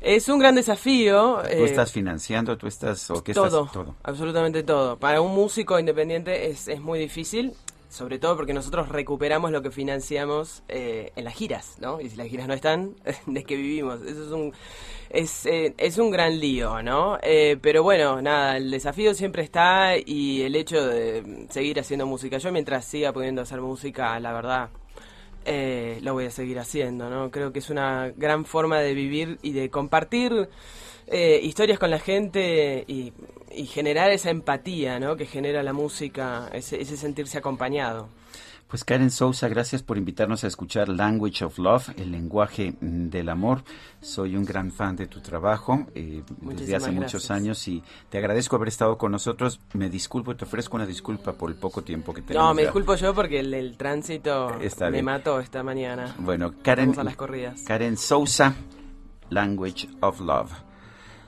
Es un gran desafío. ¿Tú eh, estás financiando? ¿Tú estás...? ¿O qué estás- todo, todo. absolutamente todo. Para un músico independiente es, es muy difícil, sobre todo porque nosotros recuperamos lo que financiamos eh, en las giras, ¿no? Y si las giras no están, *laughs* ¿de qué vivimos? Eso es un, es, eh, es un gran lío, ¿no? Eh, pero bueno, nada, el desafío siempre está y el hecho de seguir haciendo música. Yo mientras siga pudiendo hacer música, la verdad, eh, lo voy a seguir haciendo, ¿no? Creo que es una gran forma de vivir y de compartir eh, historias con la gente y, generar esa empatía, ¿no? Que genera la música, ese sentirse acompañado. Pues Karen Sousa, gracias por invitarnos a escuchar Language of Love, el lenguaje mm, del amor. Soy un gran fan de tu trabajo eh, desde hace muchos gracias. años y te agradezco haber estado con nosotros. Me disculpo y te ofrezco una disculpa por el poco tiempo que tenemos. No, me ya. disculpo yo porque el, el tránsito Está me bien. mató esta mañana. Bueno, Karen, Vamos a las corridas. Karen Sousa, Language of Love.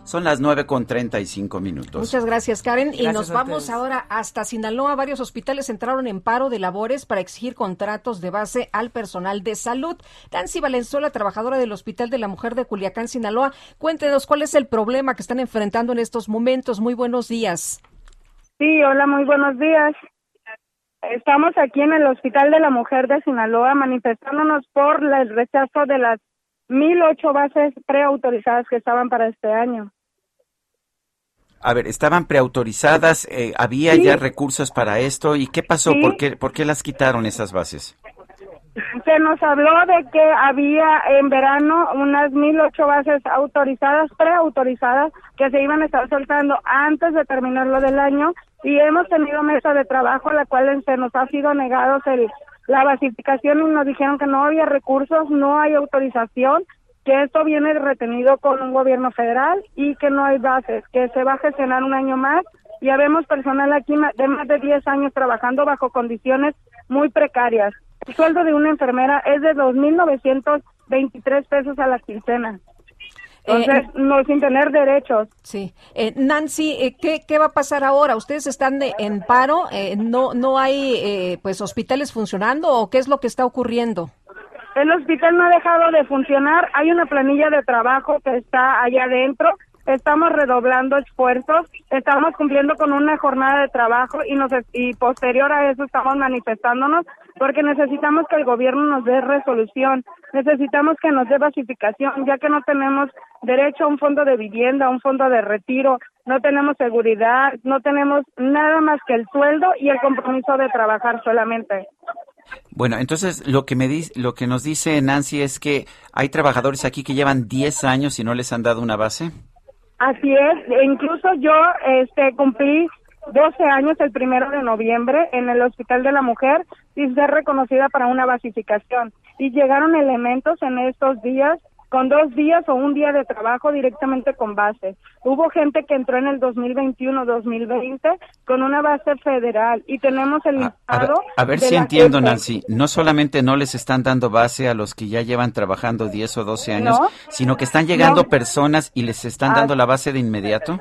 Son las 9 con 35 minutos. Muchas gracias, Karen. y nos vamos ahora hasta Sinaloa. Varios hospitales entraron en paro de labores para exigir contratos de base al personal de salud. Nancy Valenzuela, trabajadora del Hospital de la Mujer de Culiacán, Sinaloa, cuéntenos cuál es el problema que están enfrentando en estos momentos. Muy buenos días. Sí, hola, muy buenos días. Estamos aquí en el Hospital de la Mujer de Sinaloa manifestándonos por el rechazo de las 1008 bases preautorizadas que estaban para este año. A ver, estaban preautorizadas, eh, había Sí. ya recursos para esto. ¿Y qué pasó? Sí. ¿Por, qué, ¿Por qué las quitaron esas bases? Se nos habló de que había en verano unas 1008 bases autorizadas, preautorizadas, que se iban a estar soltando antes de terminar lo del año y hemos tenido mesa de trabajo la cual se nos ha sido negados el, la basificación nos dijeron que no había recursos, no hay autorización, que esto viene retenido con un gobierno federal y que no hay bases, que se va a gestionar un año más. Ya vemos personal aquí de más de 10 años trabajando bajo condiciones muy precarias. El sueldo de una enfermera es de 2.923 pesos a la quincena. Entonces, no sin tener derechos. Sí. Eh, Nancy, eh, ¿qué, ¿qué va a pasar ahora? ¿Ustedes están de- en paro? Eh, ¿No no hay eh, pues hospitales funcionando o qué es lo que está ocurriendo? El hospital no ha dejado de funcionar. Hay una planilla de trabajo que está allá adentro. Estamos redoblando esfuerzos. Estamos cumpliendo con una jornada de trabajo y, nos, y posterior a eso estamos manifestándonos porque necesitamos que el gobierno nos dé resolución. Necesitamos que nos dé basificación, ya que no tenemos derecho a un fondo de vivienda, a un fondo de retiro, no tenemos seguridad, no tenemos nada más que el sueldo y el compromiso de trabajar solamente. Bueno, entonces lo que me dice, lo que nos dice Nancy es que hay trabajadores aquí que llevan 10 años y no les han dado una base. Así es, e incluso yo este cumplí 12 años el primero de noviembre en el Hospital de la Mujer y ser reconocida para una basificación. Y llegaron elementos en estos días con dos días o un día de trabajo directamente con base. Hubo gente que entró en el 2021-2020 con una base federal y tenemos el A, a ver, listado. a ver si entiendo, gente. Nancy. No solamente no les están dando base a los que ya llevan trabajando 10 o 12 años, No. sino que están llegando No. personas y les están Ah. dando la base de inmediato.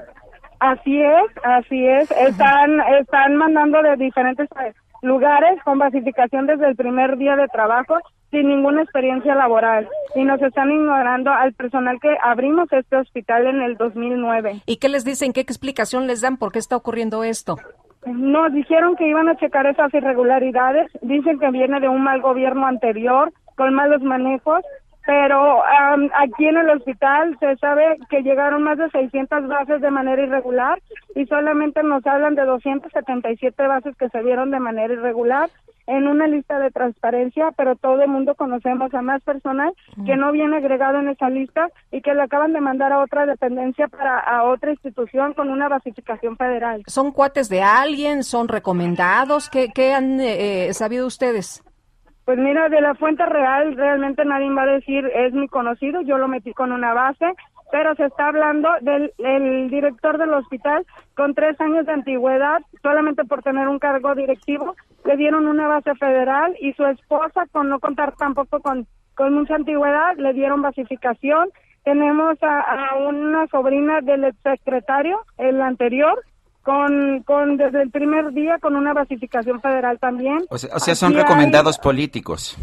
Así es, así es. Están, están mandando de diferentes eh, lugares con basificación desde el primer día de trabajo sin ninguna experiencia laboral y nos están ignorando al personal que abrimos este hospital en el 2009. ¿Y qué les dicen? ¿Qué explicación les dan? ¿Por qué está ocurriendo esto? Nos dijeron que iban a checar esas irregularidades, dicen que viene de un mal gobierno anterior, con malos manejos, pero am, aquí en el hospital se sabe que llegaron más de 600 bases de manera irregular y solamente nos hablan de 277 bases que se dieron de manera irregular en una lista de transparencia, pero todo el mundo conocemos a más personal que no viene agregado en esa lista y que le acaban de mandar a otra dependencia para a otra institución con una basificación federal. ¿Son cuates de alguien? ¿Son recomendados? ¿Qué, qué han eh, eh, sabido ustedes? Pues mira, de la fuente real realmente nadie va a decir es mi conocido, yo lo metí con una base, pero se está hablando del el director del hospital con tres años de antigüedad, solamente por tener un cargo directivo, le dieron una base federal y su esposa, con no contar tampoco con, mucha antigüedad, le dieron basificación. Tenemos a, a una sobrina del exsecretario, el anterior, con, con desde el primer día con una basificación federal también. O sea, o sea, son Aquí hay- recomendados políticos.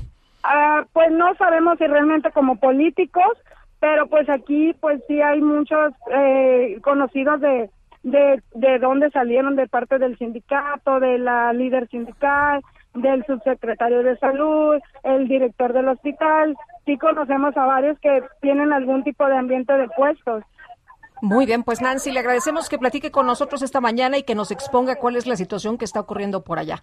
Ah, pues no sabemos si realmente como políticos, pero pues aquí pues sí hay muchos eh, conocidos de, de, de dónde salieron de parte del sindicato, de la líder sindical, del subsecretario de salud, el director del hospital. Sí conocemos a varios que tienen algún tipo de ambiente de puestos. Muy bien, pues Nancy, le agradecemos que platique con nosotros esta mañana y que nos exponga cuál es la situación que está ocurriendo por allá.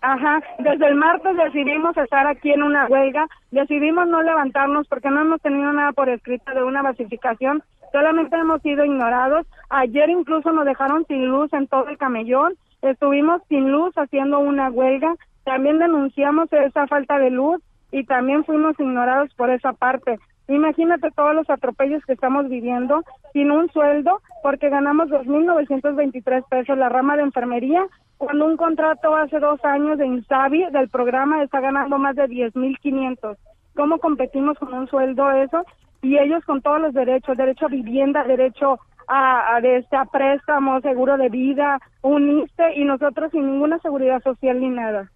Ajá, desde el martes decidimos estar aquí en una huelga, decidimos no levantarnos porque no hemos tenido nada por escrito de una basificación, solamente hemos sido ignorados. Ayer incluso nos dejaron sin luz en todo el camellón, estuvimos sin luz haciendo una huelga, también denunciamos esa falta de luz y también fuimos ignorados por esa parte. Imagínate todos los atropellos que estamos viviendo sin un sueldo porque ganamos 2.923 pesos la rama de enfermería cuando un contrato hace dos años de Insabi del programa está ganando más de 10.500. ¿Cómo competimos con un sueldo eso? Y ellos con todos los derechos, derecho a vivienda, derecho a, a, de este, a préstamo, seguro de vida, un ISTE y nosotros sin ninguna seguridad social ni nada.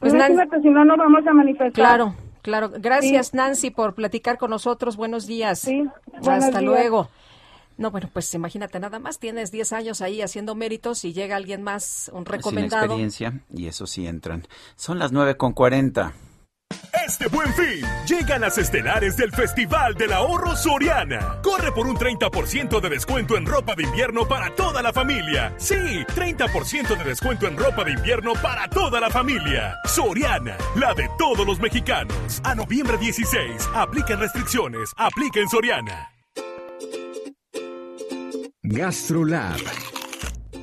Pues, Imagínate si no nos vamos a manifestar. Claro, claro. Gracias, Sí. Nancy, por platicar con nosotros. Buenos días. buenos Hasta días. luego. No, bueno, pues imagínate nada más, tienes 10 años ahí haciendo méritos y llega alguien más, un Sin recomendado. experiencia, y eso sí entran. Son las 9 con 40. Este buen fin, llegan las estelares del Festival del Ahorro Soriana. Corre por un 30% de descuento en ropa de invierno para toda la familia. Sí, 30% de descuento en ropa de invierno para toda la familia. Soriana, la de todos los mexicanos. A noviembre 16, apliquen restricciones, apliquen Soriana. GastroLab.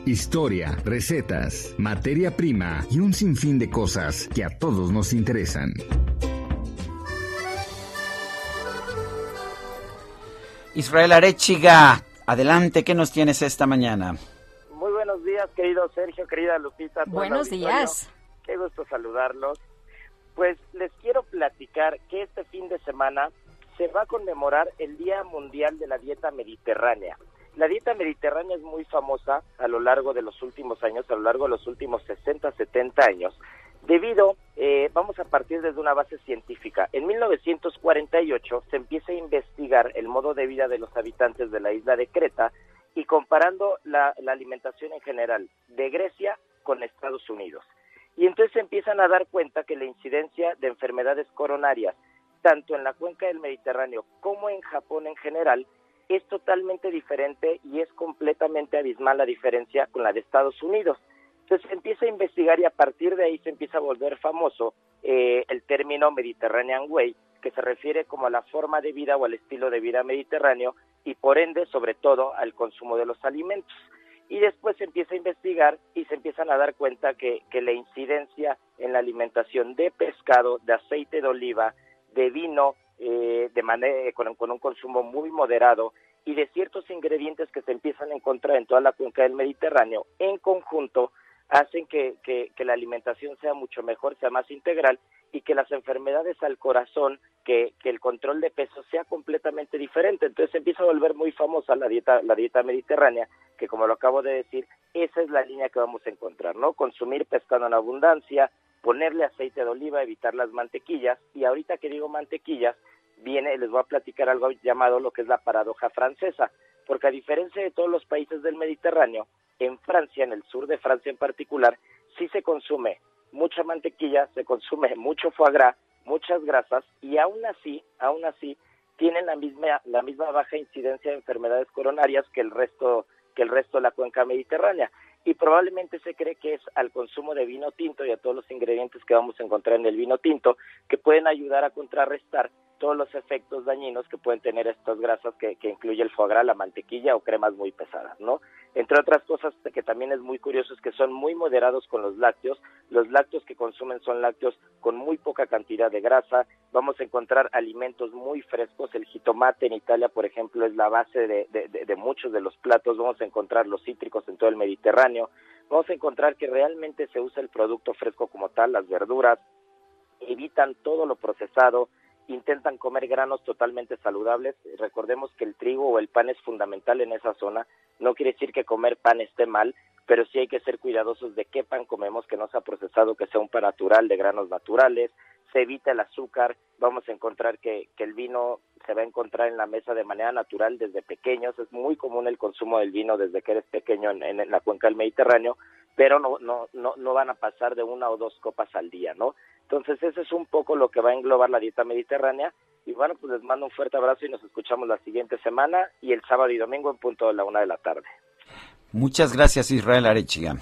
Historia, recetas, materia prima y un sinfín de cosas que a todos nos interesan. Israel Arechiga, adelante, ¿qué nos tienes esta mañana? Muy buenos días, querido Sergio, querida Lupita. Buenos días. Qué gusto saludarlos. Pues les quiero platicar que este fin de semana se va a conmemorar el Día Mundial de la Dieta Mediterránea. La dieta mediterránea es muy famosa a lo largo de los últimos años, a lo largo de los últimos 60, 70 años, debido, eh, vamos a partir desde una base científica. En 1948 se empieza a investigar el modo de vida de los habitantes de la isla de Creta y comparando la, la alimentación en general de Grecia con Estados Unidos. Y entonces se empiezan a dar cuenta que la incidencia de enfermedades coronarias, tanto en la cuenca del Mediterráneo como en Japón en general, es totalmente diferente y es completamente abismal la diferencia con la de Estados Unidos. Entonces se empieza a investigar y a partir de ahí se empieza a volver famoso eh, el término Mediterranean Way, que se refiere como a la forma de vida o al estilo de vida mediterráneo y por ende, sobre todo, al consumo de los alimentos. Y después se empieza a investigar y se empiezan a dar cuenta que, que la incidencia en la alimentación de pescado, de aceite de oliva, de vino, eh, de manera, con, con un consumo muy moderado y de ciertos ingredientes que se empiezan a encontrar en toda la cuenca del Mediterráneo, en conjunto hacen que, la alimentación sea mucho mejor, sea más integral y que las enfermedades al corazón, que, que, el control de peso sea completamente diferente. Entonces empieza a volver muy famosa la dieta, la dieta mediterránea, que como lo acabo de decir, esa es la línea que vamos a encontrar, ¿no? Consumir pescado en abundancia, ponerle aceite de oliva, evitar las mantequillas, y ahorita que digo mantequillas, viene, les voy a platicar algo llamado lo que es la paradoja francesa, porque a diferencia de todos los países del Mediterráneo, en Francia, en el sur de Francia en particular, sí se consume mucha mantequilla, se consume *laughs* mucho foie gras, muchas grasas y aún así, aún así tienen la misma la misma baja incidencia de enfermedades coronarias que el resto que el resto de la cuenca mediterránea y probablemente se cree que es al consumo de vino tinto y a todos los ingredientes que vamos a encontrar en el vino tinto que pueden ayudar a contrarrestar todos los efectos dañinos que pueden tener estas grasas que, incluye el foie gras, la mantequilla o cremas muy pesadas, ¿no? Entre otras cosas que también es muy curioso es que son muy moderados con los lácteos. Los lácteos que consumen son lácteos con muy poca cantidad de grasa. Vamos a encontrar alimentos muy frescos. El jitomate en Italia, por ejemplo, es la base de, de, de muchos de los platos. Vamos a encontrar los cítricos en todo el Mediterráneo. Vamos a encontrar que realmente se usa el producto fresco como tal, las verduras. Evitan todo lo procesado intentan comer granos totalmente saludables. Recordemos que el trigo o el pan es fundamental en esa zona. No quiere decir que comer pan esté mal, pero sí hay que ser cuidadosos de qué pan comemos, que no sea procesado, que sea un pan natural, de granos naturales. Se evita el azúcar. Vamos a encontrar que, que el vino se va a encontrar en la mesa de manera natural desde pequeños. Es muy común el consumo del vino desde que eres pequeño en, en la cuenca del Mediterráneo, pero no, no, no, no van a pasar de una o dos copas al día, ¿no? Entonces, ese es un poco lo que va a englobar la dieta mediterránea. Y bueno, pues les mando un fuerte abrazo y nos escuchamos la siguiente semana y el sábado y domingo en punto de la una de la tarde. Muchas gracias, Israel Arechiga.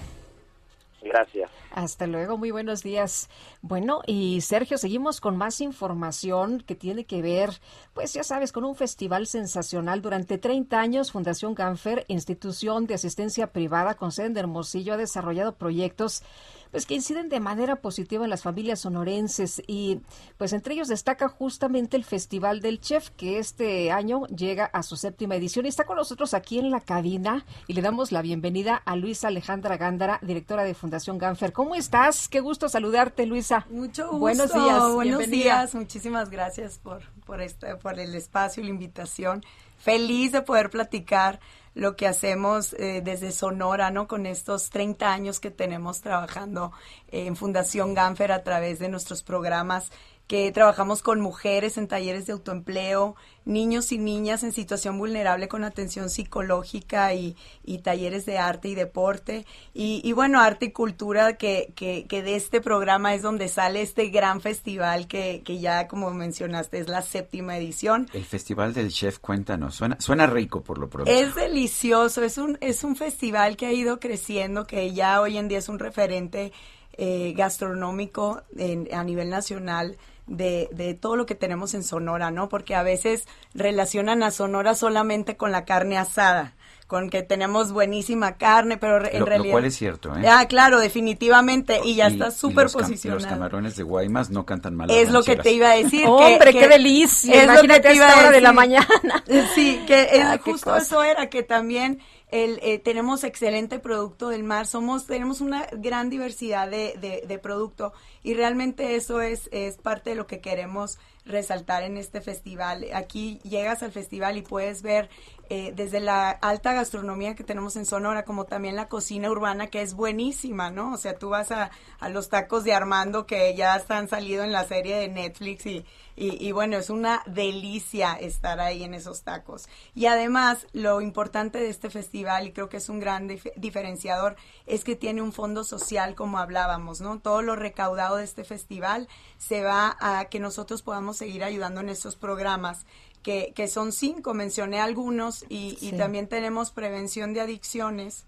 Gracias. Hasta luego, muy buenos días. Bueno, y Sergio, seguimos con más información que tiene que ver, pues ya sabes, con un festival sensacional. Durante 30 años, Fundación Ganfer, institución de asistencia privada con sede en Hermosillo, ha desarrollado proyectos pues que inciden de manera positiva en las familias sonorenses y pues entre ellos destaca justamente el Festival del Chef que este año llega a su séptima edición y está con nosotros aquí en la cabina y le damos la bienvenida a Luisa Alejandra Gándara, directora de Fundación Ganfer. ¿Cómo estás? Qué gusto saludarte, Luisa. Mucho gusto. Buenos días. Buenos días. Muchísimas gracias por por este por el espacio y la invitación. Feliz de poder platicar lo que hacemos eh, desde Sonora, ¿no? Con estos 30 años que tenemos trabajando en Fundación Ganfer a través de nuestros programas que trabajamos con mujeres en talleres de autoempleo, niños y niñas en situación vulnerable con atención psicológica y, y talleres de arte y deporte. Y, y bueno, arte y cultura, que, que, que, de este programa es donde sale este gran festival que, que ya, como mencionaste, es la séptima edición. El Festival del Chef, cuéntanos, suena, suena rico por lo pronto. Es delicioso, es un, es un festival que ha ido creciendo, que ya hoy en día es un referente eh, gastronómico en, a nivel nacional de, de, todo lo que tenemos en Sonora, ¿no? Porque a veces relacionan a Sonora solamente con la carne asada con que tenemos buenísima carne, pero en lo, realidad... Lo cual es cierto, ¿eh? Ah, claro, definitivamente, y ya y, está súper posicionado. Los camarones de Guaymas no cantan mal. Es lo que te iba a decir. ¡Hombre, que, qué delicia! Es Imagínate lo que te iba a hora de la mañana. *laughs* Sí, que es, ah, justo eso era, que también el, eh, tenemos excelente producto del mar, somos, tenemos una gran diversidad de, de, de producto y realmente eso es, es parte de lo que queremos resaltar en este festival. Aquí llegas al festival y puedes ver eh, desde la alta gastronomía que tenemos en Sonora, como también la cocina urbana, que es buenísima, ¿no? O sea, tú vas a, a los tacos de Armando que ya están salido en la serie de Netflix y, y, bueno, es una delicia estar ahí en esos tacos. Y además, lo importante de este festival, y creo que es un gran dif diferenciador, es que tiene un fondo social, como hablábamos, ¿no? Todo lo recaudado de este festival se va a que nosotros podamos seguir ayudando en estos programas. Que, que son cinco, mencioné algunos, y, sí. y también tenemos prevención de adicciones,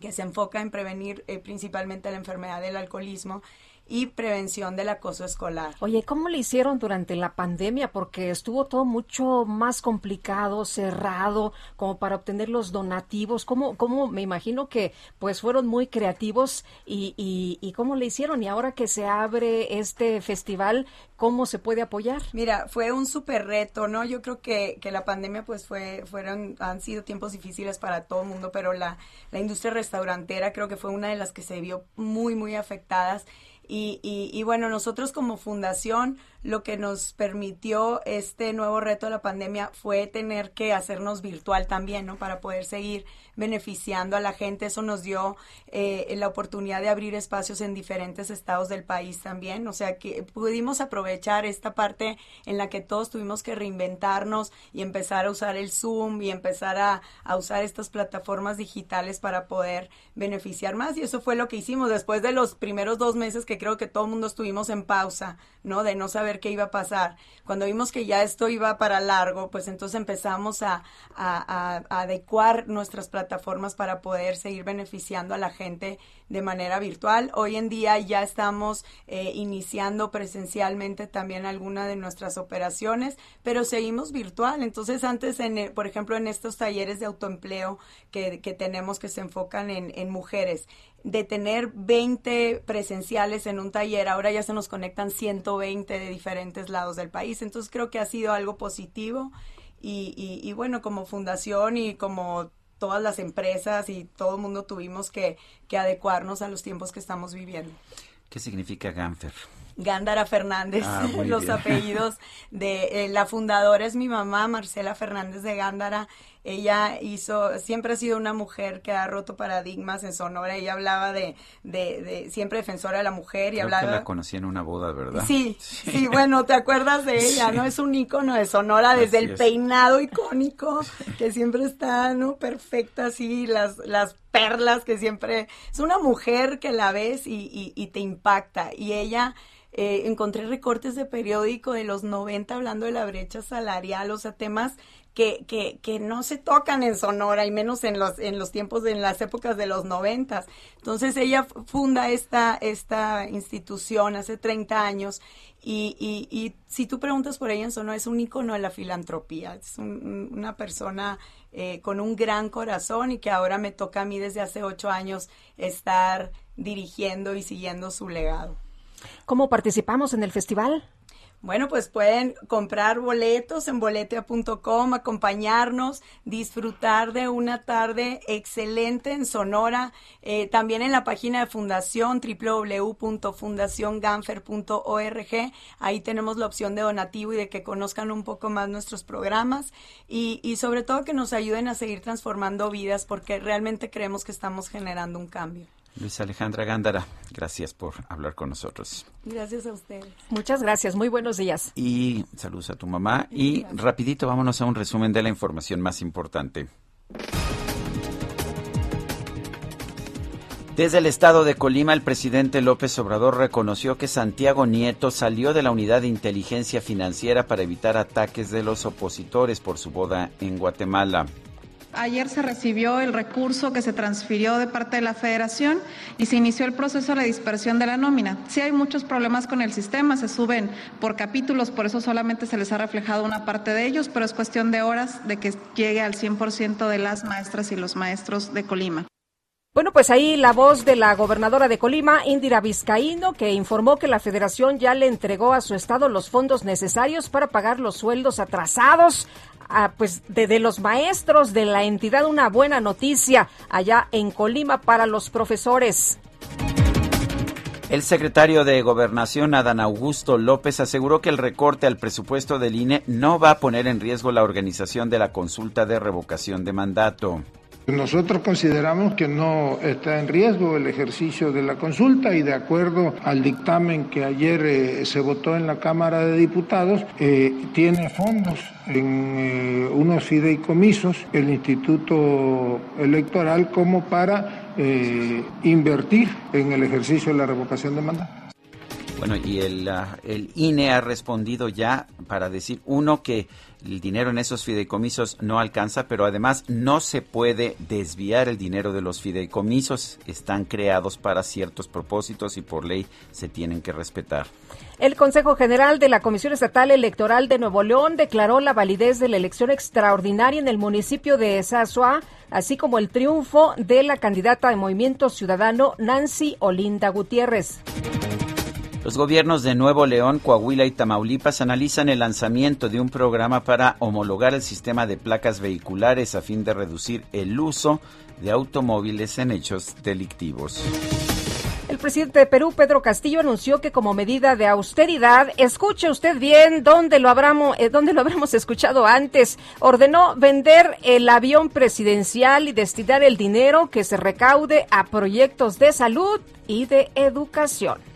que se enfoca en prevenir eh, principalmente la enfermedad del alcoholismo y prevención del acoso escolar. Oye, ¿cómo le hicieron durante la pandemia? Porque estuvo todo mucho más complicado, cerrado, como para obtener los donativos. ¿Cómo, cómo me imagino que pues fueron muy creativos y, y, y cómo le hicieron? Y ahora que se abre este festival, ¿cómo se puede apoyar? Mira, fue un súper reto, ¿no? Yo creo que, que la pandemia pues fue, fueron, han sido tiempos difíciles para todo el mundo, pero la, la industria restaurantera creo que fue una de las que se vio muy, muy afectadas. Y, y, y, bueno, nosotros como fundación lo que nos permitió este nuevo reto de la pandemia fue tener que hacernos virtual también, ¿no? Para poder seguir beneficiando a la gente. Eso nos dio eh, la oportunidad de abrir espacios en diferentes estados del país también. O sea, que pudimos aprovechar esta parte en la que todos tuvimos que reinventarnos y empezar a usar el Zoom y empezar a, usar estas plataformas digitales para poder beneficiar más. Y eso fue lo que hicimos después de los primeros dos meses que creo que todo el mundo estuvimos en pausa, ¿no? De no saber qué iba a pasar. Cuando vimos que ya esto iba para largo, pues entonces empezamos a, adecuar nuestras plataformas para poder seguir beneficiando a la gente de manera virtual. Hoy en día ya estamos eh, iniciando presencialmente también alguna de nuestras operaciones, pero seguimos virtual. Entonces antes, en, por ejemplo, en estos talleres de autoempleo que, que tenemos que se enfocan en, en mujeres, de tener 20 presenciales en un taller, ahora ya se nos conectan 120 de diferentes lados del país. Entonces creo que ha sido algo positivo y, y, y bueno, como fundación y como todas las empresas y todo el mundo tuvimos que, que adecuarnos a los tiempos que estamos viviendo. ¿Qué significa Ganfer? Gándara Fernández, Ah, *laughs* los bien. apellidos de eh, la fundadora es mi mamá, Marcela Fernández de Gándara. Ella hizo, siempre ha sido una mujer que ha roto paradigmas en Sonora. Ella hablaba de, de, de siempre defensora de la mujer y Creo hablaba. que la conocí en una boda, ¿verdad? Sí, sí, bueno, te acuerdas de ella, Sí. ¿no? Es un ícono de Sonora desde Así el es. peinado icónico, que siempre está, ¿no? Perfecta, así, las, las perlas que siempre... Es una mujer que la ves y, y, y te impacta. Y ella... eh, encontré recortes de periódico de los 90 hablando de la brecha salarial, o sea, temas que, que, que no se tocan en Sonora y menos en los, en los tiempos, en las épocas de los noventas. Entonces ella funda esta, esta institución hace 30 años y, y, si tú preguntas por ella en Sonora es un ícono de la filantropía, es un- una persona eh, con un gran corazón y que ahora me toca a mí desde hace ocho años estar dirigiendo y siguiendo su legado. ¿Cómo participamos en el festival? Bueno, pues pueden comprar boletos en boletia.com, acompañarnos, disfrutar de una tarde excelente en Sonora. Eh, también en la página de Fundación, www.fundacionganfer.org. Ahí tenemos la opción de donativo y de que conozcan un poco más nuestros programas y, y sobre todo que nos ayuden a seguir transformando vidas porque realmente creemos que estamos generando un cambio. Luis Alejandra Gándara, gracias por hablar con nosotros. Gracias a ustedes. Muchas gracias, muy buenos días. Y saludos a tu mamá. Y rapidito vámonos a un resumen de la información más importante. Desde el estado de Colima, el presidente López Obrador reconoció que Santiago Nieto salió de la unidad de inteligencia financiera para evitar ataques de los opositores por su boda en Guatemala. Ayer se recibió el recurso que se transfirió de parte de la federación y se inició el proceso de dispersión de la nómina. Sí hay muchos problemas con el sistema, se suben por capítulos, por eso solamente se les ha reflejado una parte de ellos, pero es cuestión de horas de que llegue al 100% de las maestras y los maestros de Colima. Bueno, pues ahí la voz de la gobernadora de Colima, Indira Vizcaíno, que informó que la federación ya le entregó a su estado los fondos necesarios para pagar los sueldos atrasados pues de, de los maestros de la entidad. Una buena noticia allá en Colima para los profesores. El secretario de Gobernación, Adán Augusto López, aseguró que el recorte al presupuesto del INE no va a poner en riesgo la organización de la consulta de revocación de mandato. Nosotros consideramos que no está en riesgo el ejercicio de la consulta y de acuerdo al dictamen que ayer eh, se votó en la Cámara de Diputados, eh, tiene fondos en eh, unos fideicomisos el Instituto Electoral como para invertir en el ejercicio de la revocación de mandato. Bueno, y el, ah, INE ha respondido ya para decir, uno, que el dinero en esos fideicomisos no alcanza, pero además no se puede desviar el dinero de los fideicomisos. Están creados para ciertos propósitos y por ley se tienen que respetar. El Consejo General de la Comisión Estatal Electoral de Nuevo León declaró la validez de la elección extraordinaria en el municipio de Sasua, así como el triunfo de la candidata de Movimiento Ciudadano Nancy Olinda Gutiérrez. Los gobiernos de Nuevo León, Coahuila y Tamaulipas analizan el lanzamiento de un programa para homologar el sistema de placas vehiculares a fin de reducir el uso de automóviles en hechos delictivos. El presidente de Perú, Pedro Castillo, anunció que como medida de austeridad, escuche usted bien dónde lo, habramos, eh, lo habremos escuchado antes, ordenó vender el avión presidencial y destinar el dinero que se recaude a proyectos de salud y de educación.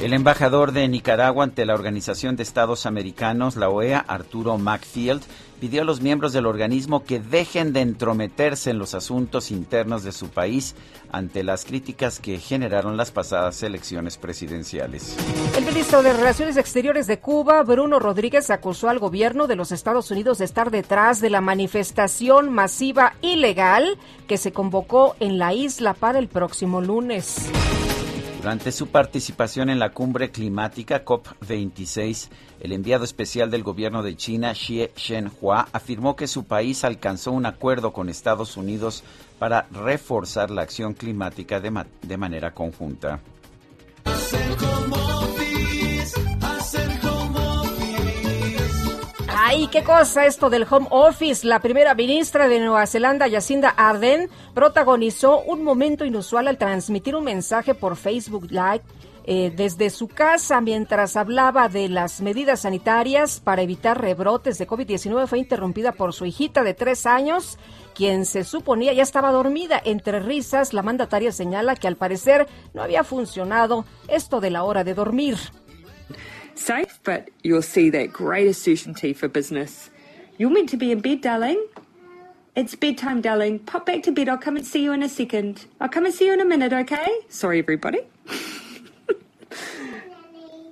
El embajador de Nicaragua ante la Organización de Estados Americanos, la OEA, Arturo Macfield, pidió a los miembros del organismo que dejen de entrometerse en los asuntos internos de su país ante las críticas que generaron las pasadas elecciones presidenciales. El ministro de Relaciones Exteriores de Cuba, Bruno Rodríguez, acusó al gobierno de los Estados Unidos de estar detrás de la manifestación masiva ilegal que se convocó en la isla para el próximo lunes. Durante su participación en la cumbre climática COP26, el enviado especial del gobierno de China, Xie Shenhua, afirmó que su país alcanzó un acuerdo con Estados Unidos para reforzar la acción climática de, de manera conjunta. Ay, qué cosa esto del home office. La primera ministra de Nueva Zelanda, Jacinda Ardern, protagonizó un momento inusual al transmitir un mensaje por Facebook Live eh, desde su casa mientras hablaba de las medidas sanitarias para evitar rebrotes de COVID-19 fue interrumpida por su hijita de tres años, quien se suponía ya estaba dormida. Entre risas, la mandataria señala que al parecer no había funcionado esto de la hora de dormir. Safe, but you'll see that greater certainty for business. You're meant to be in bed, darling. It's bedtime, darling. Pop back to bed. I'll come and see you in a second. I'll come and see you in a minute, okay? Sorry, everybody.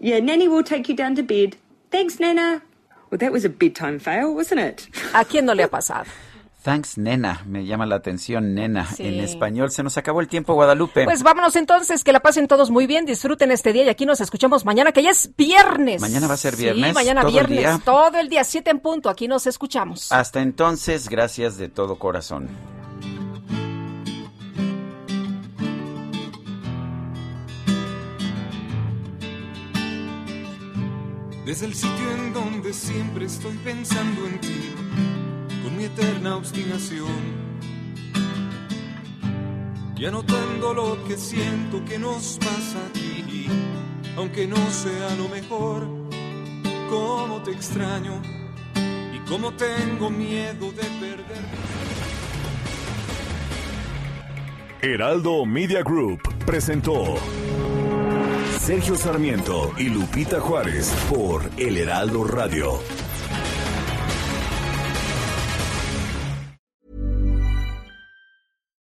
yeah, Nanny will take you down to bed. Thanks, Nana. Well, that was a bedtime fail, wasn't it? ¿A quién no le ha pasado? Thanks, nena. Me llama la atención, nena. Sí. En español se nos acabó el tiempo, Guadalupe. Pues vámonos entonces, que la pasen todos muy bien, disfruten este día y aquí nos escuchamos mañana, que ya es viernes. Mañana va a ser viernes. Sí, mañana todo viernes, el día. todo el día, siete en punto, aquí nos escuchamos. Hasta entonces, gracias de todo corazón. Desde el sitio en donde siempre estoy pensando en ti, con mi eterna obstinación. Y anotando lo que siento que nos pasa aquí, aunque no sea lo mejor, cómo te extraño y cómo tengo miedo de perder. Heraldo Media Group presentó Sergio Sarmiento y Lupita Juárez por El Heraldo Radio.